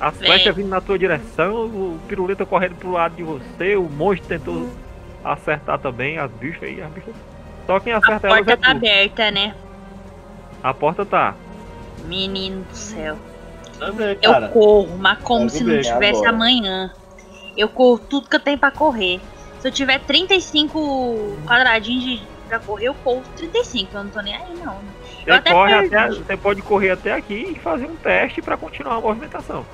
S1: As
S7: Vem.
S1: flechas vindo na tua direção, o piruleta correndo pro lado de você, o monstro tentou acertar também, as bichas aí, as bichas. Só quem
S7: A
S1: acerta elas
S7: porta
S1: é
S7: tá
S1: tu.
S7: aberta, né?
S1: A porta tá.
S7: Menino do céu.
S2: Vê,
S7: Eu corro, mas como se não tivesse
S3: agora.
S7: amanhã. Eu corro tudo que eu tenho pra correr. Se eu tiver 35 quadradinhos de, pra correr, eu corro 35. Eu não tô nem aí, não.
S1: Você, corre
S7: perdi.
S1: até, você pode correr até aqui e fazer um teste pra continuar a movimentação.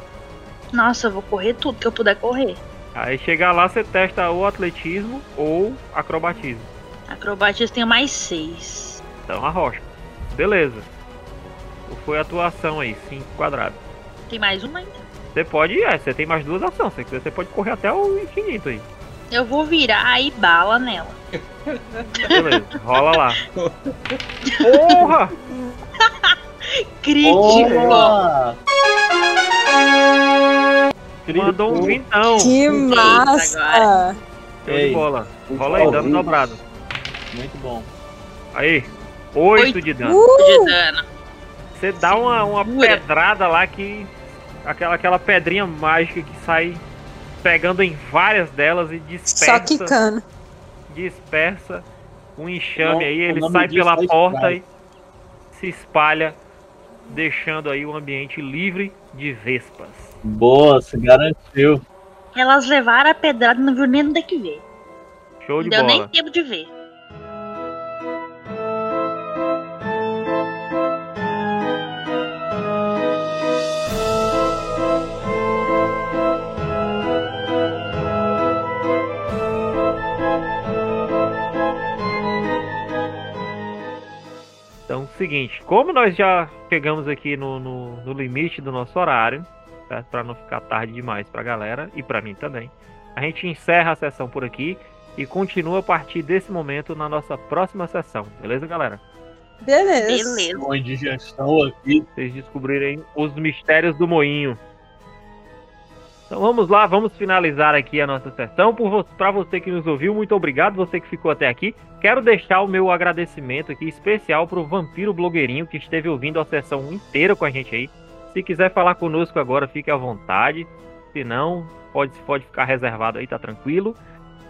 S7: Nossa, eu vou correr tudo que eu puder correr.
S1: Aí chegar lá, você testa ou atletismo ou acrobatismo.
S7: Acrobatismo tenho mais 6.
S1: Então arrocha. Beleza. Foi a tua ação aí, 5 quadrados.
S7: Tem mais uma ainda.
S1: Você pode, é, você tem mais duas ações. Se quiser, você pode correr até o infinito aí.
S7: Eu vou virar aí bala nela.
S1: Beleza, [LAUGHS] rola lá. Porra!
S7: Crítico!
S1: Mandou um vintão.
S6: Que massa!
S1: Show de
S2: Ei.
S1: bola. Rola aí, dano dobrado.
S2: Muito bom.
S1: Aí, 8
S7: Oito.
S1: de dano.
S6: Uh,
S7: de dano.
S1: Você dá uma, uma pedrada lá que. Aquela, aquela pedrinha mágica que sai pegando em várias delas e
S6: só
S1: dispersa.
S6: quicando.
S1: dispersa um enxame
S2: O
S1: aí, ele sai pela porta e se espalha, deixando aí o ambiente livre de vespas.
S2: Boa, se garantiu.
S7: Elas levaram a pedrada e não viu nem onde é que veio.
S1: Show
S7: Não
S1: de
S7: deu nem
S1: bola.
S7: tempo de ver.
S1: Seguinte, como nós já chegamos aqui no, no, no limite do nosso horário, certo? Para não ficar tarde demais pra galera e pra mim também, a gente encerra a sessão por aqui e continua a partir desse momento na nossa próxima sessão, beleza, galera?
S6: Beleza.
S7: Beleza.
S2: Com a indigestão aqui.
S1: vocês descobrirem os mistérios do moinho. Então vamos lá, vamos finalizar aqui a nossa sessão. Para você que nos ouviu, muito obrigado, você que ficou até aqui. Quero deixar o meu agradecimento aqui especial para o Vampiro Blogueirinho que esteve ouvindo a sessão inteira com a gente aí. Se quiser falar conosco agora, fique à vontade. Se não, pode, pode ficar reservado aí, tá tranquilo.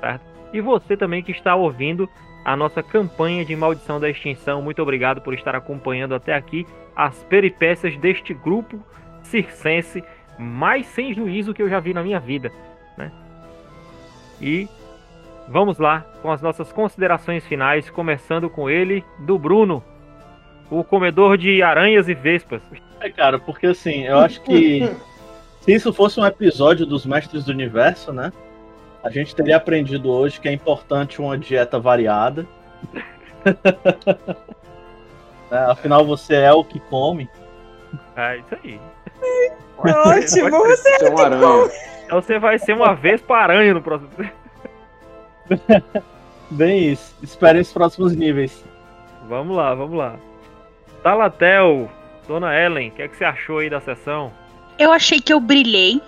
S1: Certo? E você também que está ouvindo a nossa campanha de maldição da extinção. Muito obrigado por estar acompanhando até aqui as peripécias deste grupo circense mais sem juízo que eu já vi na minha vida, né? E vamos lá com as nossas considerações finais, começando com ele, do Bruno, o comedor de aranhas e vespas.
S2: É, cara, porque assim, eu acho que [LAUGHS] se isso fosse um episódio dos Mestres do Universo, né? A gente teria aprendido hoje que é importante uma dieta variada. Né, [LAUGHS] [LAUGHS] Afinal, você é o que come.
S1: É isso aí.
S6: Ótimo, você
S3: é uma aranha.
S1: Então você vai ser uma vespa aranha no próximo. [LAUGHS]
S2: Bem isso. Espere os próximos níveis.
S1: Vamos lá, vamos lá. Talatel, Dona Ellen, o que, é que você achou aí da sessão?
S7: Eu achei que eu brilhei.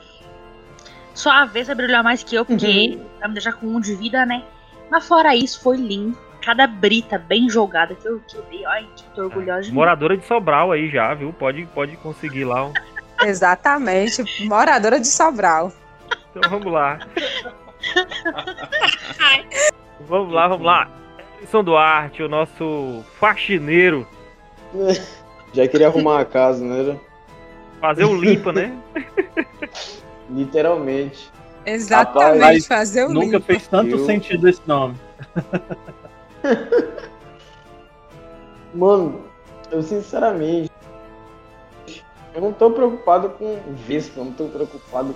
S7: Só a Vessa brilhou mais que eu, porque vai me deixar com um de vida, né? Mas fora isso, foi lindo. Cada brita bem jogada que eu, que eu dei. Ai, que tô orgulhosa de mim.
S1: Moradora de Sobral aí já, viu? Pode, pode conseguir lá um.
S6: Exatamente. Moradora de Sobral.
S1: Então vamos lá. vamos lá, vamos lá. Edson Duarte, o nosso faxineiro.
S3: Já queria arrumar a casa, né?
S1: Fazer o limpa, né? [LAUGHS]
S3: Literalmente.
S6: Exatamente.
S3: Rapaz,
S6: fazer o
S2: Nunca
S6: limpo.
S2: fez tanto
S3: Eu-
S2: sentido esse nome. [LAUGHS]
S3: Mano, eu sinceramente. Eu não tô preocupado com Vespa, eu não tô preocupado.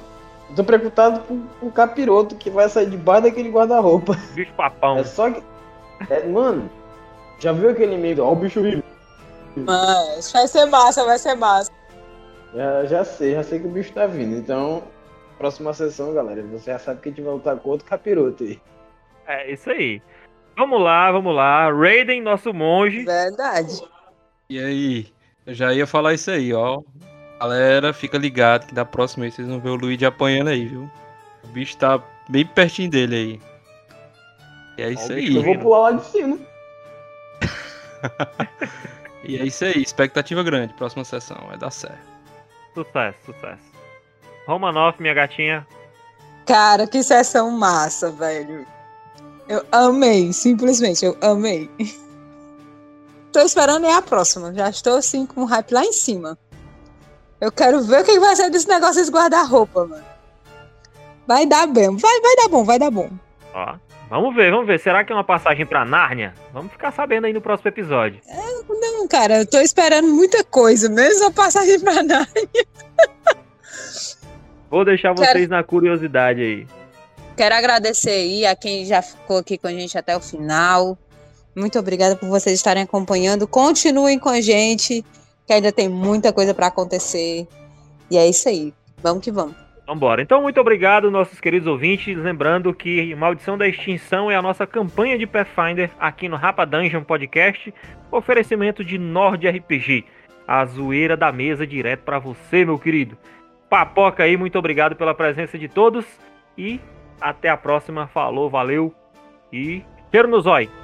S3: Eu tô preocupado com o capiroto que vai sair debaixo daquele guarda-roupa.
S1: Bicho papão.
S3: É só que. é, mano, já viu aquele meio do. Ó, o bicho vivo.
S6: Mas vai ser massa, vai ser massa.
S3: Já, já sei, já sei que o bicho tá vindo. Então, próxima sessão, galera. Você já sabe que a gente vai lutar com outro capiroto aí.
S1: É isso aí. Vamos lá, vamos lá. Raiden, nosso monge.
S6: Verdade.
S5: E aí? Eu já ia falar isso aí, ó. Galera, fica ligado que da próxima vez vocês vão ver o Luigi apanhando aí, viu? O bicho tá bem pertinho dele aí. E é isso
S1: Ó,
S5: aí.
S3: Eu vou pular lá de cima. [LAUGHS]
S5: E é isso aí. Expectativa grande. Próxima sessão. Vai dar certo.
S1: Sucesso, sucesso. Romanoff, minha gatinha.
S6: Cara, que sessão massa, velho. Eu amei, simplesmente, eu amei. [LAUGHS] Tô esperando é a próxima. Já estou assim com o hype lá em cima. Eu quero ver o que vai ser desse negócio desse guarda-roupa, mano. Vai dar bem. Vai, vai dar bom, vai dar bom.
S1: Ó, vamos ver, vamos ver. Será que é uma passagem pra Nárnia? Vamos ficar sabendo aí no próximo episódio.
S6: Não, cara, eu tô esperando muita coisa, mesmo a passagem pra nada.
S1: Vou deixar
S6: Quero-
S1: vocês na curiosidade aí.
S6: Quero agradecer aí a quem já ficou aqui com a gente até o final. Muito obrigada por vocês estarem acompanhando. Continuem com a gente, que ainda tem muita coisa pra acontecer. E é isso aí. Vamos que vamos.
S1: Vambora. Então, muito obrigado, nossos queridos ouvintes. Lembrando que Maldição da Extinção é a nossa campanha de Pathfinder aqui no Rapa Dungeon Podcast. Oferecimento de Nord RPG. A zoeira da mesa direto pra você, meu querido. Papoca aí, muito obrigado pela presença de todos. E até a próxima. Falou, valeu. E cheiro no zóio.